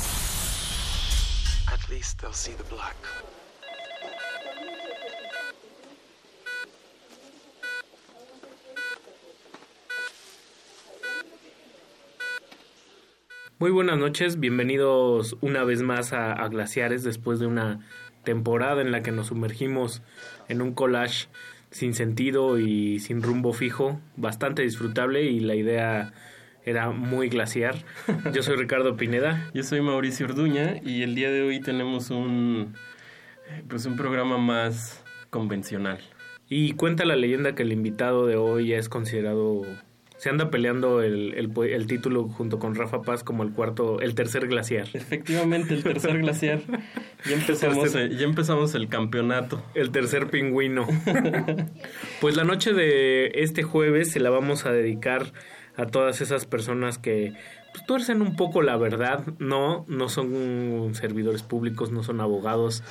Muy buenas noches, bienvenidos una vez más a Glaciares después de una temporada en la que nos sumergimos en un collage sin sentido y sin rumbo fijo, bastante disfrutable y la idea era muy glaciar. Yo soy Ricardo Pineda. [LAUGHS] Yo soy Mauricio Orduña y el día de hoy tenemos un pues un programa más convencional. Y cuenta la leyenda que el invitado de hoy ya es considerado se anda peleando el, el, el, título junto con Rafa Paz como el cuarto, el tercer glaciar. Efectivamente, el tercer [LAUGHS] glaciar. Ya empezamos, el, ya empezamos el campeonato. El tercer pingüino. [LAUGHS] pues la noche de este jueves se la vamos a dedicar a todas esas personas que pues, tuercen un poco la verdad. No, no son servidores públicos, no son abogados.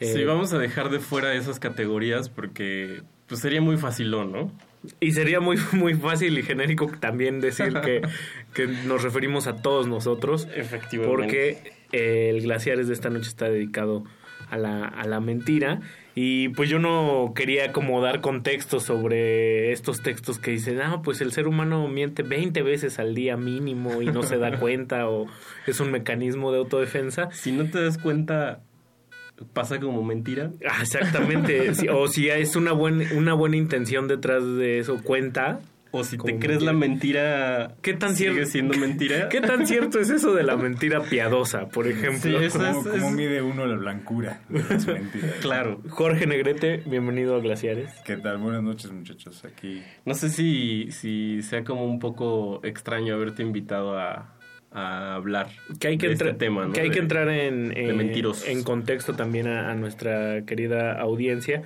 Eh, sí, vamos a dejar de fuera esas categorías porque pues sería muy facilón, ¿no? Y sería muy, [LAUGHS] muy fácil y genérico también decir que, [LAUGHS] que nos referimos a todos nosotros. Efectivamente. Porque eh, el Glaciares de esta noche está dedicado a la, a la mentira. Y pues yo no quería como dar contexto sobre estos textos que dicen, ah, pues el ser humano miente 20 veces al día mínimo y no se da [LAUGHS] cuenta o es un mecanismo de autodefensa. Si no te das cuenta, pasa como mentira. Ah, exactamente. o si es una, buen, una buena intención detrás de eso, cuenta. O si te crees mentira. la mentira, ¿qué tan sigue cierto siendo mentira? [LAUGHS] ¿Qué tan cierto es eso de la mentira piadosa, por ejemplo? Sí, ¿Cómo, es, ¿Cómo, mide uno la blancura de las mentiras? [LAUGHS] claro. Jorge Negrete, bienvenido a Glaciares. ¿Qué tal? Buenas noches, muchachos. Aquí. No sé si, si sea como un poco extraño haberte invitado a, a hablar que hay que de entrar este tema, ¿no? que hay de, que entrar en, en contexto también a, a nuestra querida audiencia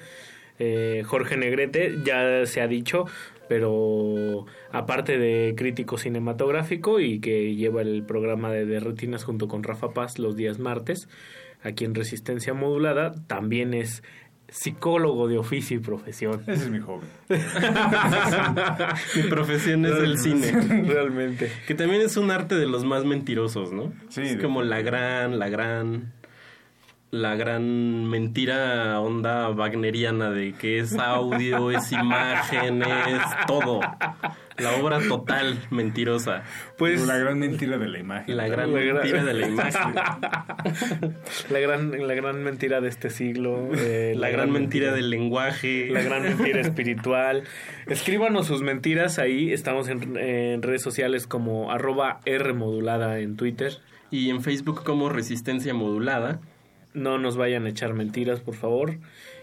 eh, Jorge Negrete ya se ha dicho pero aparte de crítico cinematográfico y que lleva el programa de, de rutinas junto con Rafa Paz los días martes aquí en Resistencia Modulada también es psicólogo de oficio y profesión. Ese es mi hobby. mi profesión es el cine. Realmente. Que también es un arte de los más mentirosos, ¿no? Sí. Es como la gran, la gran la gran mentira onda wagneriana de que es audio, [LAUGHS] es imagen, es todo. La obra total mentirosa. Pues la gran mentira de la imagen. La gran la mentira gran... de la imagen. [LAUGHS] la gran la gran mentira de este siglo, eh, la, la, gran, gran mentira, mentira del lenguaje, la gran mentira espiritual. Escríbanos sus mentiras ahí, estamos en, en redes sociales como arroba R modulada en Twitter y en Facebook como Resistencia Modulada no nos vayan a echar mentiras, por favor.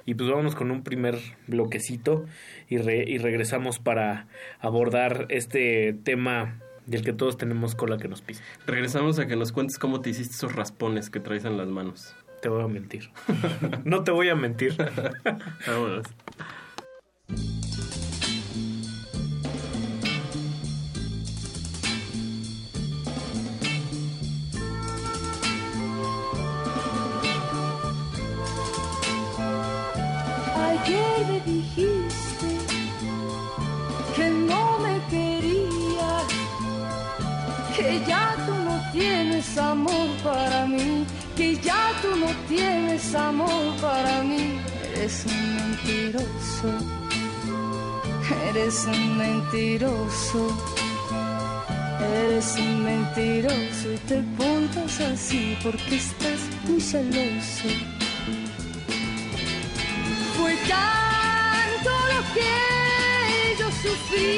Y pues vámonos con un primer bloquecito y, re y regresamos para abordar este tema del que todos tenemos cola que nos pisa. Regresamos a que nos cuentes cómo te hiciste esos raspones que traes en las manos. Te voy a mentir. [LAUGHS] no te voy a mentir. [LAUGHS] Vámonos. Ayer me dijiste que no me querías, que ya tú no amor para mí, que ya tú no tienes amor para mí. Eres un mentiroso, eres un mentiroso. Eres un mentiroso y te portas así porque estás muy celoso. Tanto lo que yo sufrí.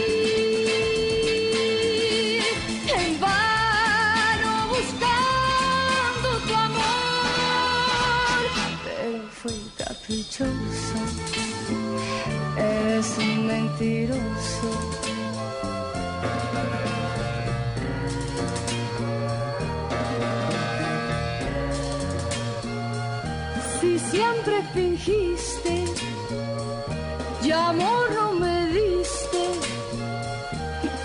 En vano buscando tu amor, pero fue caprichoso. Eres un mentiroso. Si siempre fingiste y amor no me diste,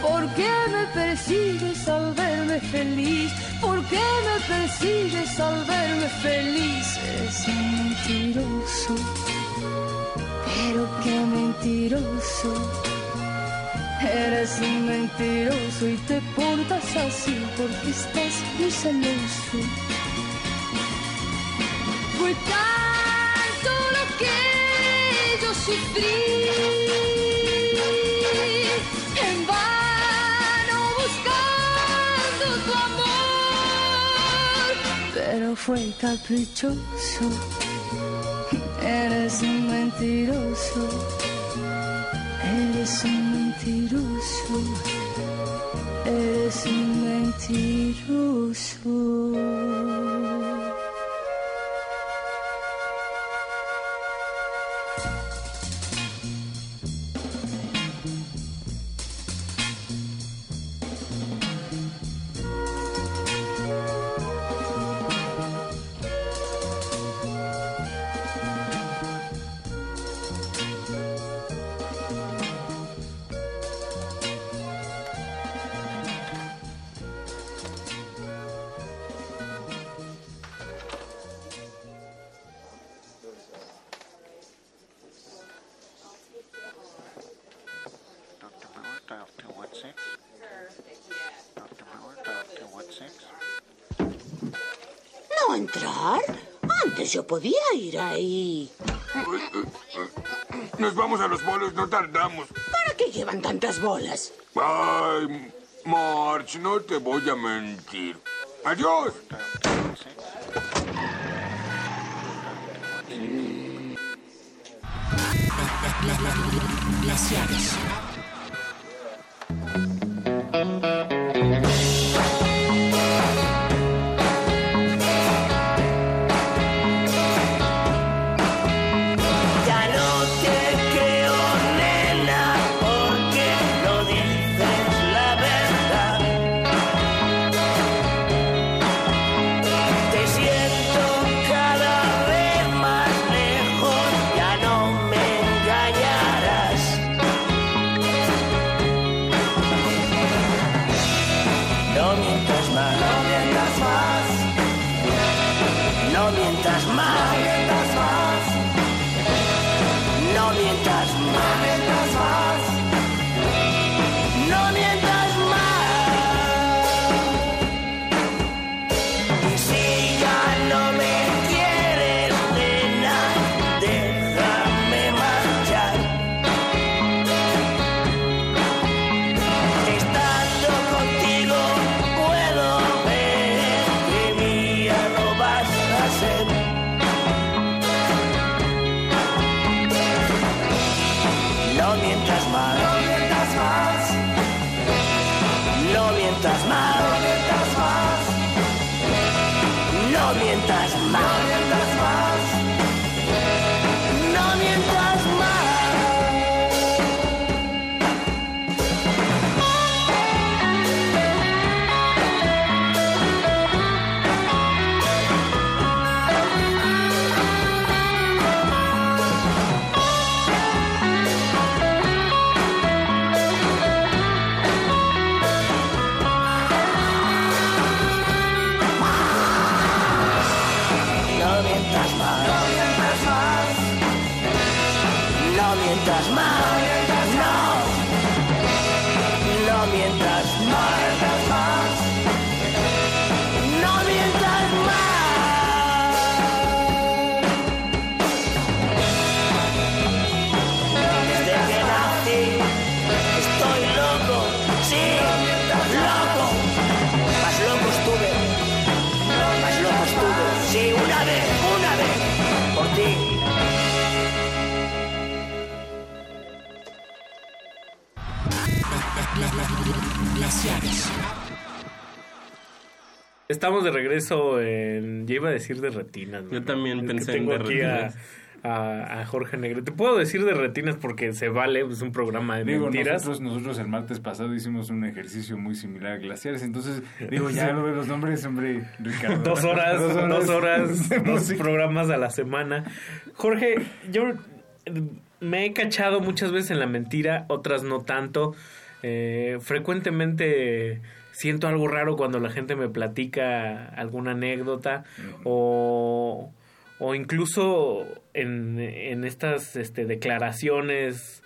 ¿por qué me persigues al verme feliz? ¿Por qué me persigues al verme feliz? Eres un mentiroso, pero qué mentiroso. Eres un mentiroso y te portas así porque estás muy celoso. En vano buscando tu amor. Pero fue caprichoso. Eres un mentiroso. Eres un mentiroso. Eres un mentiroso. Podía ir ahí. Nos vamos a los bolos, no tardamos. ¿Para qué llevan tantas bolas? Ay, March, no te voy a mentir. Adiós. Glaciares. Estamos de regreso en. Ya iba a decir de retinas. Yo también Es que pensé en de aquí retinas. a, a Jorge Negrete. Puedo decir de retinas porque se vale, es un programa de Digo, mentiras. nosotros, nosotros el martes pasado hicimos un ejercicio muy similar a Glaciares, entonces, [LAUGHS] digo, ya lo de los nombres, hombre, Ricardo. Dos horas, [LAUGHS] dos horas, dos [LAUGHS] programas a la semana. Jorge, yo me he cachado muchas veces en la mentira, otras no tanto. Eh, frecuentemente siento algo raro cuando la gente me platica alguna anécdota o, o incluso en, en estas este, declaraciones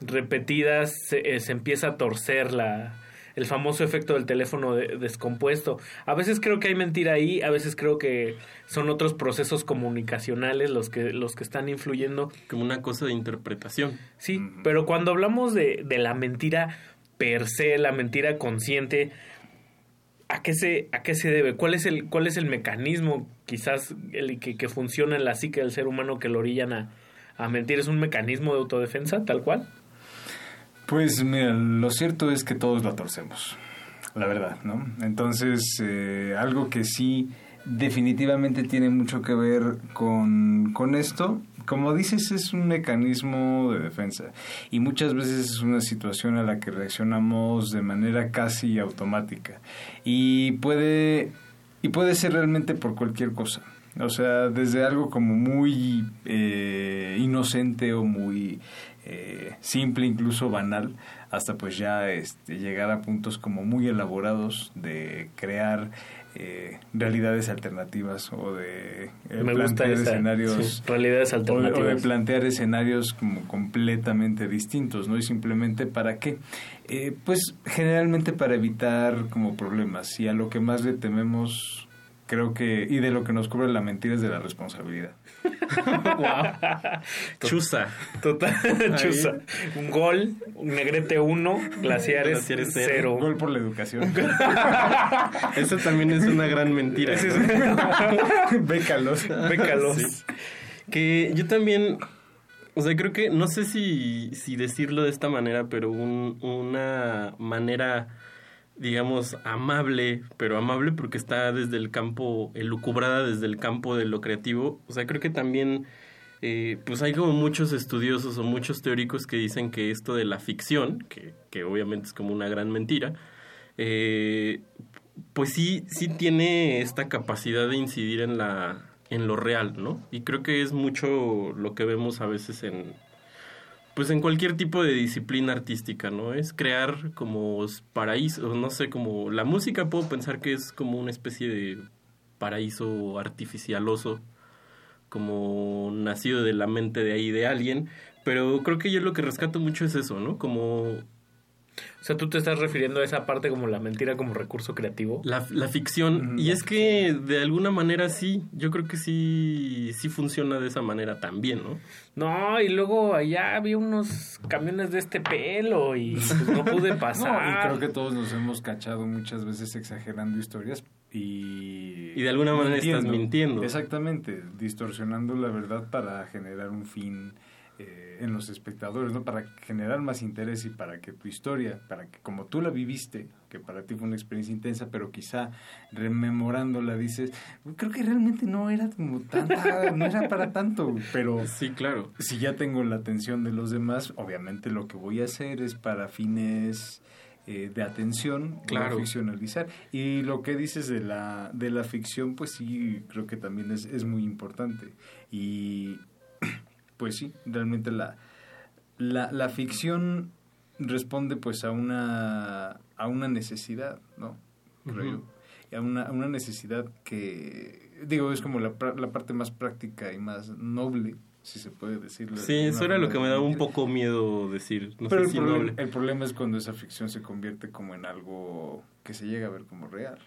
repetidas se, eh, se empieza a torcer la, el famoso efecto del teléfono de- descompuesto. A veces creo que hay mentira ahí, a veces creo que son otros procesos comunicacionales los que, los que están influyendo. Como una cosa de interpretación. Sí, pero cuando hablamos de, de la mentira per se, la mentira consciente, ¿a qué se, a qué se debe? ¿Cuál es el, cuál es el mecanismo quizás el que, que funciona en la psique del ser humano que lo orillan a, a mentir? ¿Es un mecanismo de autodefensa tal cual? Pues mira, lo cierto es que todos lo torcemos, la verdad, ¿no? Entonces, eh, algo que sí definitivamente tiene mucho que ver con, con esto, como dices, es un mecanismo de defensa y muchas veces es una situación a la que reaccionamos de manera casi automática y puede, y puede ser realmente por cualquier cosa. O sea, desde algo como muy eh, inocente o muy eh, simple, incluso banal, hasta pues ya este, llegar a puntos como muy elaborados de crear eh, realidades alternativas o de eh, Me gusta plantear esa, escenarios sí, realidades o de- O, de alternativas. plantear escenarios como completamente distintos, ¿no? Y simplemente para qué? Eh, pues generalmente para evitar como problemas y a lo que más le tememos creo que y de lo que nos cubre la mentira es de la responsabilidad. [LAUGHS] Chusa. Total, chusa. Un gol, un negrete 1, glaciares Glaciares 0. cero. Gol por la educación. [LAUGHS] Eso también es una gran mentira. ¿no? [LAUGHS] Bécalos. Bécalos. Sí. Que yo también, o sea, creo que, no sé si, si decirlo de esta manera, pero un- una manera, digamos, amable, pero amable porque está desde el campo, elucubrada desde el campo de lo creativo. O sea, creo que también, eh, pues hay como muchos estudiosos o muchos teóricos que dicen que esto de la ficción, que, que obviamente es como una gran mentira, eh, pues sí, sí tiene esta capacidad de incidir en la en lo real, ¿no? Y creo que es mucho lo que vemos a veces en pues en cualquier tipo de disciplina artística, ¿no? Es crear como paraíso, no sé, como la música puedo pensar que es como una especie de paraíso artificialoso, como nacido de la mente de ahí de alguien, pero creo que yo lo que rescato mucho es eso, ¿no? Como O sea, tú te estás refiriendo a esa parte como la mentira como recurso creativo. La, la ficción. Y es que de alguna manera sí, yo creo que sí, sí funciona de esa manera también, ¿no? No, y luego allá había unos camiones de este pelo y pues, no pude pasar. [LAUGHS] No, y creo que todos nos hemos cachado muchas veces exagerando historias y... Y de alguna manera estás mintiendo. Exactamente, distorsionando la verdad para generar un fin eh, en los espectadores, ¿no? Para generar más interés y para que tu historia, para que como tú la viviste, que para ti fue una experiencia intensa, pero quizá rememorándola dices, creo que realmente no era como tanta, [LAUGHS] no era para tanto, pero sí, claro. Si ya tengo la atención de los demás, obviamente lo que voy a hacer es para fines eh, de atención, Claro. ficcionalizar. Y lo que dices de la, de la ficción, pues sí, creo que también es, es muy importante. Y pues sí, realmente la, la, la ficción responde pues a una, a una necesidad, ¿no? Creo yo. Y a una, a una necesidad que, digo, es como la, pra- la parte más práctica y más noble, si se puede decirlo. de Sí, eso era lo que me daba un poco miedo decir. No Pero sé el, si problema, noble. el problema es cuando esa ficción se convierte como en algo que se llega a ver como real.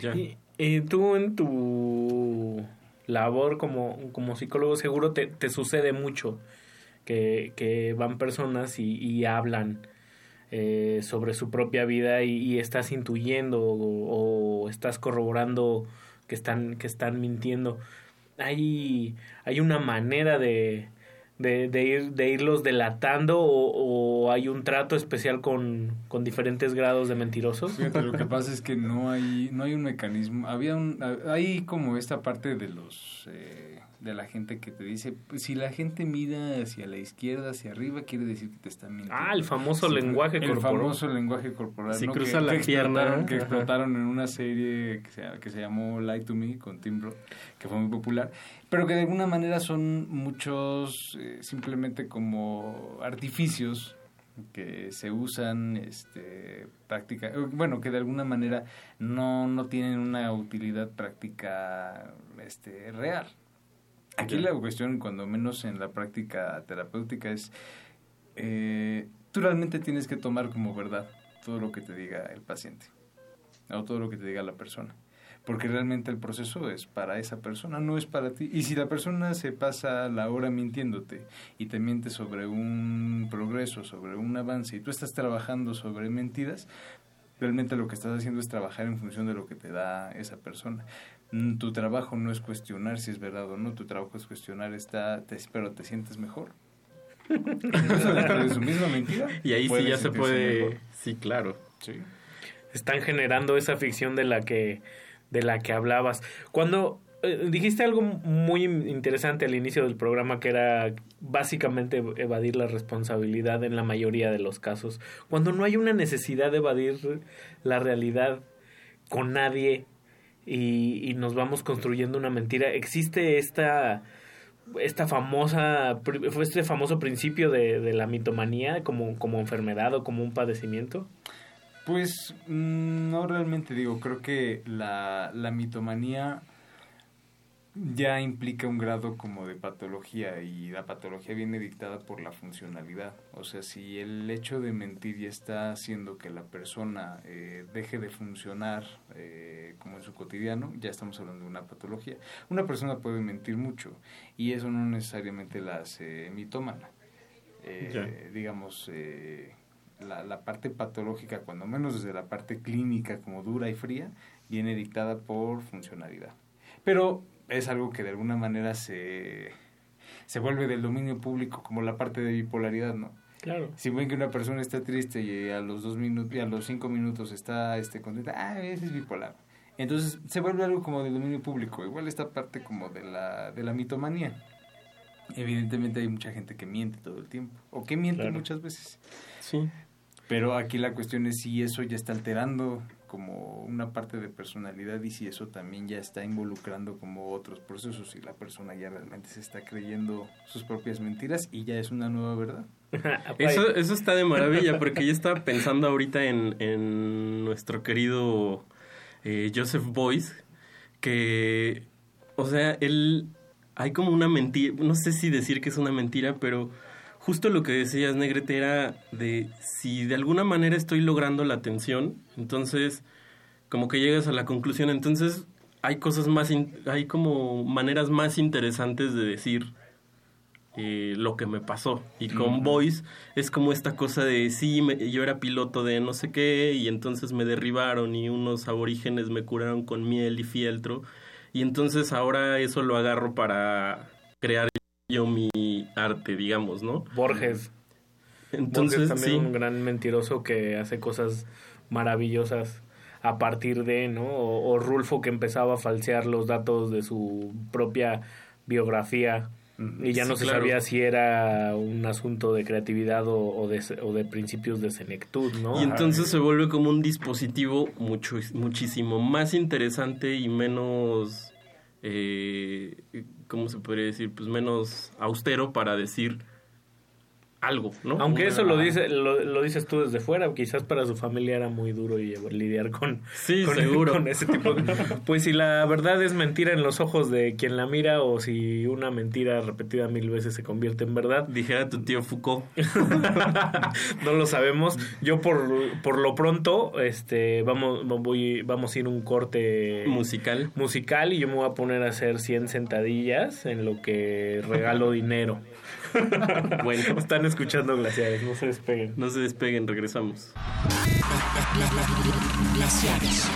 Ya. Y, y tú en tu labor como, como psicólogo seguro te, te sucede mucho que, que van personas y, hablan eh, sobre su propia vida y, y estás intuyendo o, o estás corroborando que están, que están mintiendo. Hay, hay una manera de, de, de, ir, de irlos delatando o, hay un trato especial con, con diferentes grados de mentirosos? Lo que pasa es que no hay, no hay un mecanismo. Había un, hay como esta parte de los... Eh, de la gente que te dice, pues, si la gente mira hacia la izquierda, hacia arriba, quiere decir que te está mintiendo. Ah, el famoso lenguaje el corporal. El famoso lenguaje corporal. Si ¿no? cruza que, la que pierna. Explotaron, que explotaron en una serie que se, que se llamó Lie to Me con Tim Roth, que fue muy popular, pero que de alguna manera son muchos eh, simplemente como artificios que se usan este práctica bueno que de alguna manera no no tienen una utilidad práctica este real Aquí la cuestión, cuando menos en la práctica terapéutica, es eh, tú realmente tienes que tomar como verdad todo lo que te diga el paciente o todo lo que te diga la persona. Porque realmente el proceso es para esa persona, no es para ti. Y si la persona se pasa la hora mintiéndote y te miente sobre un progreso, sobre un avance, y tú estás trabajando sobre mentiras, realmente lo que estás haciendo es trabajar en función de lo que te da esa persona tu trabajo no es cuestionar si es verdad o no, tu trabajo es cuestionar, está, te, pero te sientes mejor. de [LAUGHS] su misma mentira. Y ahí sí ya se puede, mejor. sí, claro. Sí. Están generando esa ficción de la que, de la que hablabas. Cuando eh, dijiste algo muy interesante al inicio del programa que era básicamente evadir la responsabilidad en la mayoría de los casos. Cuando no hay una necesidad de evadir la realidad con nadie, y, y, nos vamos construyendo una mentira. Existe esta esta famosa este famoso principio de, de la mitomanía como, como enfermedad o como un padecimiento. Pues no realmente digo, creo que la, la mitomanía ya implica un grado como de patología y la patología viene dictada por la funcionalidad. O sea, si el hecho de mentir ya está haciendo que la persona eh, deje de funcionar eh, como en su cotidiano, ya estamos hablando de una patología. Una persona puede mentir mucho y eso no necesariamente la hace mitómana. Eh, digamos, la, la parte patológica, cuando menos desde la parte clínica como dura y fría, viene dictada por funcionalidad. Pero es algo que de alguna manera se, se vuelve del dominio público, como la parte de bipolaridad, ¿no? Claro. Si ven que una persona está triste y a los dos minutos, y a los cinco minutos está este contenta, ah, ese es bipolar. Entonces se vuelve algo como del dominio público, igual esta parte como de la, de la mitomanía. Evidentemente hay mucha gente que miente todo el tiempo, o que miente claro. muchas veces. Sí. Pero aquí la cuestión es si eso ya está alterando como una parte de personalidad y si eso también ya está involucrando como otros procesos y la persona ya realmente se está creyendo sus propias mentiras y ya es una nueva verdad. [LAUGHS] eso, eso está de maravilla porque yo estaba pensando ahorita en, en nuestro querido eh, Joseph Boyce que, o sea, él, hay como una mentira, no sé si decir que es una mentira, pero justo lo que decías, Negrete, era de si de alguna manera estoy logrando la atención, entonces como que llegas a la conclusión, entonces hay cosas más, in, hay como maneras más interesantes de decir eh, lo que me pasó. Y con uh -huh. Voice es como esta cosa de, sí, me, yo era piloto de no sé qué y entonces me derribaron y unos aborígenes me curaron con miel y fieltro. Y entonces ahora eso lo agarro para crear yo mi arte, digamos, ¿no? Borges. Entonces, Borges también sí. un gran mentiroso que hace cosas maravillosas a partir de, ¿no? O, o, Rulfo que empezaba a falsear los datos de su propia biografía y ya no sí, se claro. sabía si era un asunto de creatividad o, o, de, o de principios de senectud, ¿no? Y entonces se vuelve como un dispositivo mucho, muchísimo más interesante y menos eh, ¿cómo se podría decir? Pues menos austero para decir algo, ¿no? Aunque eso lo, dice, lo, lo dices tú desde fuera, quizás para su familia era muy duro y lidiar con, Sí, con, seguro. con ese tipo de... [LAUGHS] Pues si la verdad es mentira en los ojos de quien la mira o si una mentira repetida mil veces se convierte en verdad. Dijera tu tío Foucault. [LAUGHS] no lo sabemos. Yo por, por lo pronto, este, vamos, voy, vamos a ir a un corte musical. musical y yo me voy a poner a hacer 100 sentadillas en lo que regalo dinero. [LAUGHS] bueno, [LAUGHS] están escuchando glaciares, no se despeguen. No se despeguen, regresamos. Glaciares.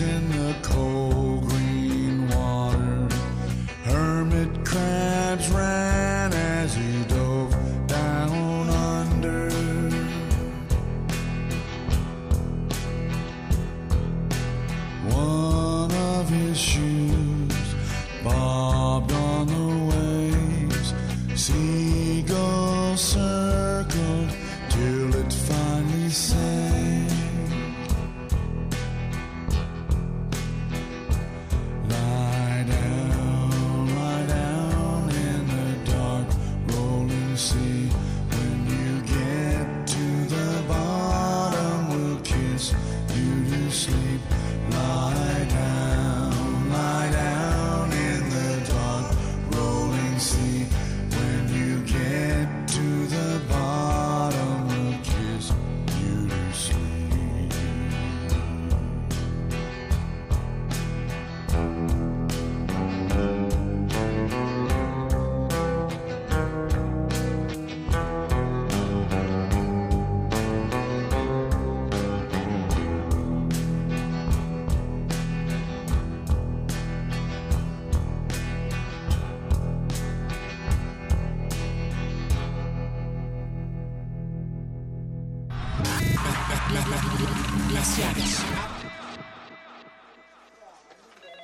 In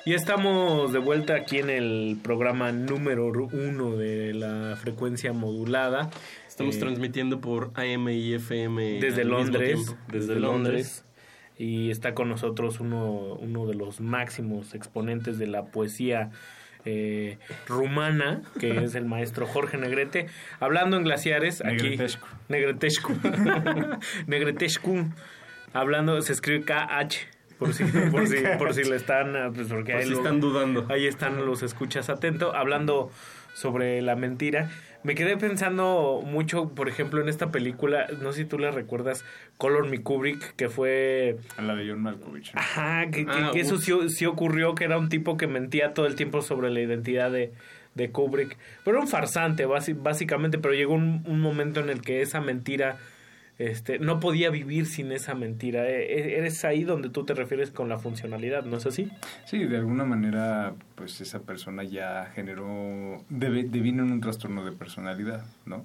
Y estamos de vuelta aquí en el programa número uno de la frecuencia modulada. Estamos Eh, transmitiendo por AM y FM. desde Londres, tiempo. desde Londres. Y está con nosotros uno, uno de los máximos exponentes de la poesía eh, rumana, que es el maestro Jorge Negrete, hablando en glaciares. Aquí, Negretescu. Negretescu. [LAUGHS] Negretescu. Hablando, se escribe KH. Por si, por [LAUGHS] si, por si le están, ah, pues porque Por ahí si lo- están dudando. Ahí están los escuchas atento, hablando sobre la mentira. Me quedé pensando mucho, por ejemplo, en esta película, no sé si tú le recuerdas, Color Me Kubrick, que fue... La de John Malkovich. ¿no? Ajá, que, Ah, que eso sí, sí ocurrió, que era un tipo que mentía todo el tiempo sobre la identidad de, de Kubrick. Pero era un farsante, básicamente, pero llegó un, un momento en el que esa mentira... Este, no podía vivir sin esa mentira. E- e- Eres ahí donde tú te refieres con la funcionalidad, ¿no es así? Sí, de alguna manera, pues esa persona ya generó, devino en un trastorno de personalidad, ¿no?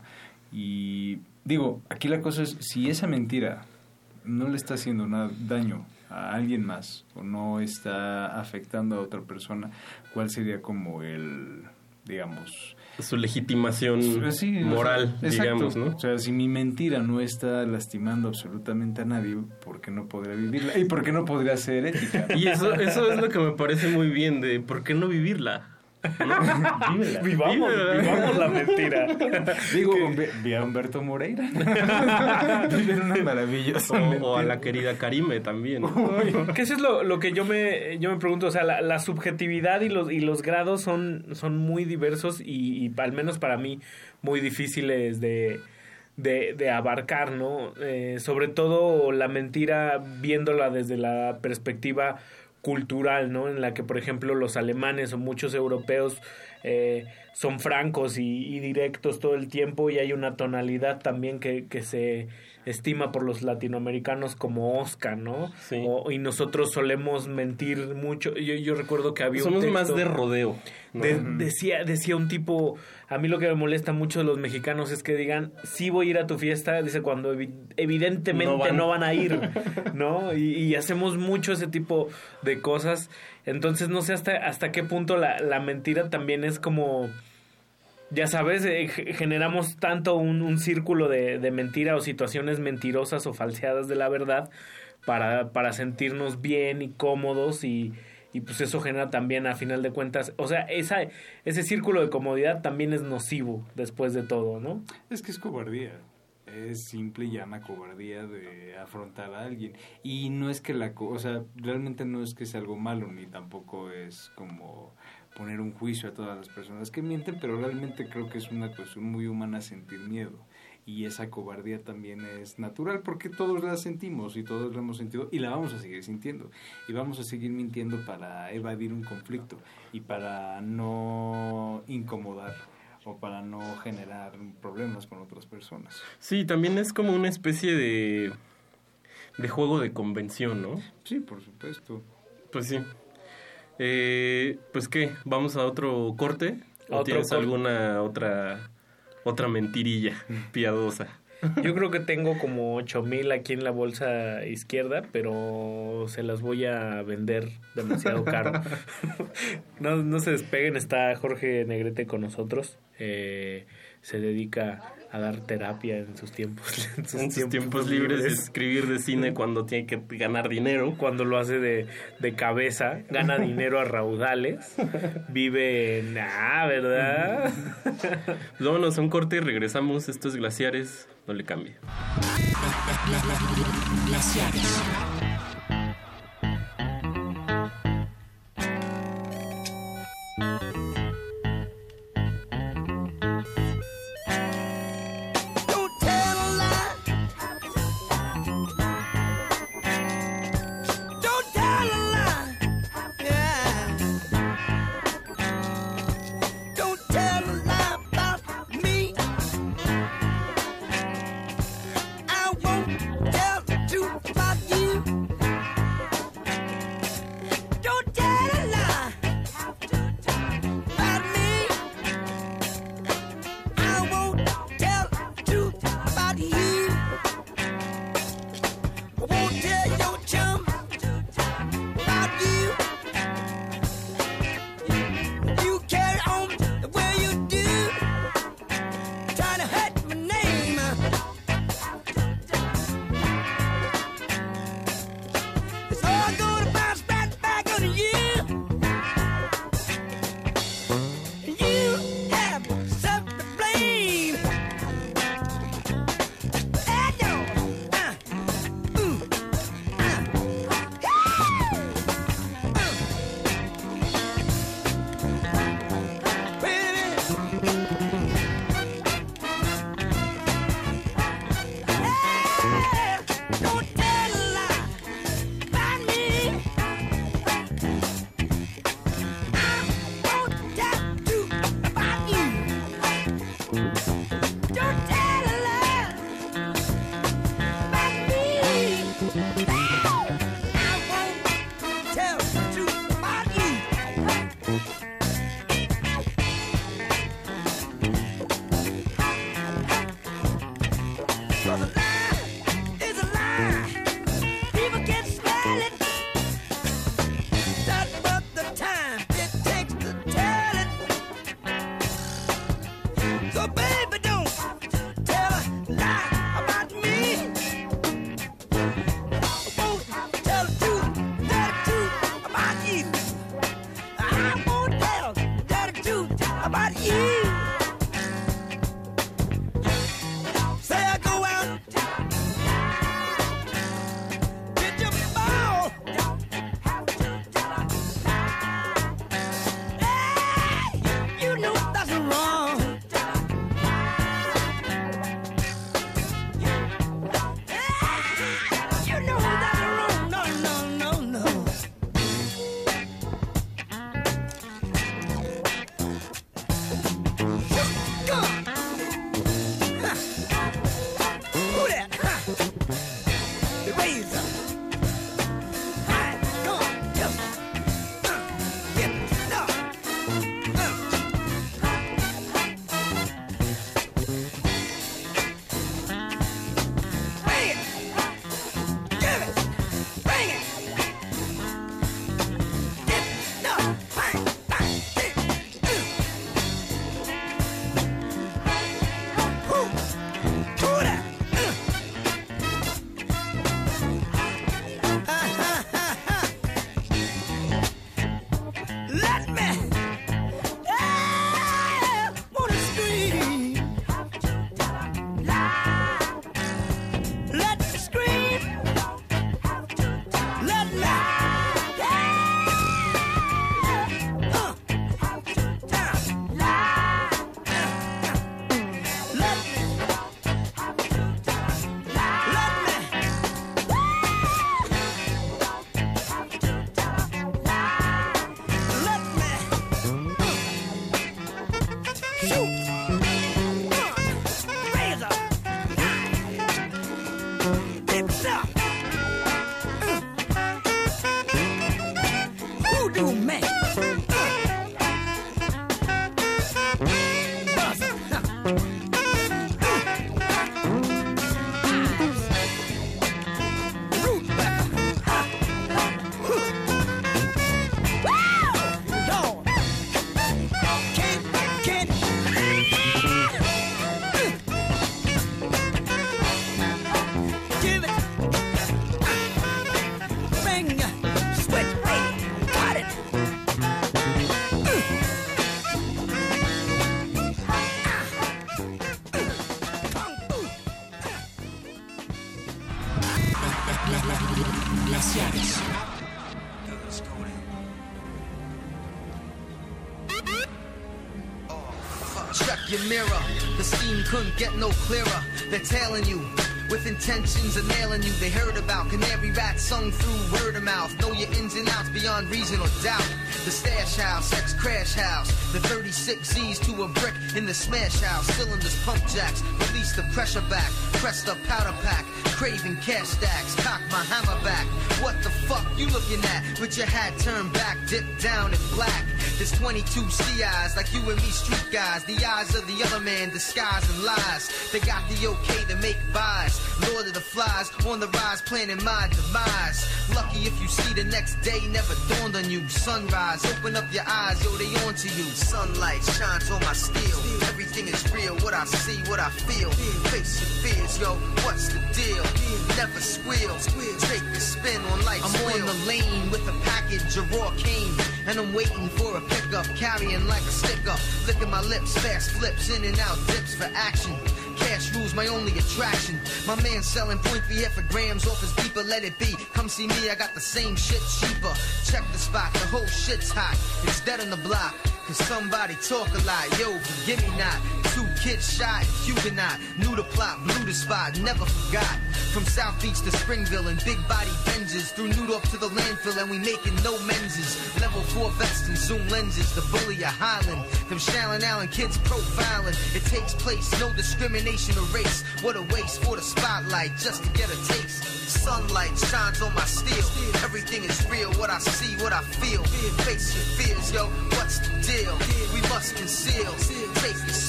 Y digo, aquí la cosa es, si esa mentira no le está haciendo nada, daño a alguien más o no está afectando a otra persona, ¿cuál sería como el, digamos... Su legitimación Sí, o moral, sea, digamos, ¿no? O sea, si mi mentira no está lastimando absolutamente a nadie, ¿por qué no podría vivirla? ¿Y por qué no podría ser ética? Y eso, eso es lo que me parece muy bien de por qué no vivirla. [LAUGHS] ¿No? Vívela. Vivamos, Vívela. vivamos la mentira. Digo, vi a Humberto Moreira. [LAUGHS] Viven una maravillosa O, o a la querida Karime también. que eso es lo, lo que yo me, yo me pregunto, o sea, la, la subjetividad y los, y los grados son, son muy diversos y, y al menos para mí muy difíciles de, de, de abarcar, ¿no? Eh, sobre todo la mentira viéndola desde la perspectiva cultural, ¿no? En la que, por ejemplo, los alemanes o muchos europeos eh, son francos y, y directos todo el tiempo y hay una tonalidad también que, que se estima por los latinoamericanos como Oscar, ¿no? O- y nosotros solemos mentir mucho. Yo, yo recuerdo que había Somos un más texto- de rodeo. ¿no? de- decía, decía un tipo, a mí lo que me molesta mucho de los mexicanos es que digan, sí voy a ir a tu fiesta, dice cuando evi- evidentemente No van. a ir, [LAUGHS] ¿no? Y, y hacemos mucho ese tipo de cosas. Entonces no sé hasta, hasta qué punto la, la mentira también es como... Ya sabes, eh, ge- generamos tanto un, círculo de, mentira o situaciones mentirosas o falseadas de la verdad para, sentirnos bien y cómodos y, pues eso genera también a final de cuentas, o sea, esa, ese círculo de comodidad también es nocivo después de todo, ¿no? Es que es cobardía. Es simple y llama cobardía de afrontar a alguien. Y no es que la... O sea, realmente no es que sea algo malo, ni tampoco es como poner un juicio a todas las personas que mienten, pero realmente creo que es una cuestión muy humana sentir miedo. Y esa cobardía también es natural porque todos la sentimos y todos la hemos sentido y la vamos a seguir sintiendo. Y vamos a seguir mintiendo para evadir un conflicto y para no incomodar o para no generar problemas con otras personas. Sí, también es como una especie de, de juego de convención, ¿no? Sí, por supuesto. Pues sí. Eh, pues qué, vamos a otro corte. ¿O tienes alguna otra otra mentirilla [LAUGHS] piadosa? Yo creo que tengo como 8000 aquí en la bolsa izquierda, pero se las voy a vender demasiado caro. [LAUGHS] [LAUGHS] no, no se despeguen, está Jorge Negrete con nosotros. Eh, se dedica a dar terapia en sus tiempos [LAUGHS] en sus, en sus tiempos, libres, de escribir de cine cuando tiene que ganar dinero. Cuando lo hace de, de cabeza gana dinero a raudales [LAUGHS] vive en ah verdad [LAUGHS] pues vámonos un corte y regresamos. Estos es glaciares no le cambie. Glaciares. Couldn't get no clearer. They're tailing you with intentions of nailing you. They heard about canary rats sung through word of mouth. Know your ins and outs beyond reason or doubt. The stash house, ex crash house. The 36 Z's to a brick in the smash house. Cylinders, pump jacks, release the pressure back. Pressed up powder pack, craving cash stacks. Cock my hammer back. What the fuck you looking at? With your hat turned back, dipped down in black. There's 22 CIs like you and me, street guys. The eyes of the other man, disguising lies. They got the okay to make buys. Lord of the flies, on the rise, planning my demise. Lucky if you see the next day, never dawned on you. Sunrise, open up your eyes, yo, they on to you. Sunlight shines on my steel. Everything is real, what I see, what I feel. Face your fears, yo, what's the deal? Never squeal, take a spin on life's I'm on the lane with a package of raw cane. And I'm waiting for a pickup, carrying like a sticker. Licking my lips, fast flips, in and out, dips for action. Cash rules my only attraction. My man selling point three for grams off his beeper, let it be. Come see me, I got the same shit cheaper. Check the spot, the whole shit's hot. It's dead on the block. Cause somebody talk a lot, yo, forgive me not. Two kids shot, Huguenot. Knew the plot, blew the spot, never forgot. From South Beach to Springville and big body Benzes. Through Newdorf to the landfill and we making no menses. Level 4 vests and zoom lenses, the bully of Highland. Them Shallon Allen kids profiling. It takes place, no discrimination or race. What a waste for the spotlight just to get a taste. Sunlight shines on my steel. Everything is real, what I see, what I feel. Face your fears, yo, what's the deal? We must conceal.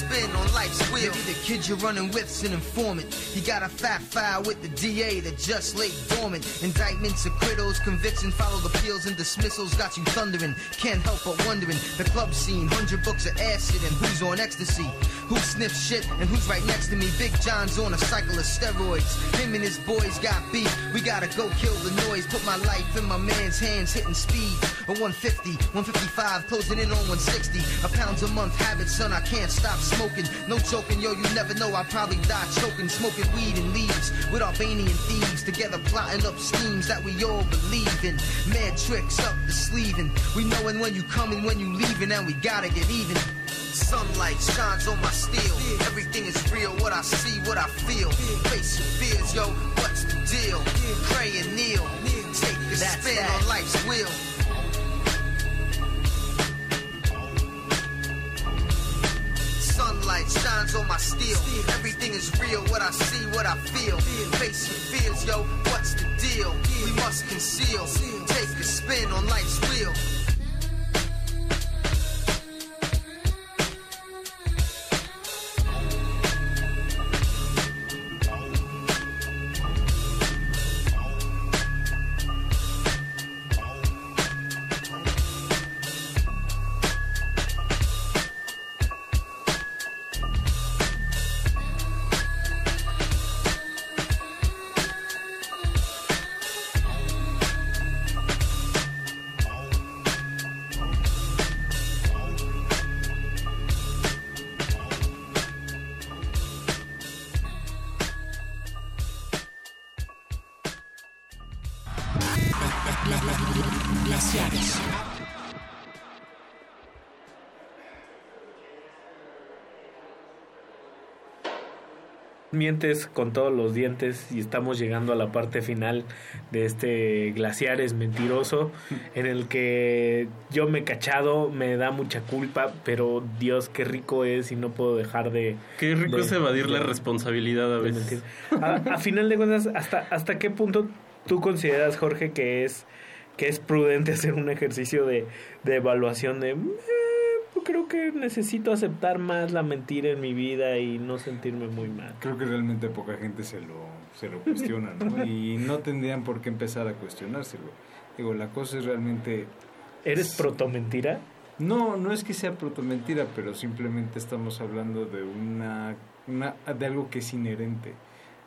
Spin on life's wheel. Maybe the kid you're running with's an informant. He got a fat file with the DA that just lay dormant. Indictments, acquittals, convictions, followed appeals and dismissals. Got you thundering. Can't help but wondering. The club scene, hundred books of acid and who's on ecstasy. Who sniffs shit and who's right next to me? Big John's on a cycle of steroids. Him and his boys got beef. We gotta go kill the noise. Put my life in my man's hands, hitting speed. A 150, 155, closing in on 160. A pounds a month habit, son. I can't stop smoking. No joking, yo. You never know. I probably die choking, smoking weed and leaves with Albanian thieves. Together plotting up schemes that we all believe in. Mad tricks up the sleeving. We knowing when you coming, when you leaving, and we gotta get even. Sunlight shines on my steel. Everything is real, what I see, what I feel. Face your fears, yo, what's the deal? Pray and kneel. Take a spin on life's wheel. Sunlight shines on my steel. Everything is real, what I see, what I feel. Face your fears, yo, what's the deal? We must conceal. Take a spin on life's wheel. Mientes con todos los dientes y estamos llegando a la parte final de este Glaciares mentiroso [LAUGHS] en el que yo me he cachado, me da mucha culpa, pero Dios, qué rico es y no puedo dejar de... Qué rico de- es evadir la responsabilidad a veces. A, a final de cuentas, ¿hasta, ¿hasta qué punto tú consideras, Jorge, que es, que es prudente hacer un ejercicio de, de evaluación de... "Eh, pues creo que necesito aceptar más la mentira en mi vida y no sentirme muy mal. Creo que realmente poca gente se lo, se lo cuestiona, ¿no? [LAUGHS] Y no tendrían por qué empezar a cuestionárselo. Digo, la cosa es realmente... ¿Eres proto mentira? No, no es que sea proto mentira, pero simplemente estamos hablando de una, una de algo que es inherente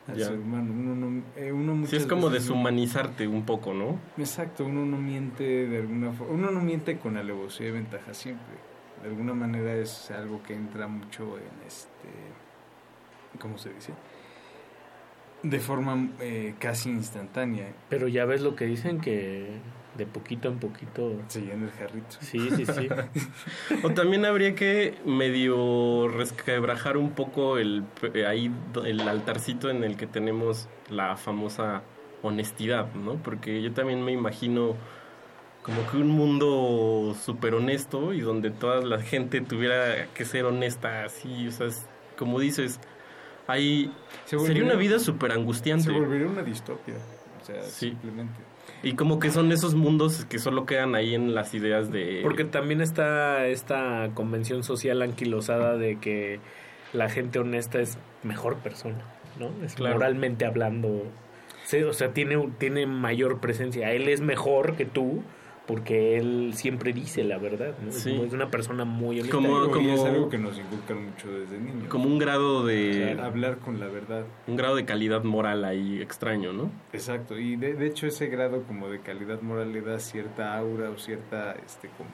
al Ya. ser humano. Uno, no, eh, uno Sí, es como veces no- deshumanizarte un poco, ¿no? Exacto, uno no miente de alguna forma, uno no miente con alevosía y ventaja siempre. De alguna manera es algo que entra mucho en este, ¿cómo se dice? de forma eh, casi instantánea. Pero ya ves lo que dicen que de poquito en poquito se llena el jarrito. Sí, sí, sí. [LAUGHS] O también habría que medio resquebrajar un poco el eh, ahí el altarcito en el que tenemos la famosa honestidad, ¿no? Porque yo también me imagino como que un mundo súper honesto y donde toda la gente tuviera que ser honesta, así, o sea, es- como dices, hay Se sería una vida súper angustiante. Se volvería una distopia. O sea, Sí. simplemente. Y como que son esos mundos que solo quedan ahí en las ideas de... Porque también está esta convención social anquilosada de que la gente honesta es mejor persona, ¿no? Es Claro. moralmente hablando. Sí, o sea, tiene, tiene mayor presencia. Él es mejor que tú porque él siempre dice la verdad, ¿no? Es Sí. muy- Es una persona muy honesta. Como- Y como- es algo que nos inculcan mucho desde niños. como un grado de... Claro, hablar con la verdad. Un grado de calidad moral ahí extraño, ¿no? Exacto, y de, de hecho ese grado como de calidad moral le da cierta aura o cierta, este, como,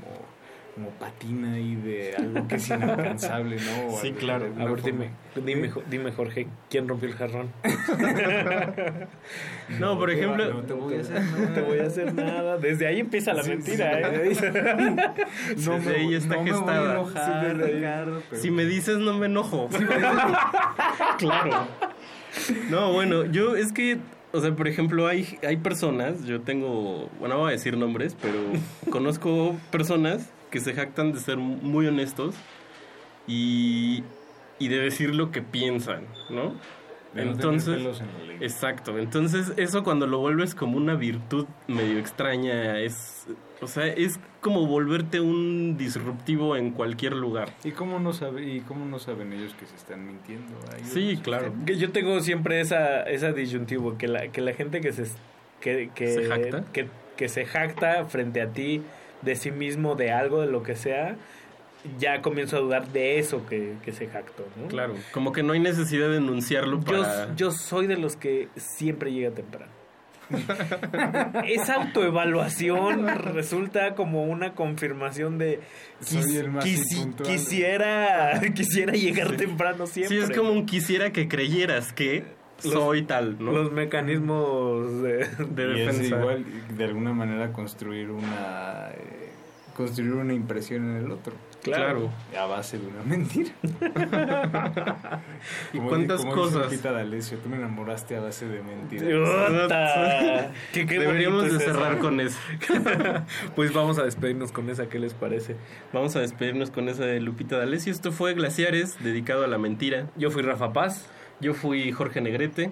como patina ahí de algo que es inalcanzable, ¿no? O Sí, claro. A ver, dime, dime, dime, Jorge, ¿quién rompió el jarrón? [LAUGHS] No, por te va- ejemplo... no te voy a hacer No te voy a hacer nada. Desde ahí empieza la Sí, mentira, sí. ¿eh? [LAUGHS] No Desde me, ahí está no me voy a gestada. enojar. Ricardo, pero- Si me dices no me enojo. [LAUGHS] claro. No, bueno, yo es que, o sea, por ejemplo, hay, hay personas, yo tengo, bueno, no voy a decir nombres, pero conozco personas que se jactan de ser muy honestos y, y de decir lo que piensan, ¿no? De no tener Entonces, pelos en exacto, entonces eso cuando lo vuelves como una virtud medio extraña es, o sea, es como volverte un disruptivo en cualquier lugar. ¿Y cómo no sabe y cómo no saben ellos que se están mintiendo? Sí, claro. Que Yo tengo siempre esa, esa disyuntivo, que la, que la gente que se, que, que, ¿Se jacta? Que, que se jacta frente a ti de sí mismo, de algo, de lo que sea, ya comienzo a dudar de eso que, que se jactó, ¿no? Claro, como que no hay necesidad de enunciarlo Yo, para... yo soy de los que siempre llega temprano. [LAUGHS] Esa autoevaluación resulta como una confirmación de quis- quisiera [LAUGHS] quisiera llegar temprano siempre. Sí, es como un quisiera que creyeras que Los- soy tal, ¿no? los mecanismos de, de Y es defensa. igual, de alguna manera, construir una eh, construir una impresión en el otro. Claro. A base de una mentira. ¿Y [LAUGHS] Como cuántas como dice cosas? Lupita D'Alessio, tú me enamoraste a base de mentiras. ¿Qué- qué Deberíamos de es eso. cerrar con eso. [LAUGHS] Pues vamos a despedirnos con esa, ¿qué les parece? Vamos a despedirnos con esa de Lupita D'Alessio. Esto fue Glaciares, dedicado a la mentira. Yo fui Rafa Paz. Yo fui Jorge Negrete.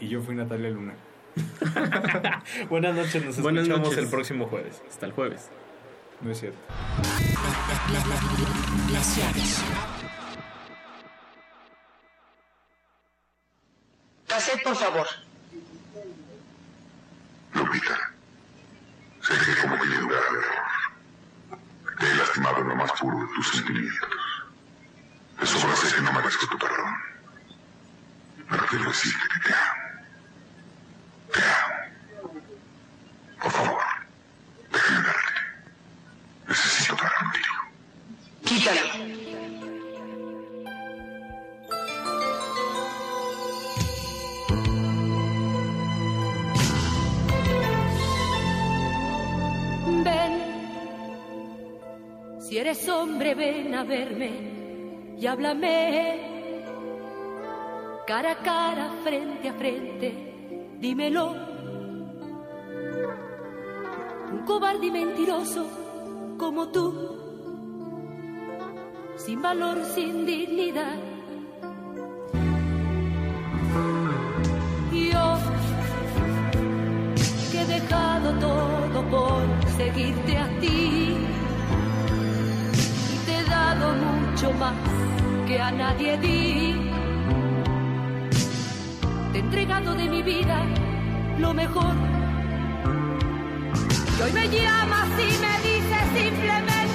Y yo fui Natalia Luna. [LAUGHS] Buenas noches, nos Buenas escuchamos noches. el próximo jueves. Hasta el jueves. No es cierto. Glaciares. Cassette, por favor. Lupita, sé que como criatura de error, te he lastimado en lo más puro de tus sentimientos. De sobra sé que no merezco tu perdón. Pero quiero decirte que te amo. Te amo. Por favor, déjame verte. Necesito hablar contigo. Quítalo. Ven, si eres hombre, ven a verme y háblame. Cara a cara, frente a frente, dímelo. Un cobarde y mentiroso como tú, sin valor, sin dignidad. Yo que he dejado todo por seguirte a ti y te he dado mucho más que a nadie di. Te entregado de mi vida lo mejor. Y hoy me llamas y me dices simplemente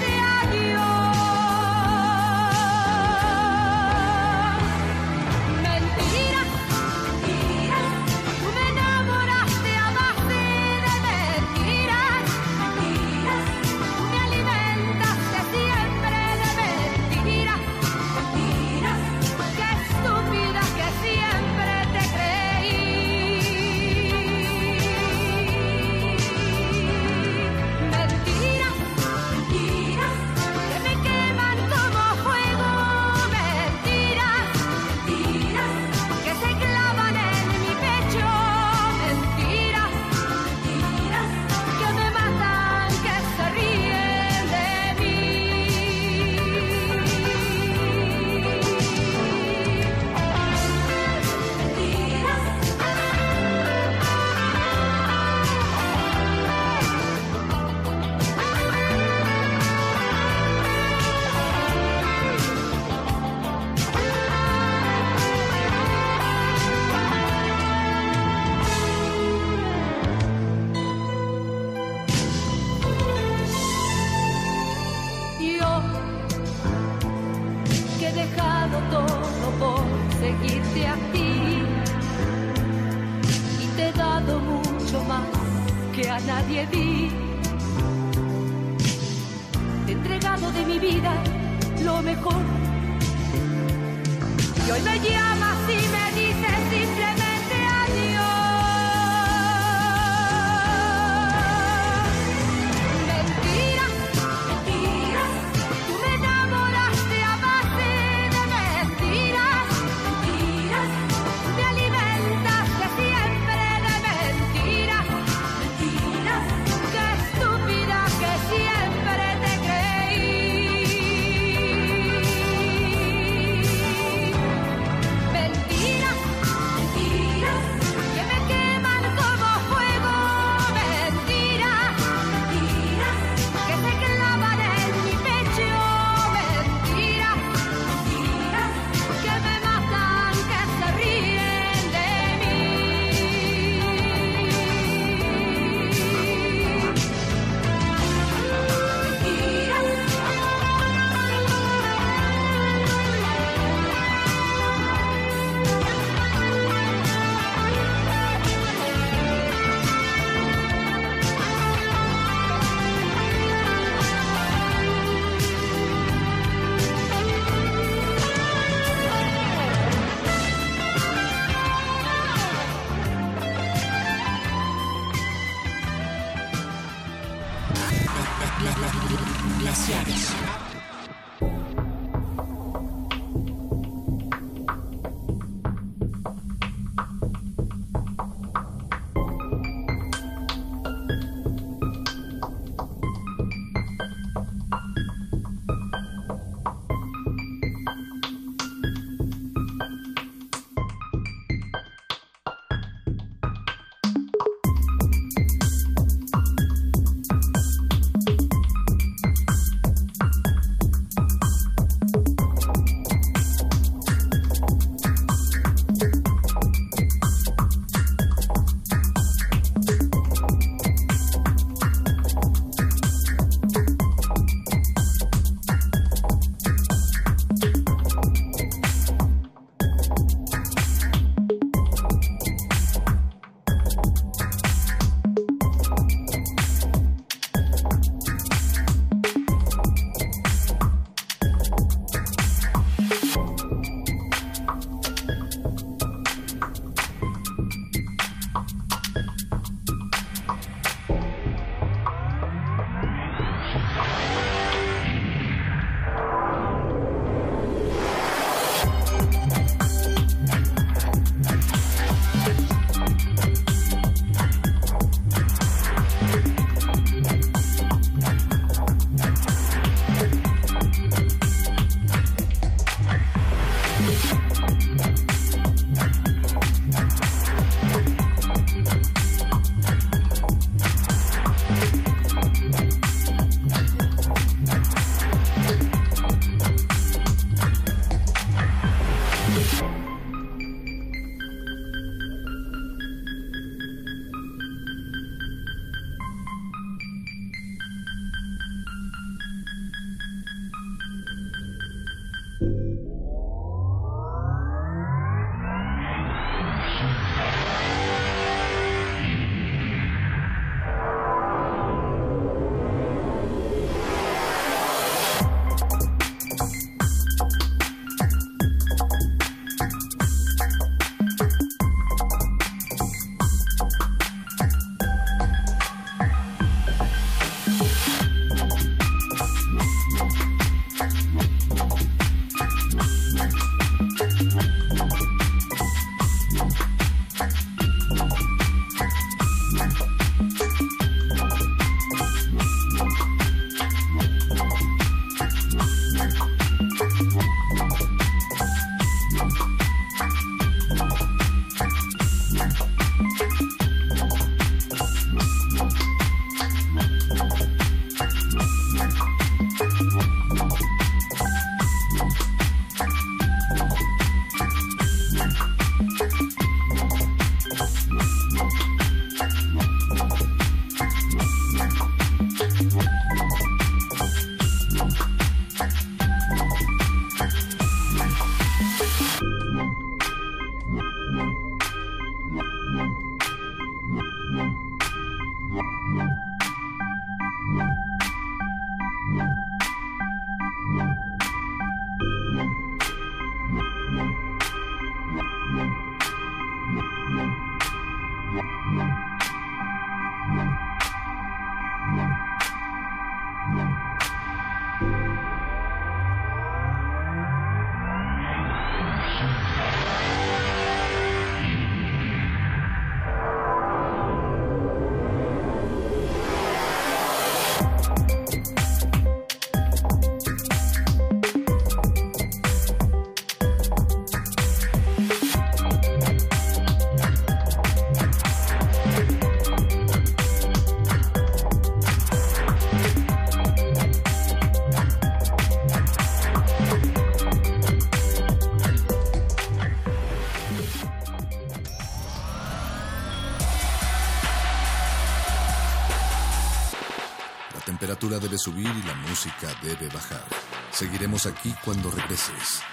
subir y la música debe bajar. Seguiremos aquí cuando regreses.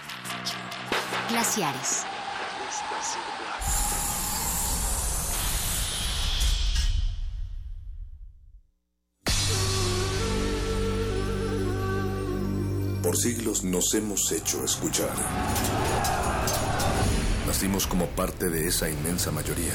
Glaciares. Por siglos nos hemos hecho escuchar. Nacimos como parte de esa inmensa mayoría.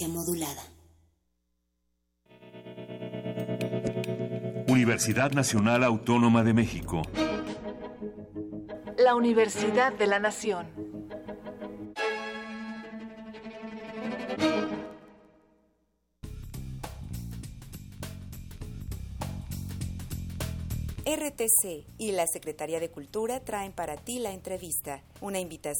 Resistencia modulada. Universidad Nacional Autónoma de México. La Universidad de la Nación. RTC y la Secretaría de Cultura traen para ti la entrevista, una invitación